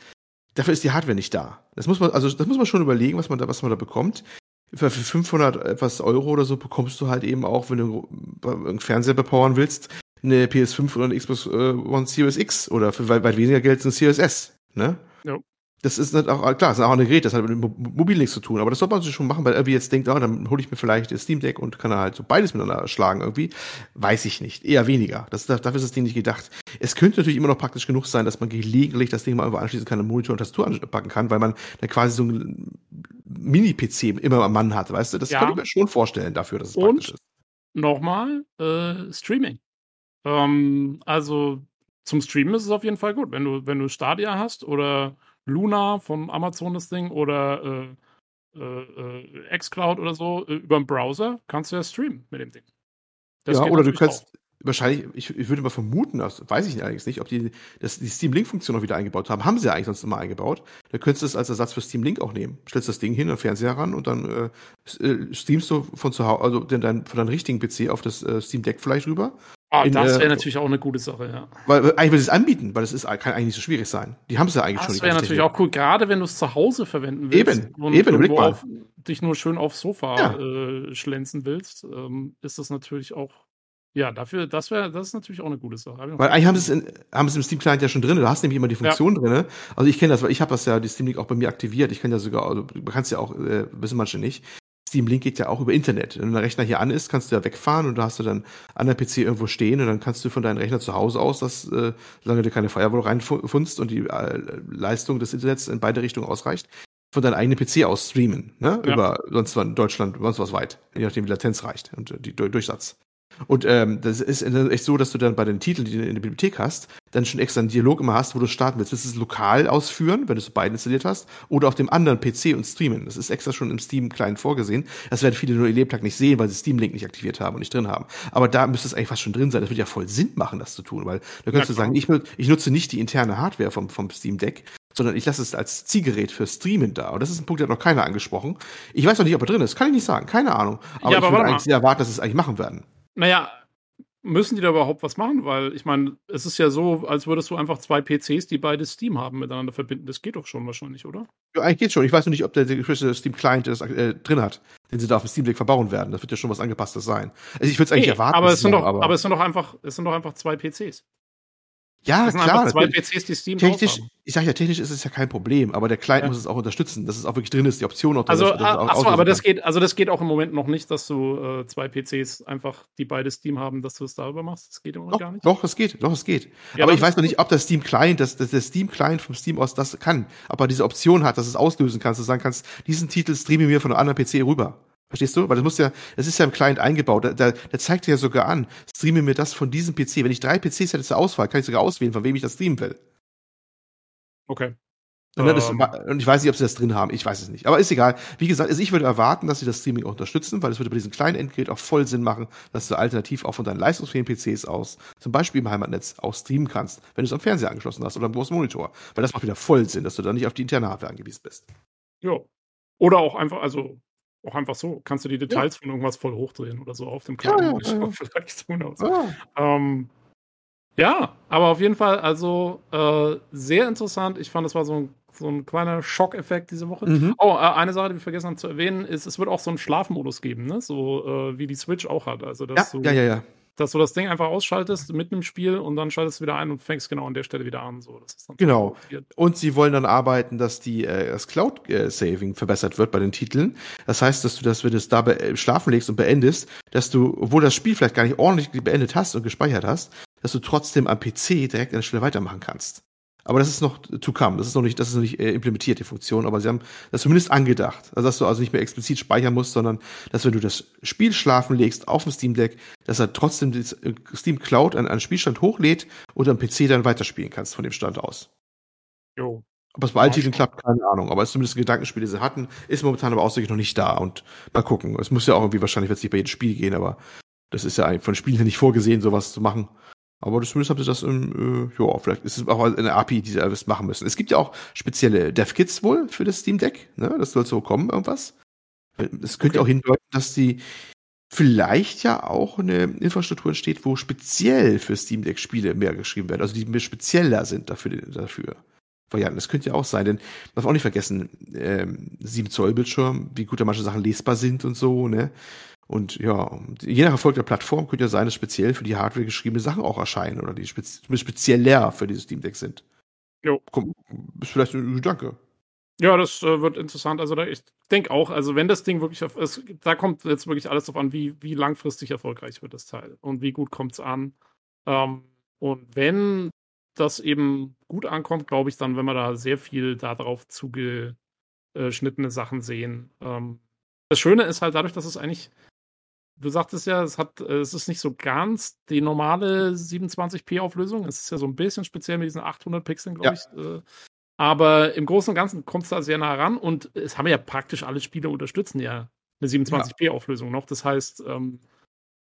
dafür ist die Hardware nicht da. Das muss man, also das muss man schon überlegen, was man da, was man da bekommt. Für für 500 etwas Euro oder so bekommst du halt eben auch, wenn du einen Fernseher bepowern willst, eine PS5 oder eine Xbox äh, One Series X oder für weit, weit weniger Geld eine Series S. Ne? Ja. Das ist nicht auch, klar, das ist auch ein Gerät, das hat mit dem Mo- Mobil nichts zu tun, aber das sollte man sich schon machen, weil irgendwie jetzt denkt, oh, dann hole ich mir vielleicht das Steam Deck und kann halt so beides miteinander schlagen irgendwie. Weiß ich nicht. Eher weniger. Das, dafür ist das Ding nicht gedacht. Es könnte natürlich immer noch praktisch genug sein, dass man gelegentlich das Ding mal irgendwo anschließen kann, einen Monitor und Tastatur anpacken kann, weil man dann quasi so ein Mini-PC immer am Mann hat, weißt du? Das Ja. könnte ich mir schon vorstellen dafür, dass es Und? praktisch ist. nochmal äh, Streaming. Ähm, also zum Streamen ist es auf jeden Fall gut. Wenn du, wenn du Stadia hast oder Luna von Amazon das Ding oder äh, äh, äh, xCloud oder so äh, über den Browser, kannst du ja streamen mit dem Ding. Das ja, oder du kannst wahrscheinlich, ich, ich würde mal vermuten, das weiß ich allerdings nicht, ob die das, die Steam Link-Funktion noch wieder eingebaut haben. Haben sie ja eigentlich sonst immer eingebaut. Da könntest du es als Ersatz für Steam Link auch nehmen. Stellst das Ding hin, den Fernseher ran und dann äh, äh, streamst du von zu Hause, also den, dein, von deinem richtigen PC auf das äh, Steam Deck vielleicht rüber. Ah, das äh, wäre natürlich auch eine gute Sache, ja. Weil, weil eigentlich will sie es anbieten, weil es ist, kann eigentlich nicht so schwierig sein. Die haben es ja eigentlich schon. Das wäre natürlich Technik. auch cool, gerade wenn du es zu Hause verwenden willst Eben, und eben, irgendwo auf, dich nur schön aufs Sofa Ja. äh, schlänzen willst, ähm, ist das natürlich auch, ja, dafür, das wäre, das ist natürlich auch eine gute Sache. Hab Weil eigentlich haben sie es, in, haben es im Steam Client ja schon drin. Du hast nämlich immer die Funktion drin. Also ich kenne das, weil ich habe das ja, die Steam Link auch bei mir aktiviert. Ich kann ja sogar, also man kann es ja auch, äh, wissen manche nicht. Steam Link geht ja auch über Internet. Wenn der Rechner hier an ist, kannst du ja wegfahren und da hast du dann an der PC irgendwo stehen und dann kannst du von deinem Rechner zu Hause aus, das, äh, solange du keine Firewall reinfunst und die äh, Leistung des Internets in beide Richtungen ausreicht, von deinem eigenen PC aus streamen, ne? Ja. Über sonst was Deutschland, sonst was weit, je nachdem wie Latenz reicht und äh, die Dur- Durchsatz. Und ähm, das ist echt so, dass du dann bei den Titeln, die du in der Bibliothek hast, dann schon extra einen Dialog immer hast, wo du starten willst. Willst du es lokal ausführen, wenn du es beiden installiert hast, oder auf dem anderen PC und streamen. Das ist extra schon im Steam-Client vorgesehen. Das werden viele nur ihr Lebtag nicht sehen, weil sie Steam Link nicht aktiviert haben und nicht drin haben. Aber da müsste es eigentlich fast schon drin sein. Das würde ja voll Sinn machen, das zu tun, weil da könntest du sagen, ich, ich nutze nicht die interne Hardware vom, vom Steam Deck, sondern ich lasse es als Zielgerät für Streamen da. Und das ist ein Punkt, der hat noch keiner angesprochen. Ich weiß noch nicht, ob er drin ist. Kann ich nicht sagen. Keine Ahnung. Aber Ja, ich aber würde warte mal. eigentlich sehr erwarten, dass sie es eigentlich machen werden. Naja, müssen die da überhaupt was machen? Weil ich meine, es ist ja so, als würdest du einfach zwei PCs, die beide Steam haben, miteinander verbinden. Das geht doch schon wahrscheinlich, oder? Ja, eigentlich geht's schon. Ich weiß nur nicht, ob der, der gefrischte Steam Client das äh, drin hat, den sie da auf dem Steam Deck verbauen werden. Das wird ja schon was angepasstes sein. Also ich würde es eigentlich Nee, erwarten. aber es sind doch, machen, aber, es sind doch einfach, es sind doch einfach zwei PCs. Ja, Es sind klar. zwei. PCs, die Steam Technisch, haben. ich sage ja, technisch ist es ja kein Problem, aber der Client Ja. muss es auch unterstützen, dass es auch wirklich drin ist, die Option auch drin Also, auch achso, aber das geht, also das geht auch im Moment noch nicht, dass du äh, zwei PCs einfach, die beide Steam haben, dass du es darüber machst. Das geht im Moment Doch, gar nicht. doch, es geht, doch, es geht. Ja, aber ich weiß noch nicht, ob das Steam Client, das, das, der Steam Client vom Steam aus das kann. Ob er diese Option hat, dass es auslösen kannst, dass du sagen kannst, diesen Titel streame mir von einem anderen PC rüber. Verstehst du? Weil das muss ja, das ist ja im Client eingebaut. Da, da, der zeigt dir ja sogar an, streame mir das von diesem PC. Wenn ich drei PCs hätte zur Auswahl, kann ich sogar auswählen, von wem ich das streamen will. Okay. Und, ist, Ähm. und ich weiß nicht, ob sie das drin haben, ich weiß es nicht. Aber ist egal. Wie gesagt, also ich würde erwarten, dass sie das Streaming auch unterstützen, weil es würde bei diesem kleinen Endgerät auch voll Sinn machen, dass du alternativ auch von deinen leistungsfähigen PCs aus, zum Beispiel im Heimatnetz, auch streamen kannst, wenn du es am Fernseher angeschlossen hast oder am großen Monitor. Weil das macht wieder voll Sinn, dass du dann nicht auf die interne Hardware angewiesen bist. Ja. Oder auch einfach, also auch einfach so, kannst du die Details von irgendwas voll hochdrehen oder so auf dem Ja, kleinen ja, Monitor ja. vielleicht. Who knows. Ähm, ja, aber auf jeden Fall, also äh, sehr interessant. Ich fand, das war so ein, so ein kleiner Schockeffekt diese Woche. Mhm. Oh, äh, eine Sache, die wir vergessen haben zu erwähnen, ist, es wird auch so einen Schlafmodus geben, ne? So äh, wie die Switch auch hat. Also, Ja, dass, du, ja, ja, ja. Dass du das Ding einfach ausschaltest mitten im Spiel und dann schaltest du wieder ein und fängst genau an der Stelle wieder an. So, Genau. Und sie wollen dann arbeiten, dass die, äh, das Cloud-Saving verbessert wird bei den Titeln. Das heißt, dass du das, wenn du es da be- schlafen legst und beendest, dass du, obwohl das Spiel vielleicht gar nicht ordentlich beendet hast und gespeichert hast, dass du trotzdem am PC direkt an der Stelle weitermachen kannst. Aber das ist noch to come. Das ist noch nicht, das ist noch nicht äh, implementiert, die Funktion. Aber sie haben das zumindest angedacht. Also, dass du also nicht mehr explizit speichern musst, sondern dass wenn du das Spiel schlafen legst auf dem Steam Deck, dass er trotzdem die äh, Steam Cloud an einen Spielstand hochlädt und am PC dann weiterspielen kannst von dem Stand aus. Jo. Ob es bei allen Titeln klappt, keine Ahnung. Aber es ist zumindest ein Gedankenspiel, das sie hatten, ist momentan aber aussichtlich noch nicht da. Und mal gucken. Es muss ja auch irgendwie wahrscheinlich wird es nicht bei jedem Spiel gehen, aber das ist ja von Spielen her nicht vorgesehen, sowas zu machen. Aber zumindest haben sie das im, äh, ja, vielleicht ist es auch eine API, die sie alles machen müssen. Es gibt ja auch spezielle Dev-Kits wohl für das Steam Deck, ne? Das soll so kommen, irgendwas. Es könnte auch hindeuten, dass die vielleicht ja auch eine Infrastruktur entsteht, wo speziell für Steam Deck Spiele mehr geschrieben werden, also die mehr spezieller sind dafür, dafür. Varianten. Das könnte ja auch sein, denn man darf auch nicht vergessen, ähm, 7 Zoll Bildschirm, wie gut da manche Sachen lesbar sind und so, ne? Und ja, je nach Erfolg der Plattform könnte ja sein, dass speziell für die Hardware geschriebene Sachen auch erscheinen oder die spez spezieller für dieses Steam Deck sind. Jo. Komm, ist vielleicht ein Gedanke. Ja, das äh, wird interessant. Also da, ich denke auch, also wenn das Ding wirklich auf, es, da kommt jetzt wirklich alles drauf an, wie, wie langfristig erfolgreich wird das Teil und wie gut kommt es an. Ähm, und wenn das eben gut ankommt, glaube ich dann, wenn wir da sehr viel darauf zugeschnittene Sachen sehen. Ähm, das Schöne ist halt dadurch, dass es eigentlich, du sagtest ja, es hat, äh, es ist nicht so ganz die normale 27p-Auflösung. Es ist ja so ein bisschen speziell mit diesen 800 Pixeln, glaube Ja. ich. Äh, aber im Großen und Ganzen kommt es da sehr nah ran und es haben ja praktisch alle Spiele unterstützen ja eine 27p-Auflösung noch. Das heißt, ähm,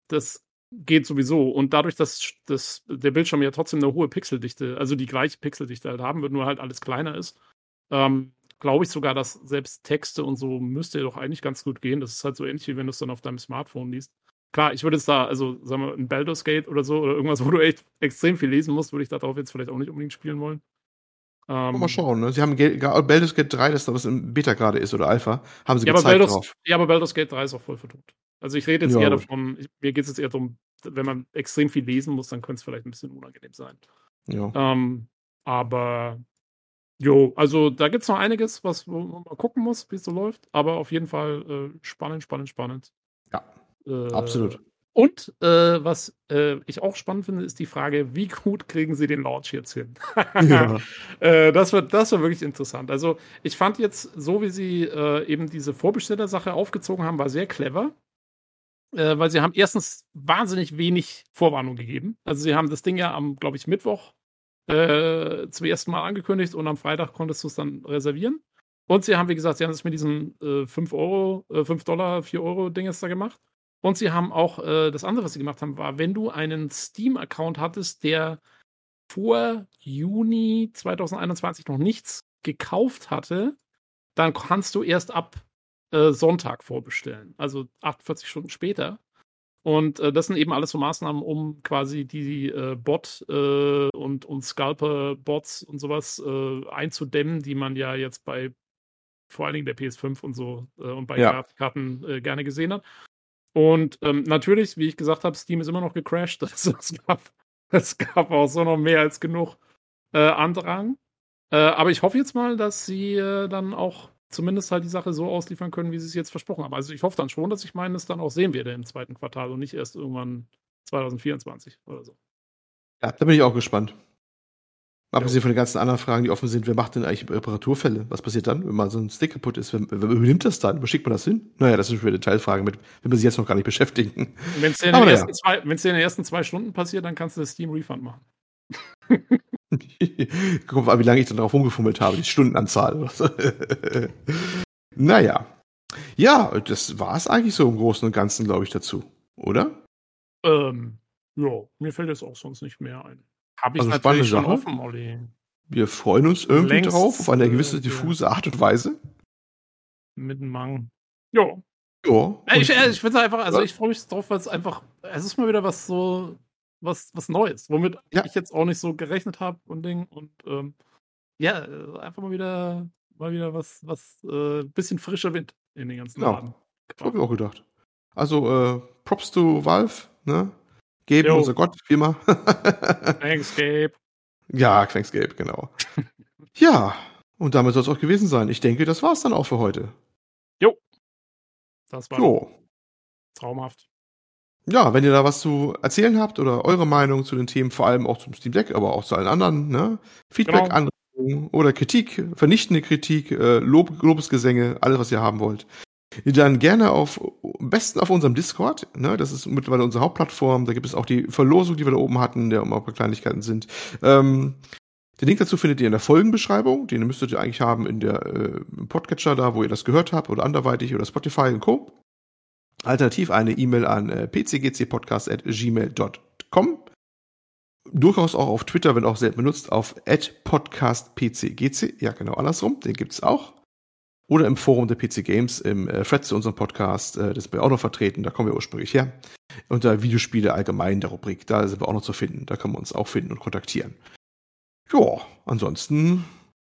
das geht sowieso. Und dadurch, dass, dass der Bildschirm ja trotzdem eine hohe Pixeldichte, also die gleiche Pixeldichte halt haben wird, nur halt alles kleiner ist, ähm, glaube ich sogar, dass selbst Texte und so müsste doch eigentlich ganz gut gehen. Das ist halt so ähnlich, wie wenn du es dann auf deinem Smartphone liest. Klar, ich würde jetzt da, also sagen wir, ein Baldur's Gate oder so, oder irgendwas, wo du echt extrem viel lesen musst, würde ich darauf jetzt vielleicht auch nicht unbedingt spielen wollen. Ähm, Mal schauen, ne? Sie haben Ga- Baldur's Gate 3, das da was im Beta gerade ist oder Alpha, haben sie Ja aber, gezeigt Baldur's, drauf. ja, aber Baldur's Gate 3 ist auch voll vertont. Also ich rede jetzt Ja, eher davon, ich, mir geht es jetzt eher darum, wenn man extrem viel lesen muss, dann könnte es vielleicht ein bisschen unangenehm sein. Ja. Ähm, aber jo, also da gibt es noch einiges, was man mal gucken muss, wie es so läuft. Aber auf jeden Fall äh, spannend, spannend, spannend. Ja, Äh, Absolut. Und äh, was äh, ich auch spannend finde, ist die Frage, wie gut kriegen sie den Launch jetzt hin? Ja. äh, das, wird, das wird wirklich interessant. Also ich fand jetzt, so wie sie äh, eben diese Vorbestellersache aufgezogen haben, war sehr clever. Weil sie haben erstens wahnsinnig wenig Vorwarnung gegeben. Also sie haben das Ding ja am, glaube ich, Mittwoch äh, zum ersten Mal angekündigt und am Freitag konntest du es dann reservieren. Und sie haben, wie gesagt, sie haben es mit diesem äh, 5 Euro, äh, 5 Dollar, 4 Euro Ding jetzt da gemacht. Und sie haben auch, äh, das andere, was sie gemacht haben, war, wenn du einen Steam-Account hattest, der vor Juni 2021 noch nichts gekauft hatte, dann kannst du erst ab äh, Sonntag vorbestellen, also 48 Stunden später. Und äh, das sind eben alles so Maßnahmen, um quasi die äh, Bot äh, und, und Scalper-Bots und sowas äh, einzudämmen, die man ja jetzt bei vor allen Dingen der PS5 und so äh, und bei Ja. Grafikkarten äh, gerne gesehen hat. Und ähm, natürlich, wie ich gesagt habe, Steam ist immer noch gecrashed. Also es, gab, es gab auch so noch mehr als genug Andrang. Aber ich hoffe jetzt mal, dass sie dann auch zumindest halt die Sache so ausliefern können, wie sie es jetzt versprochen haben. Also ich hoffe dann schon, dass ich meines dann auch sehen werde im zweiten Quartal und nicht erst irgendwann 2024 oder so. Ja, da bin ich auch gespannt. Abgesehen von den ganzen anderen Fragen, die offen sind, wer macht denn eigentlich Reparaturfälle? Was passiert dann, wenn mal so ein Stick kaputt ist? Wer, wer übernimmt das dann? Wo schickt man das hin? Naja, das ist schon wieder eine Teilfrage, mit, wenn wir sie jetzt noch gar nicht beschäftigen. Wenn es dir in den ersten zwei Stunden passiert, dann kannst du das Steam Refund machen. Guck mal, wie lange ich dann drauf rumgefummelt habe, die Stundenanzahl. naja. Ja, das war es eigentlich so im Großen und Ganzen, glaube ich, dazu. Oder? Ähm, ja, mir fällt jetzt auch sonst nicht mehr ein. Habe ich Also natürlich schon Sache. offen, Olli. Wir freuen uns irgendwie Längst, drauf, auf eine äh, gewisse ja. diffuse Art und Weise. Mit dem Mang. Ja. Ja. Ja, ich, äh, ich finde einfach, also Ja. ich freue mich drauf, weil es einfach, es ist mal wieder was so, was, was Neues, womit Ja. ich jetzt auch nicht so gerechnet habe und Ding und ähm, ja, äh, einfach mal wieder, mal wieder was, was, äh, bisschen frischer Wind in den ganzen Ja. Laden. Das habe ich auch gedacht. Also, äh, Props to Valve, ne? Geben Jo. unser Gott, wie immer. Thanks, Gabe. ja, thanks, Gabe, genau. ja, und damit soll es auch gewesen sein. Ich denke, das war's dann auch für heute. Das war Jo. traumhaft. Ja, wenn ihr da was zu erzählen habt oder eure Meinung zu den Themen, vor allem auch zum Steam Deck, aber auch zu allen anderen, ne? Feedback, Genau. Anregungen oder Kritik, vernichtende Kritik, äh, Lob, Lobesgesänge, alles, was ihr haben wollt. Dann gerne auf, am besten auf unserem Discord, ne? Das ist mittlerweile unsere Hauptplattform. Da gibt es auch die Verlosung, die wir da oben hatten, der immer ein paar Kleinigkeiten sind. Ähm, den Link dazu findet ihr in der Folgenbeschreibung. Den müsstet ihr eigentlich haben in der äh, Podcatcher da, wo ihr das gehört habt oder anderweitig oder Spotify und Co. Alternativ eine E-Mail an äh, pcgcpodcast.gmail.com. Durchaus auch auf Twitter, wenn auch selten benutzt, auf podcastpcgc. Ja, genau andersrum, den gibt's auch. Oder im Forum der PC Games, im äh, Thread zu unserem Podcast, äh, das ist auch noch vertreten, da kommen wir ursprünglich her. Unter Videospiele allgemein der Rubrik, da sind wir auch noch zu finden, da können wir uns auch finden und kontaktieren. Ja, ansonsten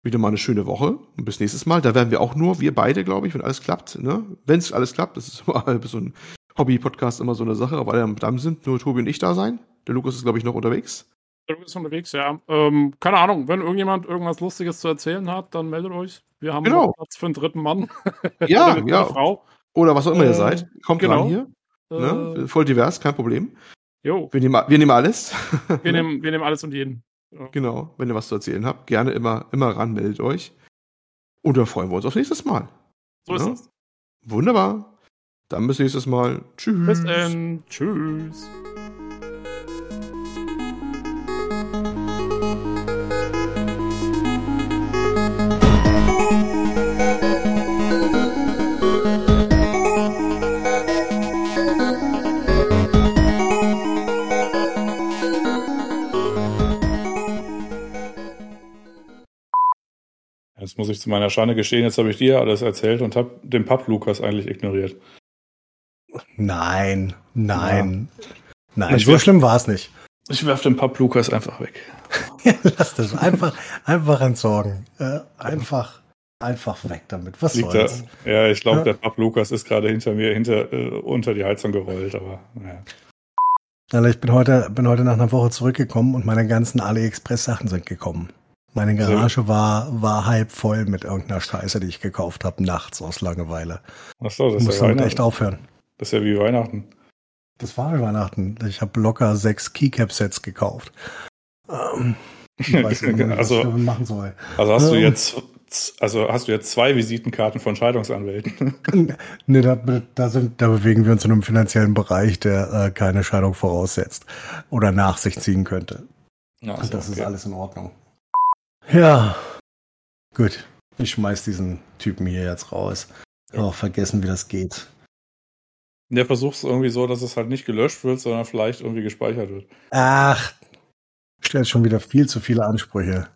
wieder mal eine schöne Woche und bis nächstes Mal. Da werden wir auch nur, wir beide, glaube ich, wenn alles klappt, ne? Wenn es alles klappt, das ist immer so ein Hobby-Podcast immer so eine Sache, aber alle da sind nur Tobi und ich da sein. Der Lukas ist, glaube ich, noch unterwegs. Du bist unterwegs, ja. Ähm, keine Ahnung, wenn irgendjemand irgendwas Lustiges zu erzählen hat, dann meldet euch. Wir haben Genau. Platz für einen dritten Mann. Ja, Oder ja. Frau. Oder was auch immer Äh, ihr seid. Kommt genau. ran hier. Äh, Ne? Voll divers, kein Problem. jo, Wir nehmen, wir nehmen alles. wir nehmen, wir nehmen alles und jeden. Ja. Genau, wenn ihr was zu erzählen habt, gerne immer, immer ran, meldet euch. Und dann freuen wir uns auf nächstes Mal. So ist Ja. das. Wunderbar. Dann bis nächstes Mal. Tschüss. Bis dann. Tschüss. Jetzt muss ich zu meiner Schande gestehen, jetzt habe ich dir alles erzählt und habe den Papp Lukas eigentlich ignoriert. Nein, nein. Nein, Ich so werf- schlimm war es nicht. Ich werf den Papp Lukas einfach weg. Lass das einfach, einfach entsorgen. Äh, einfach, einfach weg damit. Was Liegt da, soll's? ja, ich glaube, Ja. der Papp Lukas ist gerade hinter mir hinter, äh, unter die Heizung gerollt, aber naja. Also ich bin heute, bin heute nach einer Woche zurückgekommen und meine ganzen AliExpress-Sachen sind gekommen. Meine Garage war, war halb voll mit irgendeiner Scheiße, die ich gekauft habe, nachts aus Langeweile. Achso, das Ich muss ist ja damit echt aufhören. Das ist ja wie Weihnachten. Das war Weihnachten. Ich habe locker sechs Keycap-Sets gekauft. Ähm, ich weiß nicht, was Also- ich machen soll. Also hast du Ähm. jetzt, also hast du jetzt zwei Visitenkarten von Scheidungsanwälten. Nee, da, da, sind, da bewegen wir uns in einem finanziellen Bereich, der äh, keine Scheidung voraussetzt oder nach sich ziehen könnte. So, das ist okay. alles in Ordnung. Ja. Gut. Ich schmeiß diesen Typen hier jetzt raus. Oh, vergessen, wie das geht. Der versucht es irgendwie so, dass es halt nicht gelöscht wird, sondern vielleicht irgendwie gespeichert wird. Ach, stellt schon wieder viel zu viele Ansprüche.